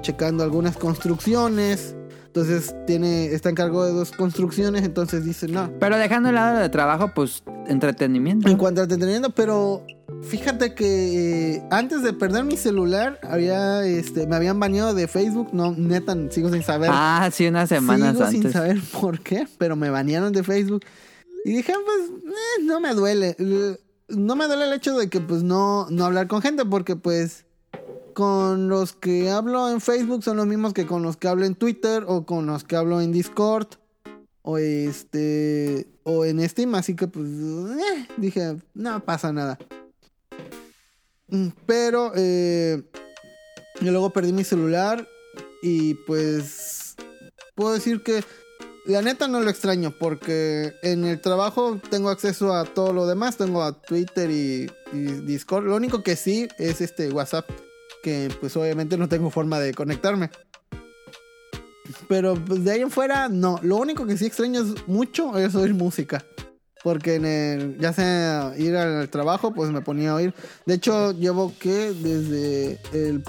checando algunas construcciones. Entonces tiene, está en cargo de dos construcciones. Entonces dice, no. Pero dejando el lado de trabajo, pues entretenimiento. En cuanto a entretenimiento, pero fíjate que eh, antes de perder mi celular, había, este, me habían baneado de Facebook. No, neta, sigo sin saber. Ah, sí, unas semanas sigo sin saber por qué, pero me banearon de Facebook. Y dije, pues, eh, no me duele. No me duele el hecho de que, pues, no, no hablar con gente, porque, pues, con los que hablo en Facebook son los mismos que con los que hablo en Twitter o con los que hablo en Discord o este o en Steam, así que pues eh, dije, no pasa nada. Mm, Pero eh, yo luego perdí mi celular y pues puedo decir que la neta no lo extraño porque en el trabajo tengo acceso a todo lo demás, tengo a Twitter y, Discord. Lo único que sí es este WhatsApp, que pues obviamente no tengo forma de conectarme. Pero pues, de ahí en fuera, no. Lo único que sí extraño es mucho es oír música. Porque en el, ya sea ir al trabajo, pues me ponía a oír. De hecho, llevo que desde el,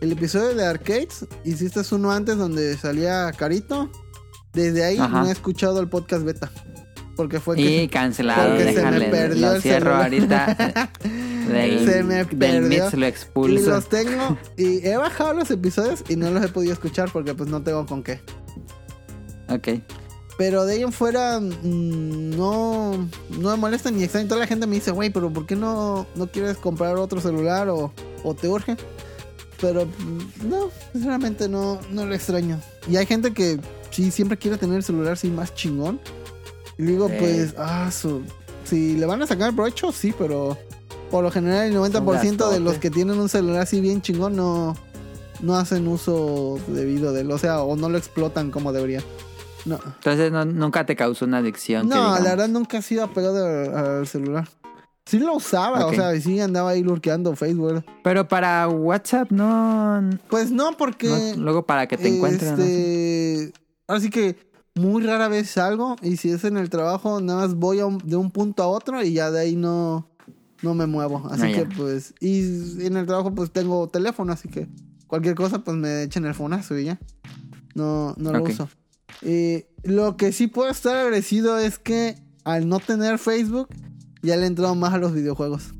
el episodio de Arcades, hiciste uno antes donde salía Carito. Desde ahí Ajá. no he escuchado el podcast beta. Porque fue Y que... cancelado, porque se me déjale. perdió Lo el cierro celular. ahorita. Del, Se me del perdió. Mix lo Y expulso. los tengo. Y he bajado los episodios y no los he podido escuchar porque pues no tengo con qué. Ok. Pero de ahí en fuera, mm, no, no me molesta ni extraño. Toda la gente me dice, güey, pero ¿por qué no, no quieres comprar otro celular o, o te urge? Pero mm, no, sinceramente no, no lo extraño. Y hay gente que sí siempre quiere tener el celular así más chingón. Y digo, Sí. pues, ah, su- si le van a sacar provecho, sí, pero por lo general el 90% de los que tienen un celular así bien chingón no, no hacen uso debido de él. O sea, o no lo explotan como deberían. No. Entonces no- nunca te causó una adicción. No, la verdad nunca he sido apegado al celular. Sí lo usaba, o sea, sí andaba ahí lurkeando Facebook. Pero para WhatsApp no, Pues no, porque... Luego para que te encuentren. ¿no? Este, Ahora sí que muy rara vez salgo y si es en el trabajo, nada más voy un- de un punto a otro y ya de ahí no, no me muevo. Así Ah, que pues... Y en el trabajo pues tengo teléfono, así que cualquier cosa pues me echan el fonazo y ya. No, no lo uso. Eh, lo que sí puedo estar agradecido es que al no tener Facebook ya le he entrado más a los videojuegos.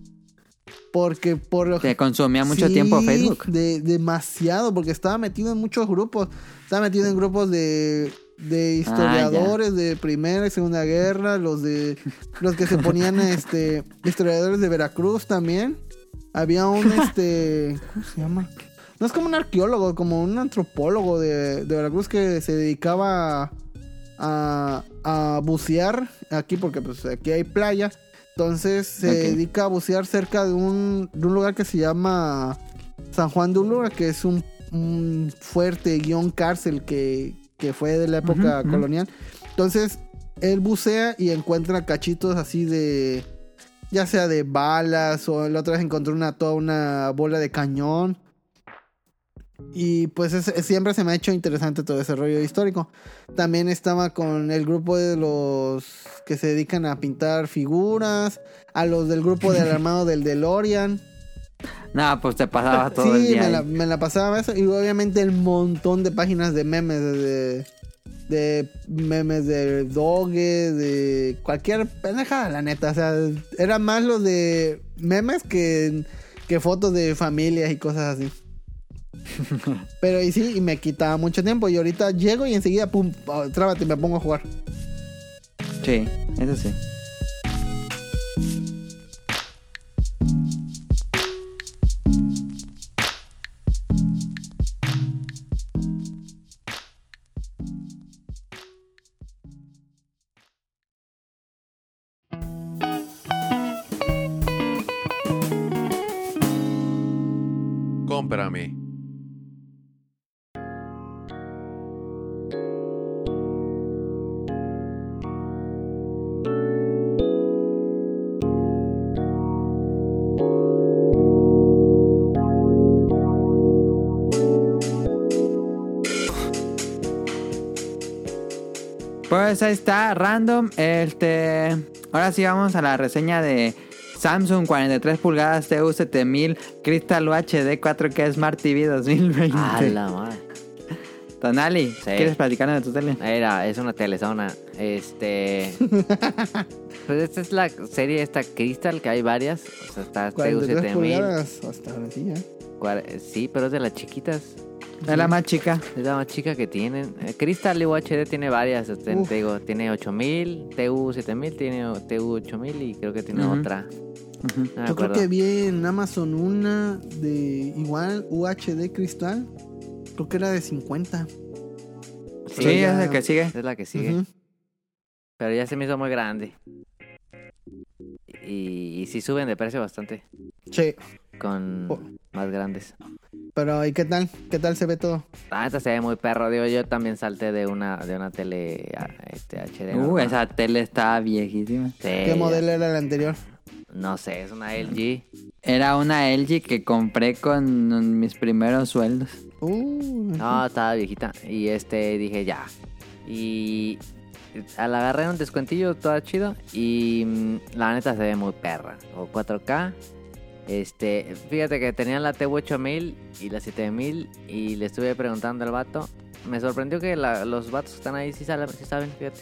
Porque por lo Te consumía mucho Sí, tiempo Facebook. De, demasiado, porque estaba metido en muchos grupos. Estaba metido en grupos de de historiadores de Primera y Segunda Guerra, los de los que se ponían este historiadores de Veracruz también. Había un este, ¿cómo se llama? No es como un arqueólogo, como un antropólogo de, de Veracruz que se dedicaba a, a bucear aquí porque pues aquí hay playa. Entonces se dedica a bucear cerca de un, de un lugar que se llama San Juan de Ulúa, que es un, un fuerte guion cárcel que, que fue de la época colonial. Entonces él bucea y encuentra cachitos así de ya sea de balas o la otra vez encontró una toda una bola de cañón. Y pues es- es- siempre se me ha hecho interesante todo ese rollo histórico. También estaba con el grupo de los que se dedican a pintar figuras, a los del grupo del armado del DeLorean. No, pues te pasaba todo el sí, día. me ahí. me la pasaba eso. Y obviamente el montón de páginas de memes, de, de memes de Doge, de cualquier pendejada, la neta. O sea, era más los de memes que, que fotos de familias y cosas así. Pero y sí, y me quitaba mucho tiempo. Y ahorita llego y enseguida, pum, oh, trábate, me pongo a jugar. Sí, eso sí. Pues ahí está, random. Este. Ahora sí vamos a la reseña de Samsung 43 pulgadas TU 7000 Crystal UHD 4K Smart TV 2020. A la madre. Tonali, ¿quieres platicarnos de tu tele? Era, es una telezona. Este. pues esta es la serie esta Crystal, que hay varias. O sea, está 43 TU7000. pulgadas, hasta ahora sí, ¿eh? Sí, pero es de las chiquitas. Es la más chica. Es la más chica que tienen. Eh, Crystal UHD tiene varias. este, te digo, tiene 8000, TU7000, tiene TU8000 y creo que tiene otra. No Yo creo que vi en Amazon una de igual UHD cristal. Creo que era de 50. Sí, ya- es el que sigue. Es la que sigue. Pero ya se me hizo muy grande. Y, y sí suben de precio bastante. Sí. Con Oh. más grandes. Pero ¿y qué tal? ¿Qué tal se ve todo? Ah, esta se ve muy perro. Digo, yo también salté de una, de una tele ah, este, HD. Uh, normal. esa tele está viejísima. Sí, ¿Qué ya- modelo era el anterior? No sé, es una LG. Era una LG que compré con mis primeros sueldos. Uh, No, estaba viejita. Y este, dije ya. Y a la agarré en un descuentillo, todo chido. Y mm, la neta se ve muy perra. O 4K. Este, fíjate que tenían la TU8000 y la 7000. Y le estuve preguntando al vato. Me sorprendió que la- los vatos que están ahí sí, saben, sí saben, fíjate.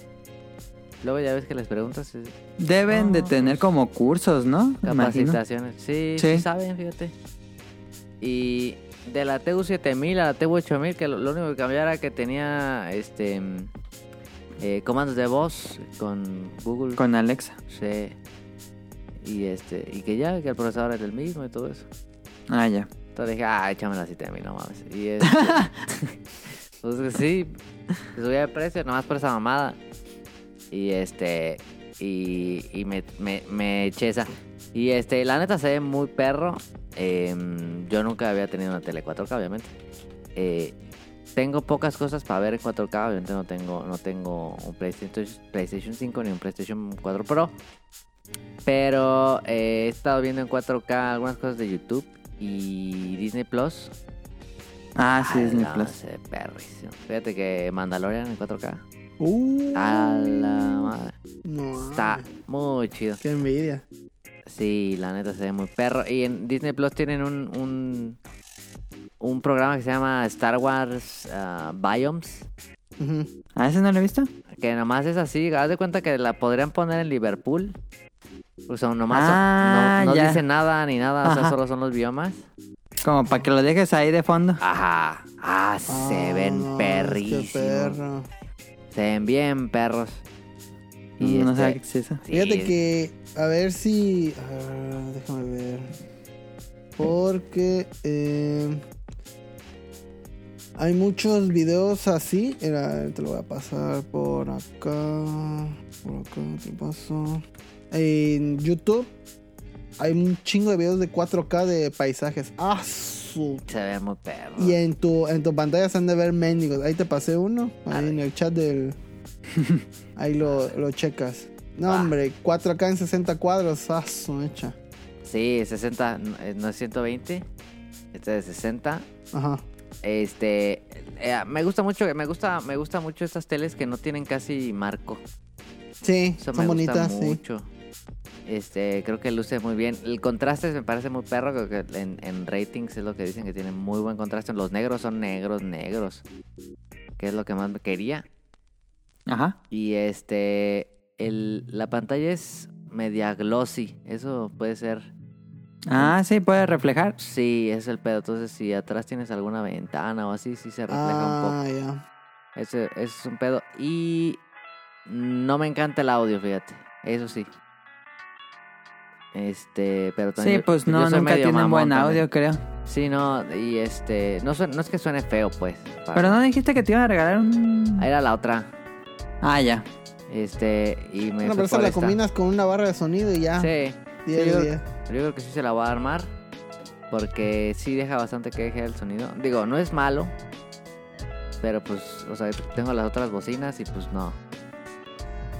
Luego ya ves que les preguntas. Deben de tener como cursos, ¿no? Capacitaciones. Sí, Sí. sí, saben, fíjate. Y de la TU7000 a la TU8000, que lo, lo único que cambiaba era que tenía este eh, comandos de voz con Google. Con Alexa. Sí. Y este, y que ya, que el procesador es el mismo y todo eso. Ah, ya. Entonces dije, ah, échame la 7000, no mames. Y este, pues sí, subía de precio nomás por esa mamada. Y este, y, y me, me, me eché esa. Y este, la neta se ve muy perro. Em, yo nunca había tenido una tele 4K, obviamente. Eh, tengo pocas cosas para ver en 4K, obviamente no tengo, no tengo un PlayStation, PlayStation 5 ni un PlayStation 4 Pro. Pero eh, he estado viendo en 4K algunas cosas de YouTube y Disney Plus. Ah, sí, Disney la Plus. se ve perrísimo. Fíjate que Mandalorian en 4K. Uh, A la madre. no, Está muy chido. Qué envidia. Sí, la neta se ve muy perro. Y en Disney Plus tienen un, un, un programa que se llama Star Wars ah, Biomes. Ujú. ¿Ah, ese no lo he visto? Que nomás es así. Haz de cuenta que la podrían poner en Liverpool. O sea, nomás Ah, no, no ya. dice nada ni nada. O sea, solo son los biomas. Como para que lo dejes ahí de fondo. Ajá. Ah, se Ah, ven no, Qué perrísimos. perro. Se Se ven bien perros. Y no este, sé qué es eso. sí, Fíjate que, a ver si. a ver, déjame ver. Porque eh, hay muchos videos así. Era, te lo voy a pasar por acá. Por acá, te paso. En YouTube hay un chingo de videos de 4K de paisajes. ¡Ah! su- Se ve muy perro. Y en tu, en tu pantalla se han de ver mendigos. Ahí te pasé uno. Ahí en el chat del. Ahí lo, lo checas. No, Ah. hombre, 4K en 60 cuadros. ¡Ah, su mecha! Sí, 60, no eh, no es 120. Este es 60. Ajá. Este, eh, me gusta mucho, me gusta, me gusta mucho estas teles que no tienen casi marco. Sí, Eso son me bonitas, gusta sí. Este, creo que luce muy bien. El contraste me parece muy perro, creo que en, en ratings es lo que dicen que tiene muy buen contraste. Los negros son negros, negros. Que es lo que más me quería. Ajá. Y este, el, la pantalla es media glossy. Eso puede ser. Ah, sí, puede reflejar. Sí, es el pedo. Entonces, si atrás tienes alguna ventana o así, sí se refleja un poco. Ah, ya. Ese, ese es un pedo. Y no me encanta el audio, fíjate. Eso sí. Este, pero también. Sí, pues no, nunca tienen buen también. audio, creo. Sí, no, y este. No, no es que suene feo, pues. para- Pero no dijiste que te iban a regalar un. Ahí era la otra. Ah, ya. Este, y me. Bueno, pero esa la esta. combinas con una barra de sonido y ya. Sí. 10 sí, yo- 10. Pero yo creo que sí se la voy a armar. Porque sí deja bastante que deje el sonido. Digo, no es malo. Pero pues, o sea, tengo las otras bocinas y pues no.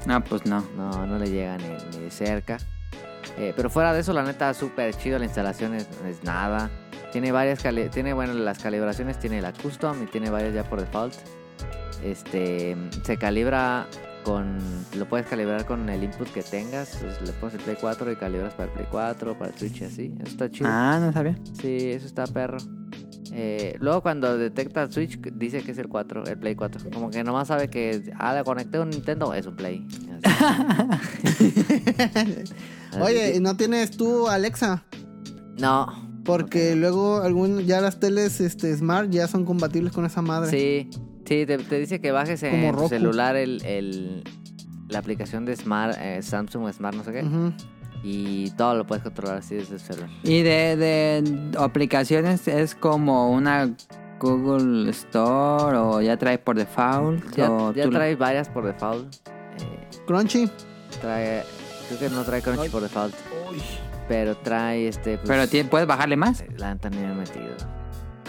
Ah, pues no. No, no le llega ni, ni de cerca. Eh, pero fuera de eso, la neta, súper chido. La instalación es, es nada. Tiene varias tiene bueno las calibraciones, tiene la custom y tiene varias ya por default. Este se calibra con lo puedes calibrar con el input que tengas, Pues, le pones el Play 4 y calibras para el Play 4, para el Switch y así. Eso está chido. Ah, no sabía. Sí, eso está perro. Eh, luego cuando detecta el Switch dice que es el 4, el Play 4. Como que nomás sabe que ah, le conecté un Nintendo, es un Play. Así. Oye, que- ¿y no tienes tú Alexa? no. Porque luego algún, ya las teles este, Smart ya son compatibles con esa madre. Sí, sí, te, te dice que bajes Como en tu celular el, el- la aplicación de Smart, eh, Samsung Smart, no sé qué. Y todo lo puedes controlar así desde el celular. Y de, de aplicaciones es como una Google Store o ya trae por default. Ya, o ya lo- trae varias por default. Eh, Crunchy. trae, creo que no trae Crunchy Ay. por default. Pero trae este. pues, Pero puedes bajarle más. La neta ni me he metido.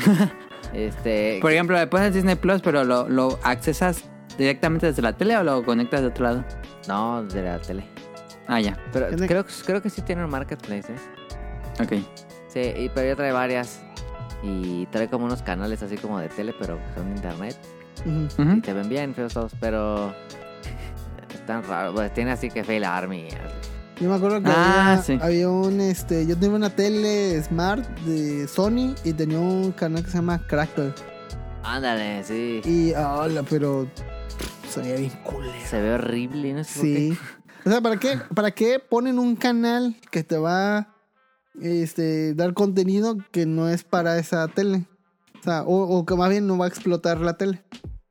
este. Por ejemplo, le pones Disney Plus, pero lo, lo accesas directamente desde la tele o lo conectas de otro lado. No, de la tele. Ah, ya. Pero creo, creo que sí tiene un marketplace, ¿eh? Ok. Sí, y, pero ya trae varias. Y trae como unos canales así como de tele, pero son de internet. Y te ven bien feos todos, pero. Están raros. Pues tiene así que Fail Army. Yo me acuerdo que Ah, había, sí. había un, este, yo tenía una tele Smart de Sony y tenía un canal que se llama Crackle. Ándale, sí. Y, hola, pero se veía bien culero. Se ve horrible, no sé. Sí. O sea, ¿para qué, ¿para qué ponen un canal que te va este, dar contenido que no es para esa tele? O sea, o, o que más bien no va a explotar la tele.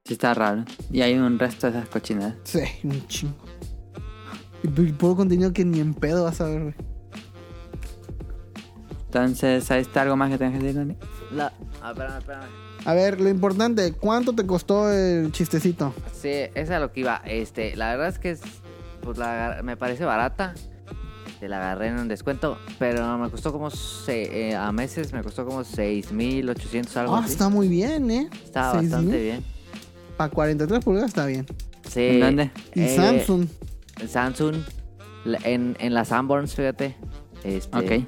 Sí está raro. Y hay un resto de esas cochinadas. Sí, un chingo. Y pu- puro contenido que ni en pedo vas a ver, güey. Entonces, ahí está algo más que tengas que decir, Dani. La... Ah, espérame, espérame. A ver, lo importante, ¿cuánto te costó el chistecito? Sí, esa es a lo que iba. Este, la verdad es que es, pues la me parece barata. Este, la agarré en un descuento, pero me costó como se- eh, a meses me costó como 6.800 algo Ah, así. está muy bien, ¿eh? Estaba bastante bien. Para 43 pulgadas está bien. Sí. ¿En dónde? Y eh, Samsung. Samsung la- en, en las Sanborns, fíjate. Este, Ok.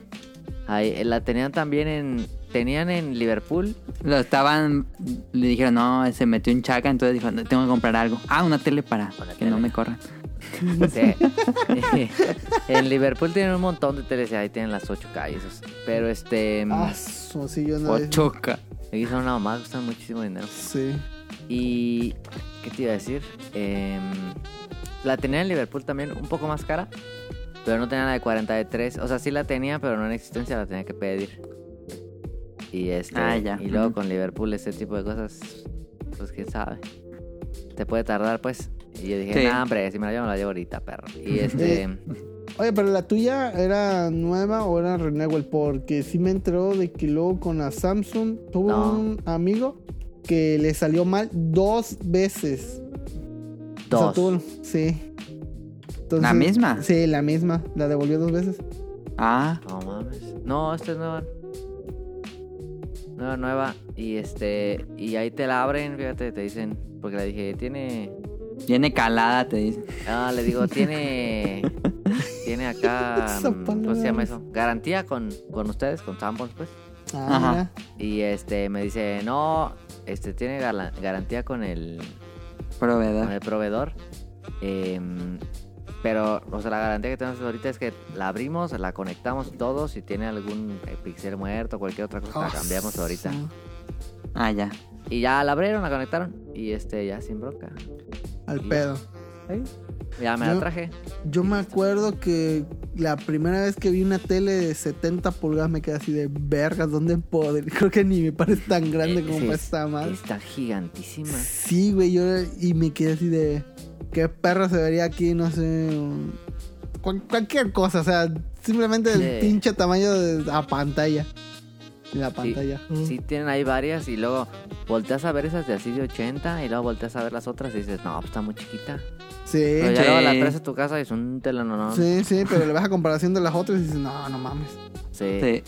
ahí, eh, la tenían también en tenían en Liverpool. Lo estaban. Le dijeron, no, se metió un chaca, entonces dijo, "No, tengo que comprar algo. Ah, una tele para Una que tele. no me corran. Sí. en Liverpool tienen un montón de teles y ahí tienen las 8K y esos. Pero este Ah, su- sí, yo no. 8K. aquí son nada más, gustan muchísimo dinero. Sí. Y ¿qué te iba a decir? Em, la tenía en Liverpool también un poco más cara, pero no tenía la de 43. O sea, sí la tenía, pero no en existencia, la tenía que pedir. Y este, Ah, ya. y luego con Liverpool ese tipo de cosas, pues quién sabe. Te puede tardar, pues. Y yo dije, Sí. no, hombre, si me la llevo, me la llevo ahorita, perro. Y este. Oye, pero la tuya era nueva o era Renewal? Porque sí me enteró de que luego con la Samsung tuvo No. un amigo que le salió mal dos veces. O sea, dos. tuvo- sí. Entonces- ¿La misma? Sí, la misma. La devolvió dos veces. Ah, No mames. No, esta es nueva. Nueva, nueva. Y este. Y ahí te la abren, fíjate, te dicen. Porque le dije, tiene. viene calada, te dice. Ah, le digo, tiene. tiene acá. Mm, ¿Cómo se llama eso? Garantía con, con ustedes, con Sanborns, pues. Ah, Ajá. Y este me dice, no, este tiene garantía con el, con Proveedor. el proveedor. Em, pero, o sea, la garantía que tenemos ahorita es que la abrimos, la conectamos todos. Si tiene algún eh, pixel muerto, cualquier otra cosa, la Ah, cambiamos ahorita. sí. Ah, ya. Y ya la abrieron, la conectaron. Y este, ya sin bronca. Al Y- pedo. Ya me Yo- la traje. Yo me acuerdo que la primera vez que vi una tele de 70 pulgadas me quedé así de vergas, ¿dónde poder? Creo que ni me parece tan grande como para es- esta madre. Está gigantísima. Sí, güey, yo y me quedé así de qué perro se vería aquí, no sé, cualquier cosa, o sea, simplemente el Sí. pinche tamaño de la pantalla. La pantalla. Mm. Sí, tienen ahí varias y luego volteas a ver esas de así de 80 y luego volteas a ver las otras y dices, no, pues está muy chiquita. Sí, Pero ya Sí. luego la traes a tu casa y es un telenonón. sí, sí, pero le ves a comparación de las otras y dices, no, no mames. Sí, Sí.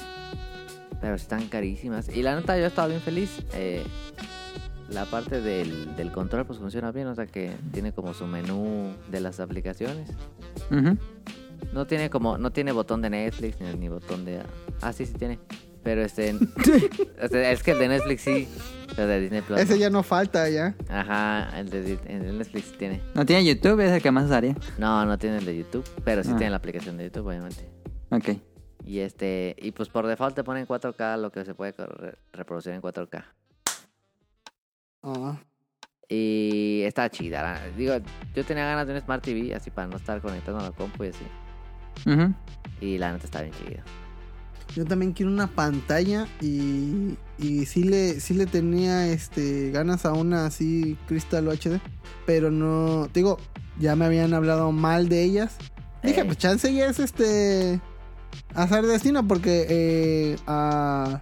pero están carísimas. Y la neta, yo estaba bien feliz. Eh, la parte del, del control pues funciona bien, o sea que tiene como su menú de las aplicaciones. No tiene como, no tiene botón de Netflix ni, ni botón de... Ah, sí, sí tiene. Pero este... o sea, es que el de Netflix sí. El de Disney Plus. Ese no. ya no falta ya. Ajá, el de, el de Netflix tiene. No tiene YouTube, es el que más usaría. No, no tiene el de YouTube, pero sí Ah. tiene la aplicación de YouTube, obviamente. Ok. Y este, y pues por default te ponen 4K lo que se puede reproducir en 4K. Ah. Y está chida. Digo, yo tenía ganas de un Smart TV así para no estar conectando a la compu y así. Ujú. Y la neta está bien chida. Yo también quiero una pantalla y, y sí le sí le tenía este ganas a una así Crystal HD, pero no, te digo, ya me habían hablado mal de ellas. Dije, Eh. pues chance ya es este azar de destino porque eh, a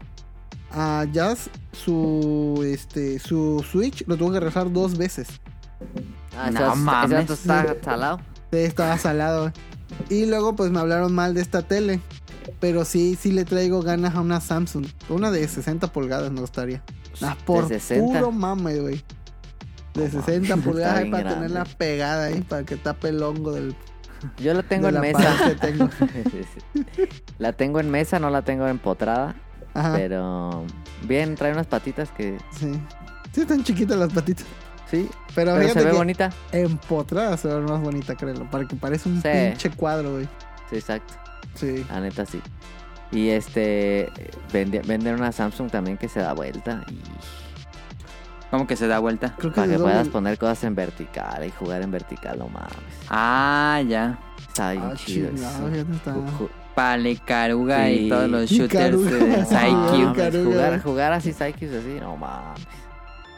a Jazz su este su Switch lo tuvo que regresar dos veces. Ah, No mames. está salado. Sí, estaba salado. Y luego pues me hablaron mal de esta tele. Pero sí, sí le traigo ganas a una Samsung. Una de 60 pulgadas me gustaría. Por De 60. puro mame, güey. De No 60 mames, pulgadas para grande. tenerla pegada ahí, para que tape el hongo del, Yo la tengo en la mesa. tengo. la tengo en mesa, no la tengo empotrada. Ajá, Pero bien, trae unas patitas que sí. Sí, están chiquitas las patitas. sí, Pero, pero se ve que bonita. empotrada se ve más bonita, créelo. Para que parezca un Sí. pinche cuadro, güey. Sí, exacto. Sí. La neta sí. Y este vende- venden una Samsung también que se da vuelta y ¿Cómo que se da vuelta? Creo que para que doble- puedas poner cosas en vertical y jugar en vertical, no mames. Ah, ya. Está bien Ah, chido. chingado, eso. está- Sí. y todos los shooters de Psyche. jugar, jugar así Psyche así, no mames.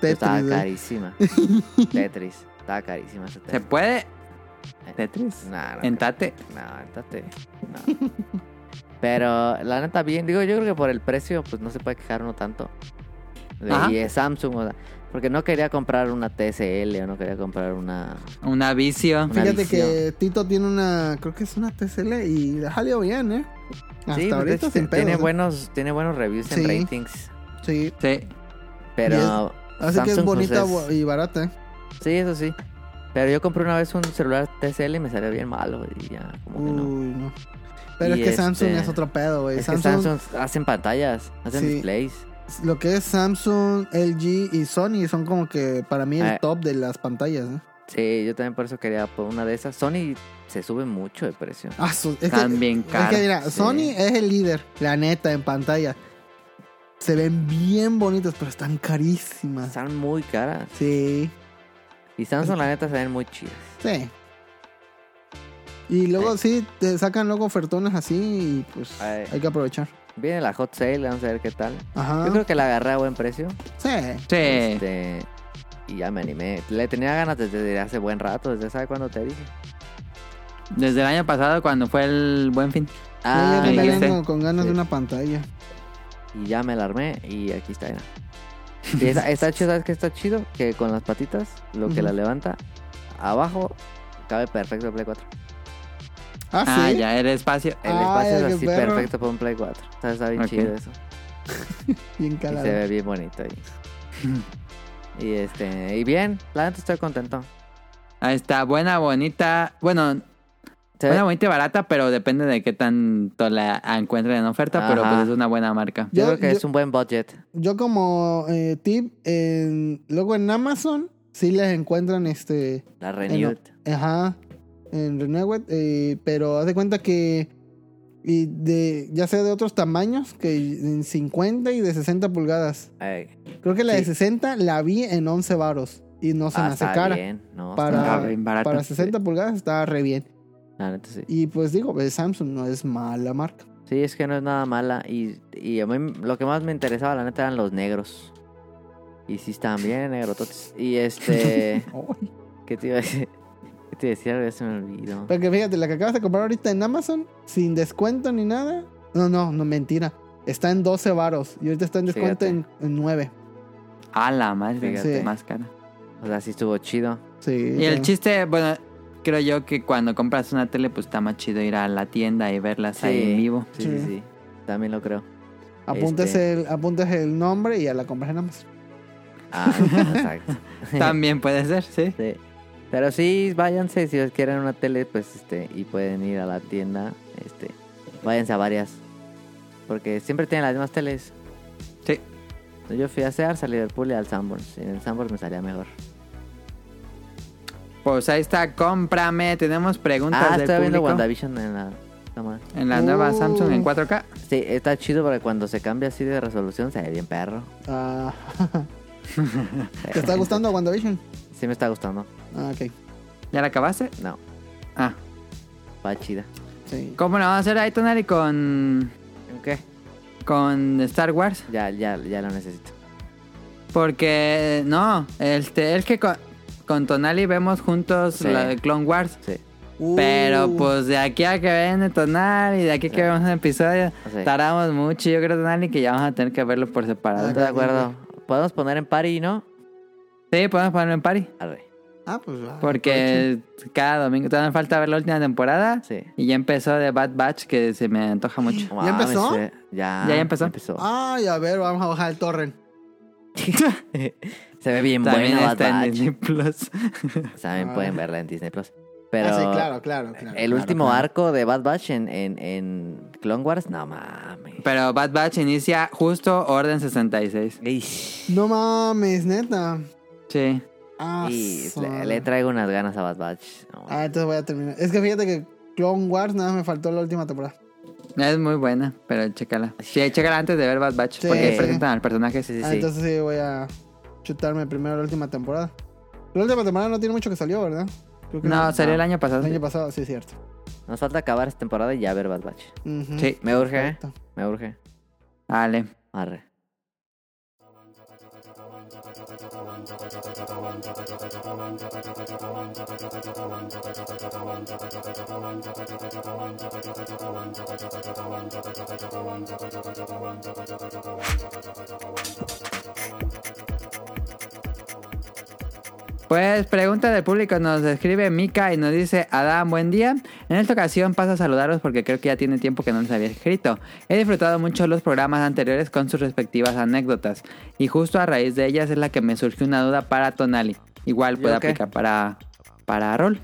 Tetris, Estaba güey. carísima. Tetris. Estaba carísima esa ¿Se puede? ¿Tetris? Nah, no, ¿Entate? No, entate. No. Pero la neta bien, digo, yo creo que por el precio pues no se puede quejar uno tanto. De, Ajá. y es Samsung, o sea, porque no quería comprar una TSL o no quería comprar una Una vicio. Una Fíjate que Tito tiene una, creo que es una TCL y le ha salido bien, ¿eh? Hasta Sí, ahorita hecho, sin tiene pedos, ¿eh? buenos tiene buenos reviews Sí. en ratings, Sí, Sí. pero así que es Samsung, pues, bonita es- y barata, ¿eh? Sí, eso sí. Pero yo compré una vez un celular TCL y me salió bien malo y ya como que no. Uy, no. Pero Y es que Samsung este- es otro pedo, güey. Es que Samsung, hacen pantallas, hacen Sí. displays. lo que es Samsung, LG y Sony son como que para mí el Eh. top de las pantallas, ¿eh? Sí, yo también por eso quería por una de esas. Sony se sube mucho de precio. Ah, su- es que, Están bien es que mira, sí. Sony es el líder, la neta, en pantalla. Se ven bien bonitas, pero están carísimas. Están muy caras. Sí, Y Samsung, la neta, se ven muy chidas. sí. Y luego sí, te sacan luego ofertones así y pues Ay. hay que aprovechar. Viene la hot sale, vamos a ver qué tal. Ajá. Yo creo que la agarré a buen precio. Sí. Sí. Este, y ya me animé. Le tenía ganas desde hace buen rato, desde sabe cuándo te dije. Desde el año pasado cuando fue el buen fin. Yo Ah, ya ahí también ando con ganas Sí. de una pantalla. y ya me la armé y aquí está. mira. Sí, está, está chido, ¿sabes qué está chido? Que con las patitas, lo que la levanta, abajo cabe perfecto el Play 4. Ah, Ah, sí. ya, el espacio. El espacio es así perro. perfecto para un Play 4. O sea, está bien chido eso. Bien Y calado. se ve bien bonito ahí. y este, y bien, la neta estoy contento. Ahí está, buena, bonita. Bueno, Ve- buena, bonita barata, pero depende de qué tanto la encuentren en oferta, pero pues es una buena marca. yo, Yo- creo que yo- es un buen budget. Yo como eh, tip, en- luego en Amazon sí les encuentran este... La en- Renewed. ajá, en Renewed, eh, pero haz de cuenta que y de ya sea de otros tamaños, que en 50 y de 60 pulgadas. Ay, Creo que la de Sí. 60 la vi en 11 varos y no se ah, me hace está cara. bien. No, Para, Está bien barato. para 60 pulgadas está re bien. La neta sí. Y pues digo, pues, Samsung no es mala marca. Sí, es que no es nada mala. Y, y a mí lo que más me interesaba, la neta, eran los negros. Y sí estaban bien negrototes. Y este. ¿Qué te iba a decir? ¿Qué te decía? Ya se me olvidó. Porque fíjate, la que acabas de comprar ahorita en Amazon, sin descuento ni nada. No, no, no, mentira. Está en 12 varos y ahorita está en descuento en, en 9. A la madre, Fíjate. sí. más cara. O sea, sí estuvo chido. Sí. Y el chiste, bueno, creo yo que cuando compras una tele, pues está más chido ir a la tienda y verlas ahí en vivo. Sí, sí, Sí. sí. También lo creo. Apuntes, este- el, apuntes el nombre y ya la compras en Amazon. Ah, exacto. También puede ser, sí. Sí. Pero sí, váyanse si quieren una tele, pues este, y pueden ir a la tienda, este, váyanse a varias. Porque siempre tienen las mismas teles. Sí. Yo fui a Sears, a Liverpool y al Sanborns. Y en el Sanborns me salía mejor. Pues ahí está, cómprame. Tenemos preguntas Ah, del estoy viendo público WandaVision en la cámara. en la nueva Uh. Samsung en 4K. Sí, está chido porque cuando se cambia así de resolución se ve bien perro. Ah, ¿Te está gustando WandaVision? Sí me está gustando. Ah, ok. ¿Ya la acabaste? No, Ah, va chida. Sí. ¿cómo lo vamos a hacer ahí, Tonali, con, ¿Qué? con Star Wars? Ya, ya, ya lo necesito. Porque, no, este, es que con, con Tonali vemos juntos Sí. la de Clone Wars. Sí. Pero Uh, pues de aquí a que ven de Tonali y de aquí a que vemos un episodio, Sí. tardamos mucho. Yo creo, Tonali, que ya vamos a tener que verlo por separado. Estoy de acuerdo. Podemos poner en party, ¿no? Sí, podemos ponerlo en party. Arre. Ah, pues va. Porque cada domingo todavía me falta ver la última temporada. Sí. Y ya empezó de Bad Batch, que se me antoja mucho. ¿Ya empezó? Ya, Ya, ya empezó. Ay, a ver, vamos a bajar el torrent. Se ve bien También buena está Bad en Batch. Disney Plus. También Ah. pueden verla en Disney Plus. Pero ah, sí, claro, claro, claro. el claro, último claro. arco de Bad Batch en, en, en Clone Wars, no mames. Pero Bad Batch inicia justo Orden 66. Ish. No mames, neta. Sí. Ah, Y le, traigo unas ganas a Bad Batch. No, Ah, entonces voy a terminar. Es que fíjate que Clone Wars nada más me faltó la última temporada. Es muy buena, pero chécala. Sí, chécala antes de ver Bad Batch, Sí. porque presentan al personaje. Sí, sí, ah, sí. entonces sí voy a chutarme primero la última temporada. La última temporada no tiene mucho que salió, ¿verdad? Creo que No, salió no. el año pasado. El año pasado, sí, cierto. Nos falta acabar esta temporada y ya ver Bad Batch. Ujú. Sí. Me urge, ¿eh? Perfecto. Me urge. Vale. Arre. Pues pregunta del público, nos escribe Mika y nos dice, Adam, buen día. En esta ocasión paso a saludaros porque creo que ya tiene tiempo que no les había escrito. He disfrutado mucho los programas anteriores con sus respectivas anécdotas y justo a raíz de ellas es la que me surgió una duda para Tonali. Igual puede aplicar para, para Rol.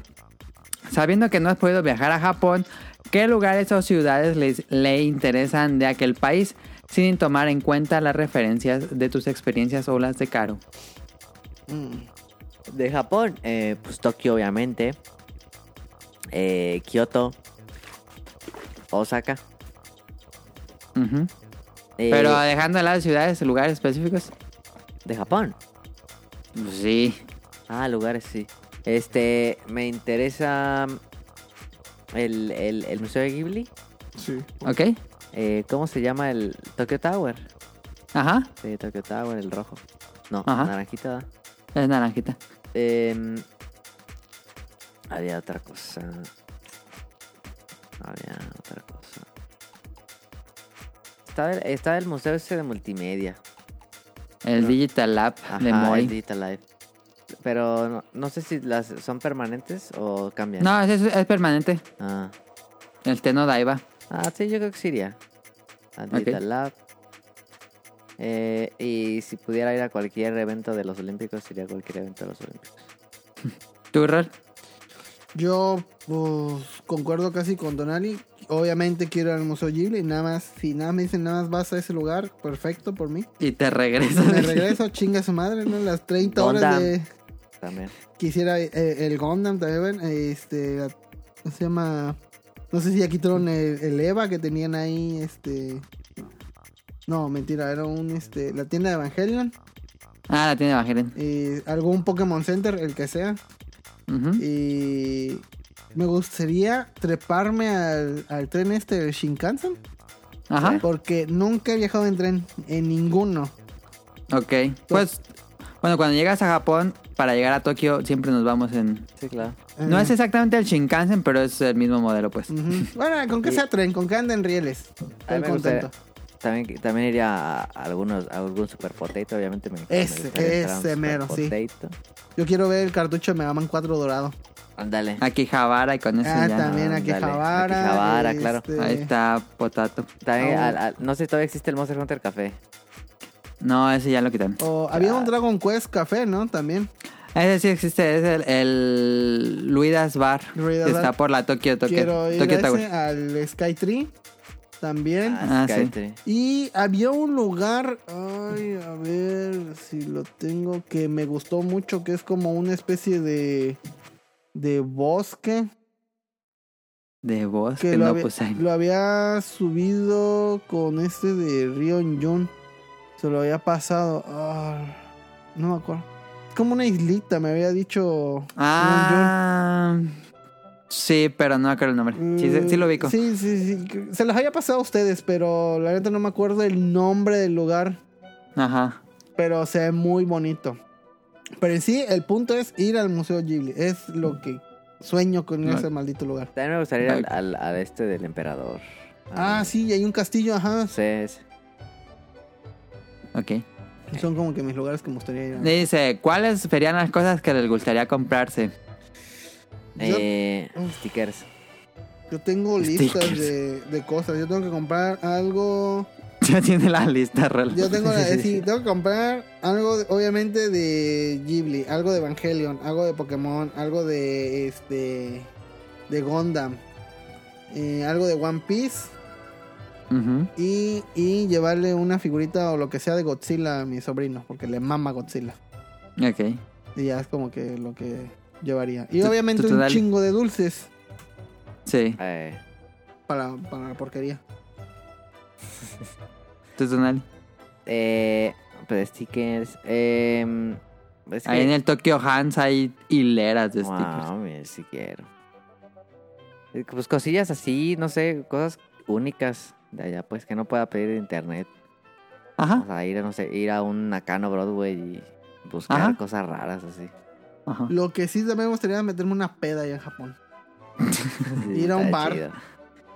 Sabiendo que no has podido viajar a Japón, ¿qué lugares o ciudades les- le interesan de aquel país? Sin tomar en cuenta las referencias de tus experiencias o las de Caro. Mm. De Japón, eh, pues Tokio, obviamente. Eh, Kioto. Osaka. Eh, Pero dejando de lado ciudades, lugares específicos. De Japón. Sí. Ah, lugares, sí. Este, me interesa el, el, el Museo de Ghibli. Sí. ¿Ok? Eh, ¿Cómo se llama el Tokyo Tower? Ajá. Sí, Tokyo Tower, el rojo. No, Ajá. naranjita. Es naranjita. Em, había otra cosa. Había otra cosa. Estaba el, estaba el museo ese de multimedia. El Digital Lab de Moy. el Digital Life. Pero no, no sé si las son permanentes o cambian. No, es, es permanente. Ah. El Teno Daiba. Ah, sí, yo creo que sí iría. Al Ok. Digital Lab. Eh, y si pudiera ir a cualquier evento de los Olímpicos, iría a cualquier evento de los Olímpicos. ¿Tú, Rol? Yo pues, concuerdo casi con Donali. Obviamente quiero ir al Museo Ghibli. Nada más, si nada me dicen nada más vas a ese lugar, perfecto por mí. Y te regresas. Me regreso, chinga su madre, ¿no? Las 30 horas de. También. Quisiera eh, el Gundam también, este, la- ¿cómo se llama? No sé si ya quitaron el, el Eva que tenían ahí, este, no, mentira, era un, este, la tienda de Evangelion, Ah, la tiene Evangelion. y algún Pokémon Center, el que sea, Ujú. y me gustaría treparme al, al tren este del Shinkansen, Ajá. porque nunca he viajado en tren, en ninguno. Ok. Pues, bueno, cuando llegas a Japón, para llegar a Tokio, siempre nos vamos en... Sí, claro. No Eh, es exactamente el Shinkansen, pero es el mismo modelo, pues. Bueno, con que sea tren, con que anden rieles, estoy gustaría- contento. También, también iría a, algunos, a algún Super Potato, obviamente. Me, Ese, me ese mero, sí. Potato. Yo quiero ver el cartucho de Mega Man 4 dorado. Ándale. Akihabara y con eso Ah, ya. también ándale. Akihabara. Akihabara, claro. este, Ahí está Potato. También, Ah, al- al- no sé si todavía existe el Monster Hunter Café. No, ese ya lo quitaron. o había un Dragon Quest Café, ¿no? También. Ese sí existe, es el, el Luidas Bar. Luidas que Bar. está por la Tokyo, Tokyo, Quiero ir Tokyo ese, al Sky Tree. También. Ah, sí. Y había un lugar, ay, a ver si lo tengo, que me gustó mucho, que es como una especie de, de bosque. De voz, Que que lo, no había, lo subido con este de Rion Jun. Se lo había pasado. no me acuerdo. Es como una islita, me había dicho. Ah, sí, pero no me acuerdo el nombre. Sí, sí, sí lo ubico. Mm, Sí, sí, sí. Se los había pasado a ustedes, pero la neta no me acuerdo el nombre del lugar. Ajá. Pero se ve muy bonito. Pero en sí, el punto es ir al Museo Ghibli. Es lo que sueño con No. ese maldito lugar. También me gustaría ir al, al, al este del emperador. Ah, sí, y hay un castillo, ajá. Sí, ese. Ok. Son como que mis lugares que me gustaría ir. a- Dice, ¿cuáles serían las cosas que les gustaría comprarse? Yo- Eh, stickers. Yo tengo listas de, de cosas. Yo tengo que comprar algo. Ya tiene la lista, Rol. Yo tengo, eh, sí, tengo que comprar algo, obviamente, de Ghibli, algo de Evangelion, algo de Pokémon, algo de este. de Gundam, eh, algo de One Piece y, y llevarle una figurita o lo que sea de Godzilla a mi sobrino, porque le mama Godzilla. Ok. Y ya es como que lo que llevaría. Y obviamente un chingo de dulces Sí. Eh, para, para la porquería. ¿Tu tonal? eh, pues stickers. Eh, es que, Ahí en el Tokyo Hands hay hileras de stickers. Wow, mira, si quiero. Eh, Pues cosillas así, no sé, cosas únicas de allá, pues que no pueda pedir de internet. O Ajá. sea, ir a, no sé, ir a un Nakano Broadway y buscar Ajá. cosas raras así. Ajá. Lo que sí también me gustaría meterme una peda allá en Japón. Sí, Ir a un bar. chido.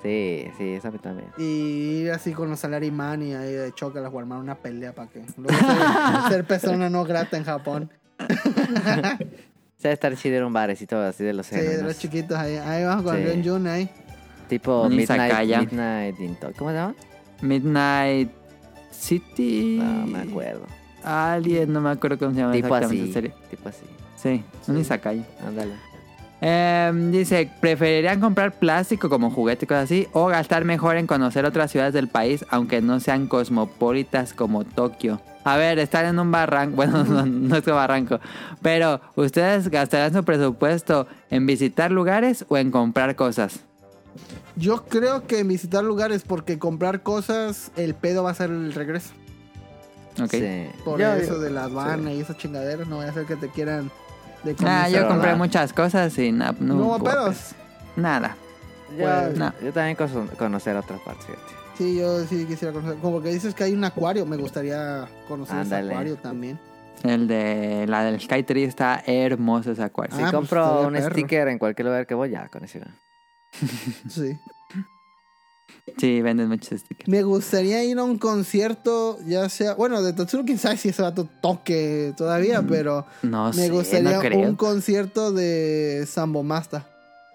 Sí, sí, eso a mí también. Y ir así con los salaryman y ahí de choque o armar una pelea para que luego ser, ser persona no grata en Japón. Se debe estar chido ir a un barecito así de los Sí, de los chiquitos ahí. Ahí vamos con Sí. Rion Jun ahí. Tipo Midnight. Midnight in Tokyo. ¿Cómo se llama? Midnight City. No me acuerdo. Alien, no me acuerdo cómo se llama Tipo exactamente así. esa serie. Tipo así. Sí, un Sí. izakaya. Ándale. Em, dice, ¿preferirían comprar plástico como juguete y cosas así? ¿O gastar mejor en conocer otras ciudades del país, aunque no sean cosmopolitas como Tokio? A ver, estar en un barranco, bueno, no, no es que barranco, pero ¿ustedes gastarán su presupuesto en visitar lugares o en comprar cosas? Yo creo que en visitar lugares, porque comprar cosas, el pedo va a ser el regreso. Ok. Sí. Por Yo- eso de la aduana y esas chingaderas, no vaya a ser que te quieran de Ah, yo compré nada. muchas cosas y na- no, No, hubo pedos. pedos. Nada. Yo, Pues, no. yo también coso- conocer otras partes, fíjate. Sí, yo sí quisiera conocer. Como que dices que hay un acuario, me gustaría conocer Ándale. ese acuario también. El de la del Sky Tree está hermoso ese acuario. Si Ah, pues, compro un perro. sticker en cualquier lugar que voy, ya, con eso. Sí. Sí, venden muchos stickers. Me gustaría ir a un concierto, ya sea, bueno, de Tatsuro, quién sabe si ese vato toque todavía, pero No me sé, gustaría no creo. un concierto de Sambo Masta.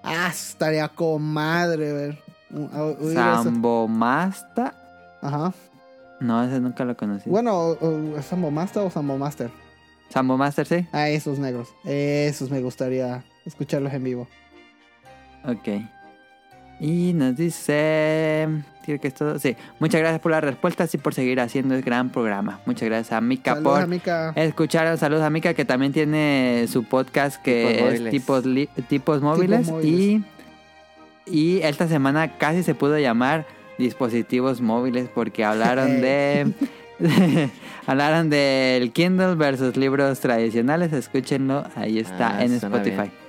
Ah, estaría con madre, ver. Un- a- oír eso. Sambo Masta. Ajá. No, ese nunca lo conocí. Bueno, Sambo Masta o Sambo Master. Sambo Master, sí. Ah, esos negros. Esos me gustaría escucharlos en vivo. Ok. Y nos dice... Creo que es todo. Sí. Muchas gracias por las respuestas y por seguir haciendo el gran programa. Muchas gracias a Mika Saludos, por amiga. escuchar. Saludos a Mika que también tiene su podcast que Tipos es móviles. tipos, li- tipos móviles. móviles. Y, y esta semana casi se pudo llamar dispositivos móviles porque hablaron de... hablaron del Kindle versus libros tradicionales. Escúchenlo. Ahí está Ah, en Spotify. bien.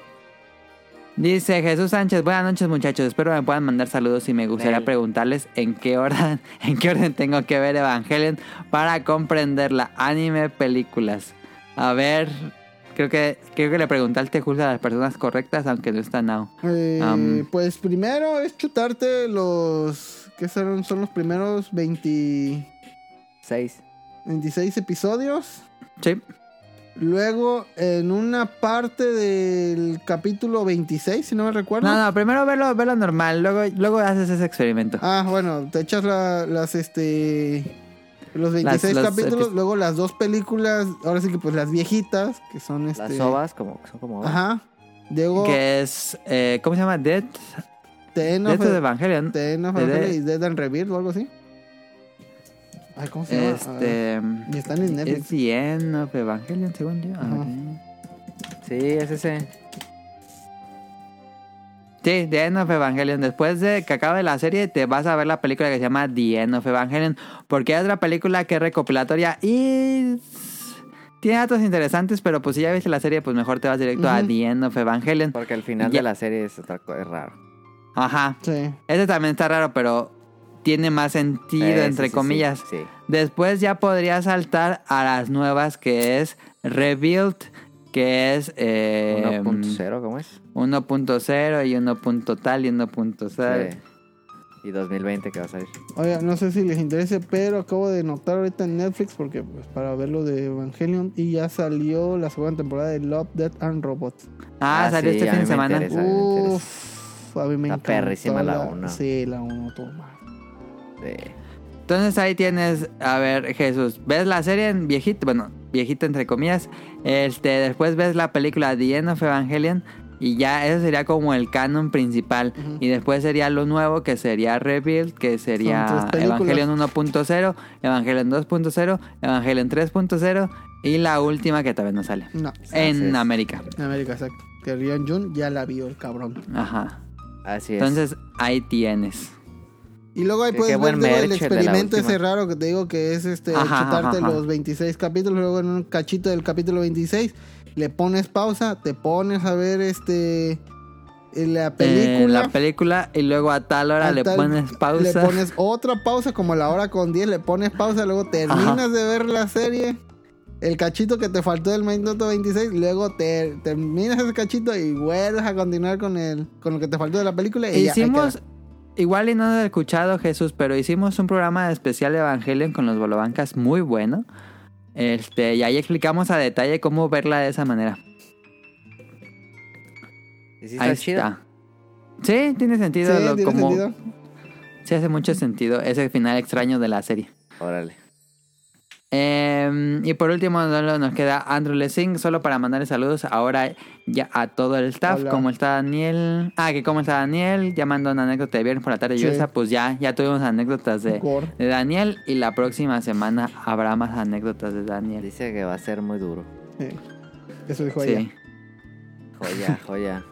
Dice Jesús Sánchez, buenas noches muchachos, espero me puedan mandar saludos y me gustaría preguntarles en qué orden, en qué orden tengo que ver Evangelion para comprender la anime películas. A ver, creo que creo que le preguntaste justo a las personas correctas, aunque no está now. Eh, pues primero es chutarte los. ¿Qué son? Son los primeros 20, Seis. 26 episodios. Sí, Luego, en una parte del capítulo 26, si no me recuerdo. no, no, primero verlo, verlo normal, luego, luego haces ese experimento. Ah, bueno, te echas la- las, este... Los 26 los capítulos, luego las dos películas, ahora sí que pues las viejitas, que son este... Las ovas como, son como ovas. Ajá. Luego, Que es, eh, ¿cómo se llama? Dead, Dead of, Evangelion. End of Evangelion y Dead and Rebirth o algo así. Ay, ¿cómo se llama? Este... Y están en Netflix. Es The End of Evangelion, según yo. Ajá. Sí, es ese. Sí, The End of Evangelion. Después de que acabe la serie, te vas a ver la película que se llama The End of Evangelion. Porque hay otra película que es recopilatoria y tiene datos interesantes, pero pues si ya viste la serie, pues mejor te vas directo a. The End of Evangelion. Porque el final Ya. de la serie es otra es raro. Ajá. Sí. Este también está raro, pero tiene más sentido, Eh, sí, entre sí, sí, comillas. Sí. Después ya podría saltar a las nuevas, que es Rebuild, que es... eh, 1.0, ¿cómo es? 1.0 y 1. punto tal y 1.0. Sí. Y 2020 que va a salir. Oiga, no sé si les interese, pero acabo de notar ahorita en Netflix, porque pues para ver lo de Evangelion, y ya salió la segunda temporada de Love, Death and Robots. Ah, Ah, salió sí, este fin de semana. interesa. a mí me interesa. Uf, a mí me Está encantó perrísima la uno. Sí, la 1, toma. Sí. Entonces ahí tienes, a ver, Jesús, ves la serie en viejito, bueno, viejito entre comillas, este, después ves la película The End of Evangelion y ya eso sería como el canon principal y después sería lo nuevo que sería Rebuild, que sería. Evangelion 1.0, Evangelion 2.0, Evangelion 3.0 y la última que todavía no sale No, en. América. en América, exacto. Que Rion Jun ya la vio el cabrón. Ajá. Así es. Entonces ahí tienes. Y luego ahí puedes ver digo, el experimento ese raro que te digo que es este Ajá, chutarte ajá, los 26 capítulos, luego en un cachito del capítulo 26 le pones pausa, te pones a ver este la Eh, película. la película y luego a tal hora a le tal- pones pausa. Le pones otra pausa como la hora con 10, le pones pausa, luego terminas Ajá. de ver la serie. El cachito que te faltó del minuto 26, luego te terminas ese cachito y vuelves a continuar con el con lo que te faltó de la película y ya, Hicimos, queda. Igual y no lo he escuchado Jesús, pero hicimos un programa especial de Evangelion con los Bolobancas muy bueno. Este, y ahí explicamos a detalle cómo verla de esa manera. ¿Y sí está ahí chido? está. Sí, tiene sentido. Sí, lo- tiene como, sentido. Sí, hace mucho sentido ese final extraño de la serie. Órale. Eh, y por último, solo nos queda Andrew Lessing, solo para mandarle saludos ahora ya a todo el staff. Hola. ¿Cómo está Daniel? Ah, que cómo está Daniel. Ya mandó una anécdota de viernes por la tarde Sí. lluviosa. Pues ya, ya tuvimos anécdotas de, de Daniel. Y la próxima semana habrá más anécdotas de Daniel. Dice que va a ser muy duro. Sí. Eso dijo ella. Sí. Joya, joya.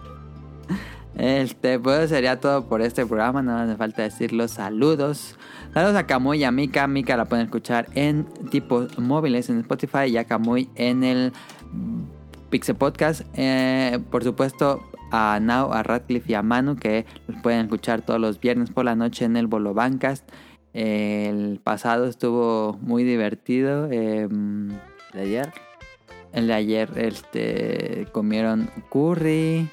Este, pues sería todo por este programa. Nada más me falta decir los saludos. Saludos a Camuy y a Mika. Mika la pueden escuchar en tipos móviles en Spotify y a Camuy en el Pixel Podcast. Eh, por supuesto, a Now, a Radcliffe y a Manu que los pueden escuchar todos los viernes por la noche en el Bolo Bancast. El pasado estuvo muy divertido. eh, ¿De ayer? El de ayer este, comieron curry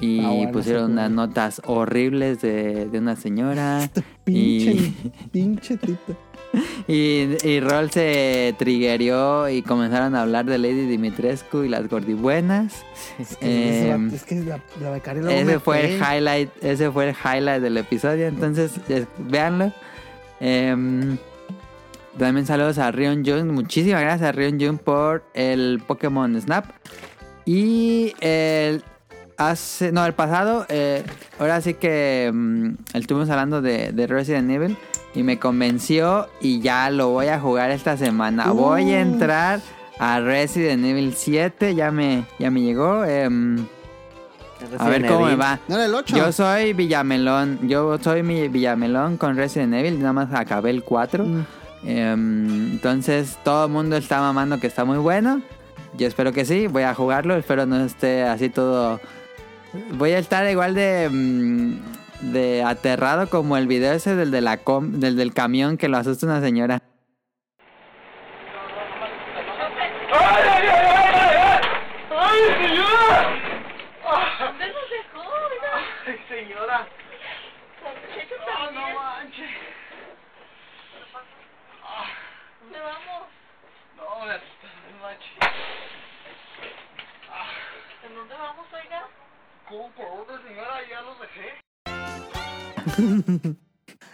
y Ah, bueno, pusieron unas notas horribles de, de una señora. Este pinche, Y- pinche tito. Y, y Rol se triggerió y comenzaron a hablar de Lady Dimitrescu y las gordibuenas. Es que, ese Em, es que la, la becaria luego Ese fue el highlight, ese fue el highlight del episodio, entonces es- véanlo. Em, también saludos a Rion Jun, muchísimas gracias a Rion Jun por el Pokémon Snap. Y el hace, no, el pasado, eh, ahora sí que mm, estuvimos hablando de, de Resident Evil y me convenció y ya lo voy a jugar esta semana. Voy a Uh. entrar a Resident Evil 7, ya me, ya me llegó. em, a ver cómo me va. ¿No era el 8? Yo soy Villamelón. Yo soy mi Villamelón con Resident Evil. Nada más acabé el 4. Mm. Em, entonces todo el mundo está mamando que está muy bueno. Yo espero que sí. Voy a jugarlo. Espero no esté así todo. Voy a estar igual de. mm, de aterrado como el video ese del, de la com- del, del camión que lo asusta una señora. ¿En dónde vamos, oiga? ¿Cómo por dónde, señora? Ya los dejé.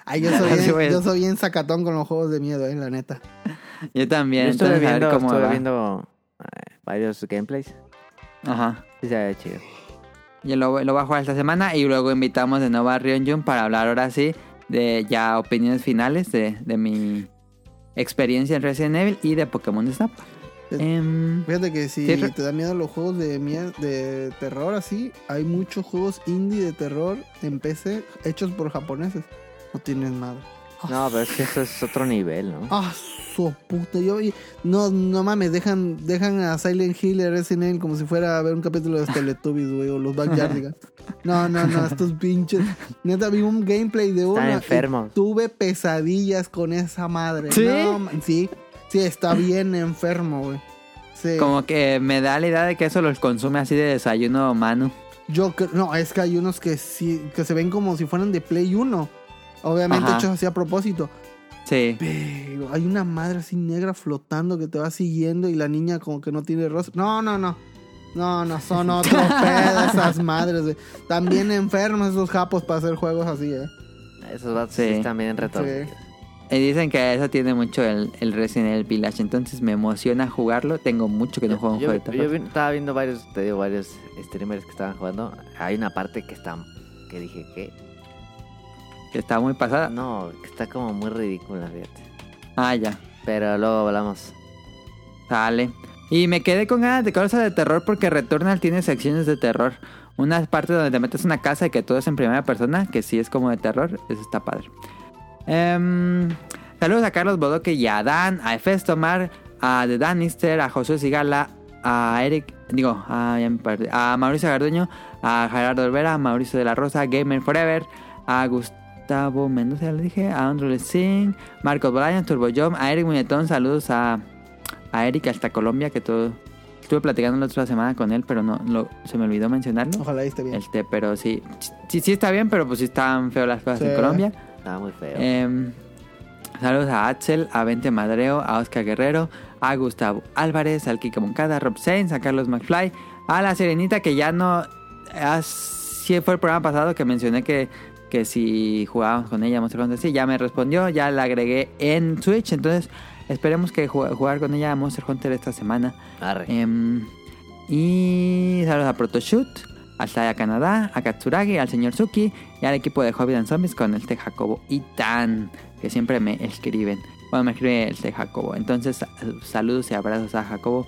Ay, yo soy, bien, yo soy bien sacatón con los juegos de miedo, eh, la neta. Yo también. Yo estuve viendo, cómo estuve viendo eh, varios gameplays. Ajá. Sí se ve chido. Yo lo, lo voy a jugar esta semana y luego invitamos de nuevo a Rion Jun para hablar ahora sí de ya opiniones finales de, de mi experiencia en Resident Evil y de Pokémon Snap. Em, Fíjate que si te da miedo los juegos de, de terror así, hay muchos juegos indie de terror en PC hechos por japoneses. No tienen madre. No, pero es que eso es otro nivel, ¿no? Ah, su puta. Yo, no, no mames, dejan, dejan a Silent Hill y Resident Evil como si fuera a ver un capítulo de Teletubbies, güey, o los Backyardigans. No, no, no, estos pinches. Neta, vi un gameplay de uno. Están enfermos. Tuve pesadillas con esa madre. ¿Sí? No, sí, sí, está bien enfermo, güey. Sí. como que me da la idea de que eso los consume así de desayuno Manu. Yo cre- no, es que hay unos que sí, que se ven como si fueran de Play 1. Obviamente Ajá. hechos así a propósito. Sí. Pero hay una madre así negra flotando que te va siguiendo y la niña como que no tiene rostro. No, no, no. No, no, son otro pedo esas madres. güey. También enfermos esos japos para hacer juegos así, eh. Esos vatos Sí. sí están bien. Sí. Y dicen que eso tiene mucho el, el Resident Evil Village. Entonces me emociona jugarlo. Tengo mucho que no juego un Yo, juego de yo terror. vi- estaba viendo varios, te digo, varios streamers que estaban jugando. Hay una parte que está, que dije que Que está muy pasada. no, que está como muy ridícula, fíjate. Ah, ya. Pero luego hablamos. Sale. Y me quedé con ganas de cosas de terror porque Returnal tiene secciones de terror. Una parte donde te metes una casa y que todo es en primera persona, que sí es como de terror. Eso está padre. Em, saludos a Carlos Bodoque y a Dan, a Efestomar, a The Danister, a Josué Sigala, a Eric, digo, a, a Mauricio Garduño, a Gerardo Olvera, a Mauricio de la Rosa, Gamer Forever, a Gustavo Mendoza, le dije, a Andrew Singh, Marcos Bolaños, Turbo a Eric Muñetón, saludos a, a Eric hasta Colombia, que todo. Estuve platicando la otra semana con él, pero no lo, se me olvidó mencionarlo. Ojalá esté bien. Este, pero sí, sí, sí está bien, pero pues sí están feas las cosas Sí. en Colombia. Estaba muy feo. Em, saludos a Axel, a Vente Madreo, a Oscar Guerrero, a Gustavo Álvarez, al Kike Moncada, a Rob Sainz, a Carlos McFly, a la Serenita que ya no... Así fue el programa pasado que mencioné que, que si jugábamos con ella Monster Hunter, sí, ya me respondió, ya la agregué en Twitch, entonces esperemos que ju- jugar con ella a Monster Hunter esta semana. Arre. Em, y saludos a Protoshoot, al Saya Canadá, a Katsuragi, al señor Suki y al equipo de Hobbit and Zombies con el T Jacobo y Tan, que siempre me escriben. Bueno, me escribe el T Jacobo. Entonces, sa- saludos y abrazos a Jacobo.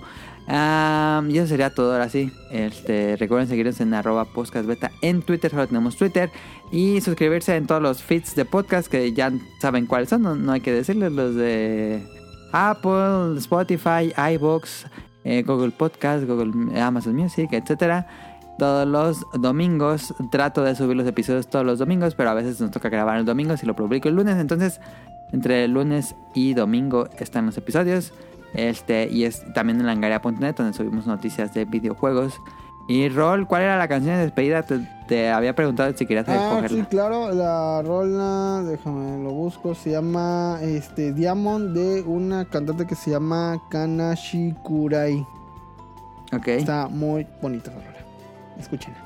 Y eso sería todo ahora sí. Este, recuerden seguirnos en arroba podcastbeta en Twitter, solo tenemos Twitter. Y suscribirse en todos los feeds de podcast que ya saben cuáles son, no, no hay que decirles, los de Apple, Spotify, iBox, eh, Google Podcast, Google, Amazon Music, etcétera. Todos los domingos trato de subir los episodios todos los domingos, pero a veces nos toca grabar el domingo si lo publico el lunes. Entonces, entre el lunes y domingo están los episodios. Este, y es también en langaria.net donde subimos noticias de videojuegos. Y Rol, ¿cuál era la canción de despedida? Te, te había preguntado si querías Ah, sí, claro, la rola, déjame lo busco, se llama este Diamond de una cantante que se llama Kanashi Kurai. Ok, Está muy bonita esa rola. Escúchenla.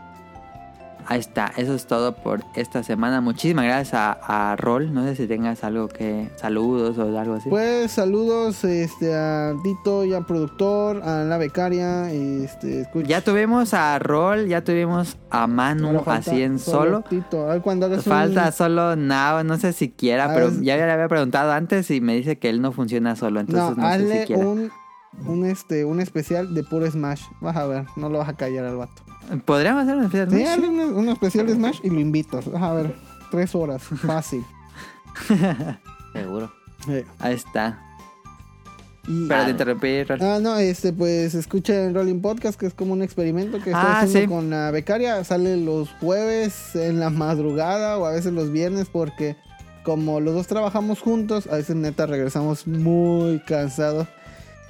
ahí está. Eso es todo por esta semana. Muchísimas gracias a, a Rol. No sé si tengas algo que... Saludos o algo así. Pues saludos este, a Tito y al productor, a la becaria. Este, escucha- Ya tuvimos a Rol, ya tuvimos a Manu así en solo. A cuando un- Falta solo Now, no sé si quiera, Ah, pero es- ya le había preguntado antes y me dice que él no funciona solo, entonces no, no, sé hazle si quiera. un, un, este, un especial de puro Smash. Vas a ver, no lo vas a callar al vato. ¿Podríamos hacer un especial? Sí, ¿no? hazle un, un especial de Smash y lo invitas. A ver, tres horas, fácil. Seguro. Ahí está. y- Pero Ah, te interrumpí, Rol. Ah, no, este, pues escucha el Rolling Podcast, que es como un experimento que estoy Ah, haciendo sí. con la becaria. Sale los jueves en la madrugada o a veces los viernes, porque como los dos trabajamos juntos, a veces neta regresamos muy cansados.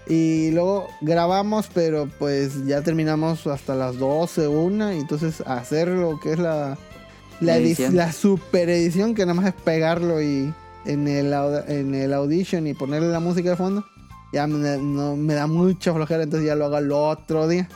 Y luego grabamos, pero pues ya terminamos hasta las 12, una. Y entonces hacer lo que es la, la, edi- Edición. la super edición, que nada más es pegarlo y en el, en el audition y ponerle la música de fondo ya me, da- no, me da mucha flojera, entonces ya lo hago el otro día.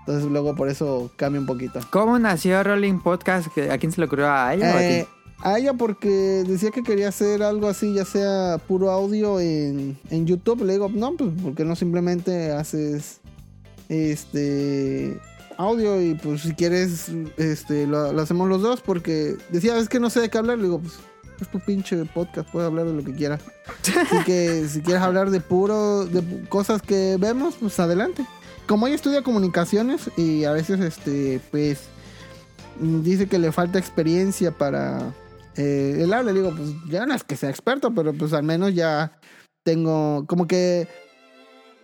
Entonces luego por eso cambia un poquito. ¿Cómo nació Rolling Podcast? ¿A quién se le ocurrió? ¿A ella o a Eh, ti? A ella porque decía que quería hacer algo así, ya sea puro audio en, en YouTube. Le digo, no, pues porque no simplemente haces este audio y pues si quieres este lo, hacemos los dos porque decía, es que no sé de qué hablar. Le digo, pues es tu pinche podcast, puedes hablar de lo que quieras. Así que si quieres hablar de puro, de cosas que vemos, pues adelante. Como ella estudia comunicaciones y a veces este pues dice que le falta experiencia para eh, el habla. Le digo, pues ya no es que sea experto, pero pues al menos ya tengo como que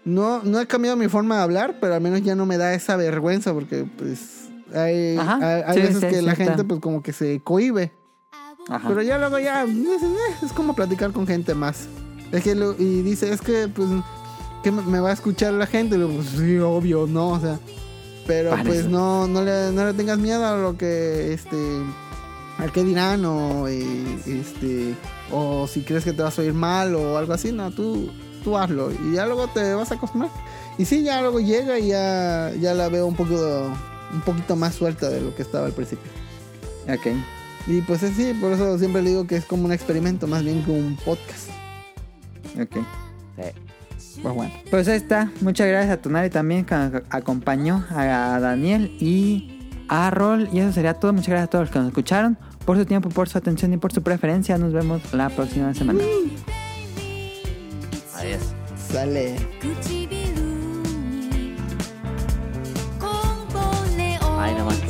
no, no he cambiado mi forma de hablar, pero al menos ya no me da esa vergüenza porque pues hay, Ajá, hay, hay sí, veces sí, que la gente pues como que se cohibe. Ajá. Pero ya luego ya es, es como platicar con gente más. Es que lo- y dice, es que pues que me, va a escuchar la gente. Y luego, pues, sí, obvio, no, o sea. Pero pues no, no le, no le tengas miedo a lo que este al que dirán o eh, este o si crees que te vas a oír mal o algo así, no, tú tú hazlo y ya luego te vas a acostumbrar. Y sí, ya luego llega y ya ya la veo un poquito un poquito más suelta de lo que estaba al principio. Ok. Y pues es sí, por eso siempre le digo que es como un experimento más bien que un podcast. Ok. Sí. Pues bueno. Pues ahí está. Muchas gracias a Tonari también que ac- acompañó a Daniel y a Rol. Y eso sería todo. Muchas gracias a todos los que nos escucharon, por su tiempo, por su atención y por su preferencia. Nos vemos la próxima semana. Adiós. Sale. Ay, no más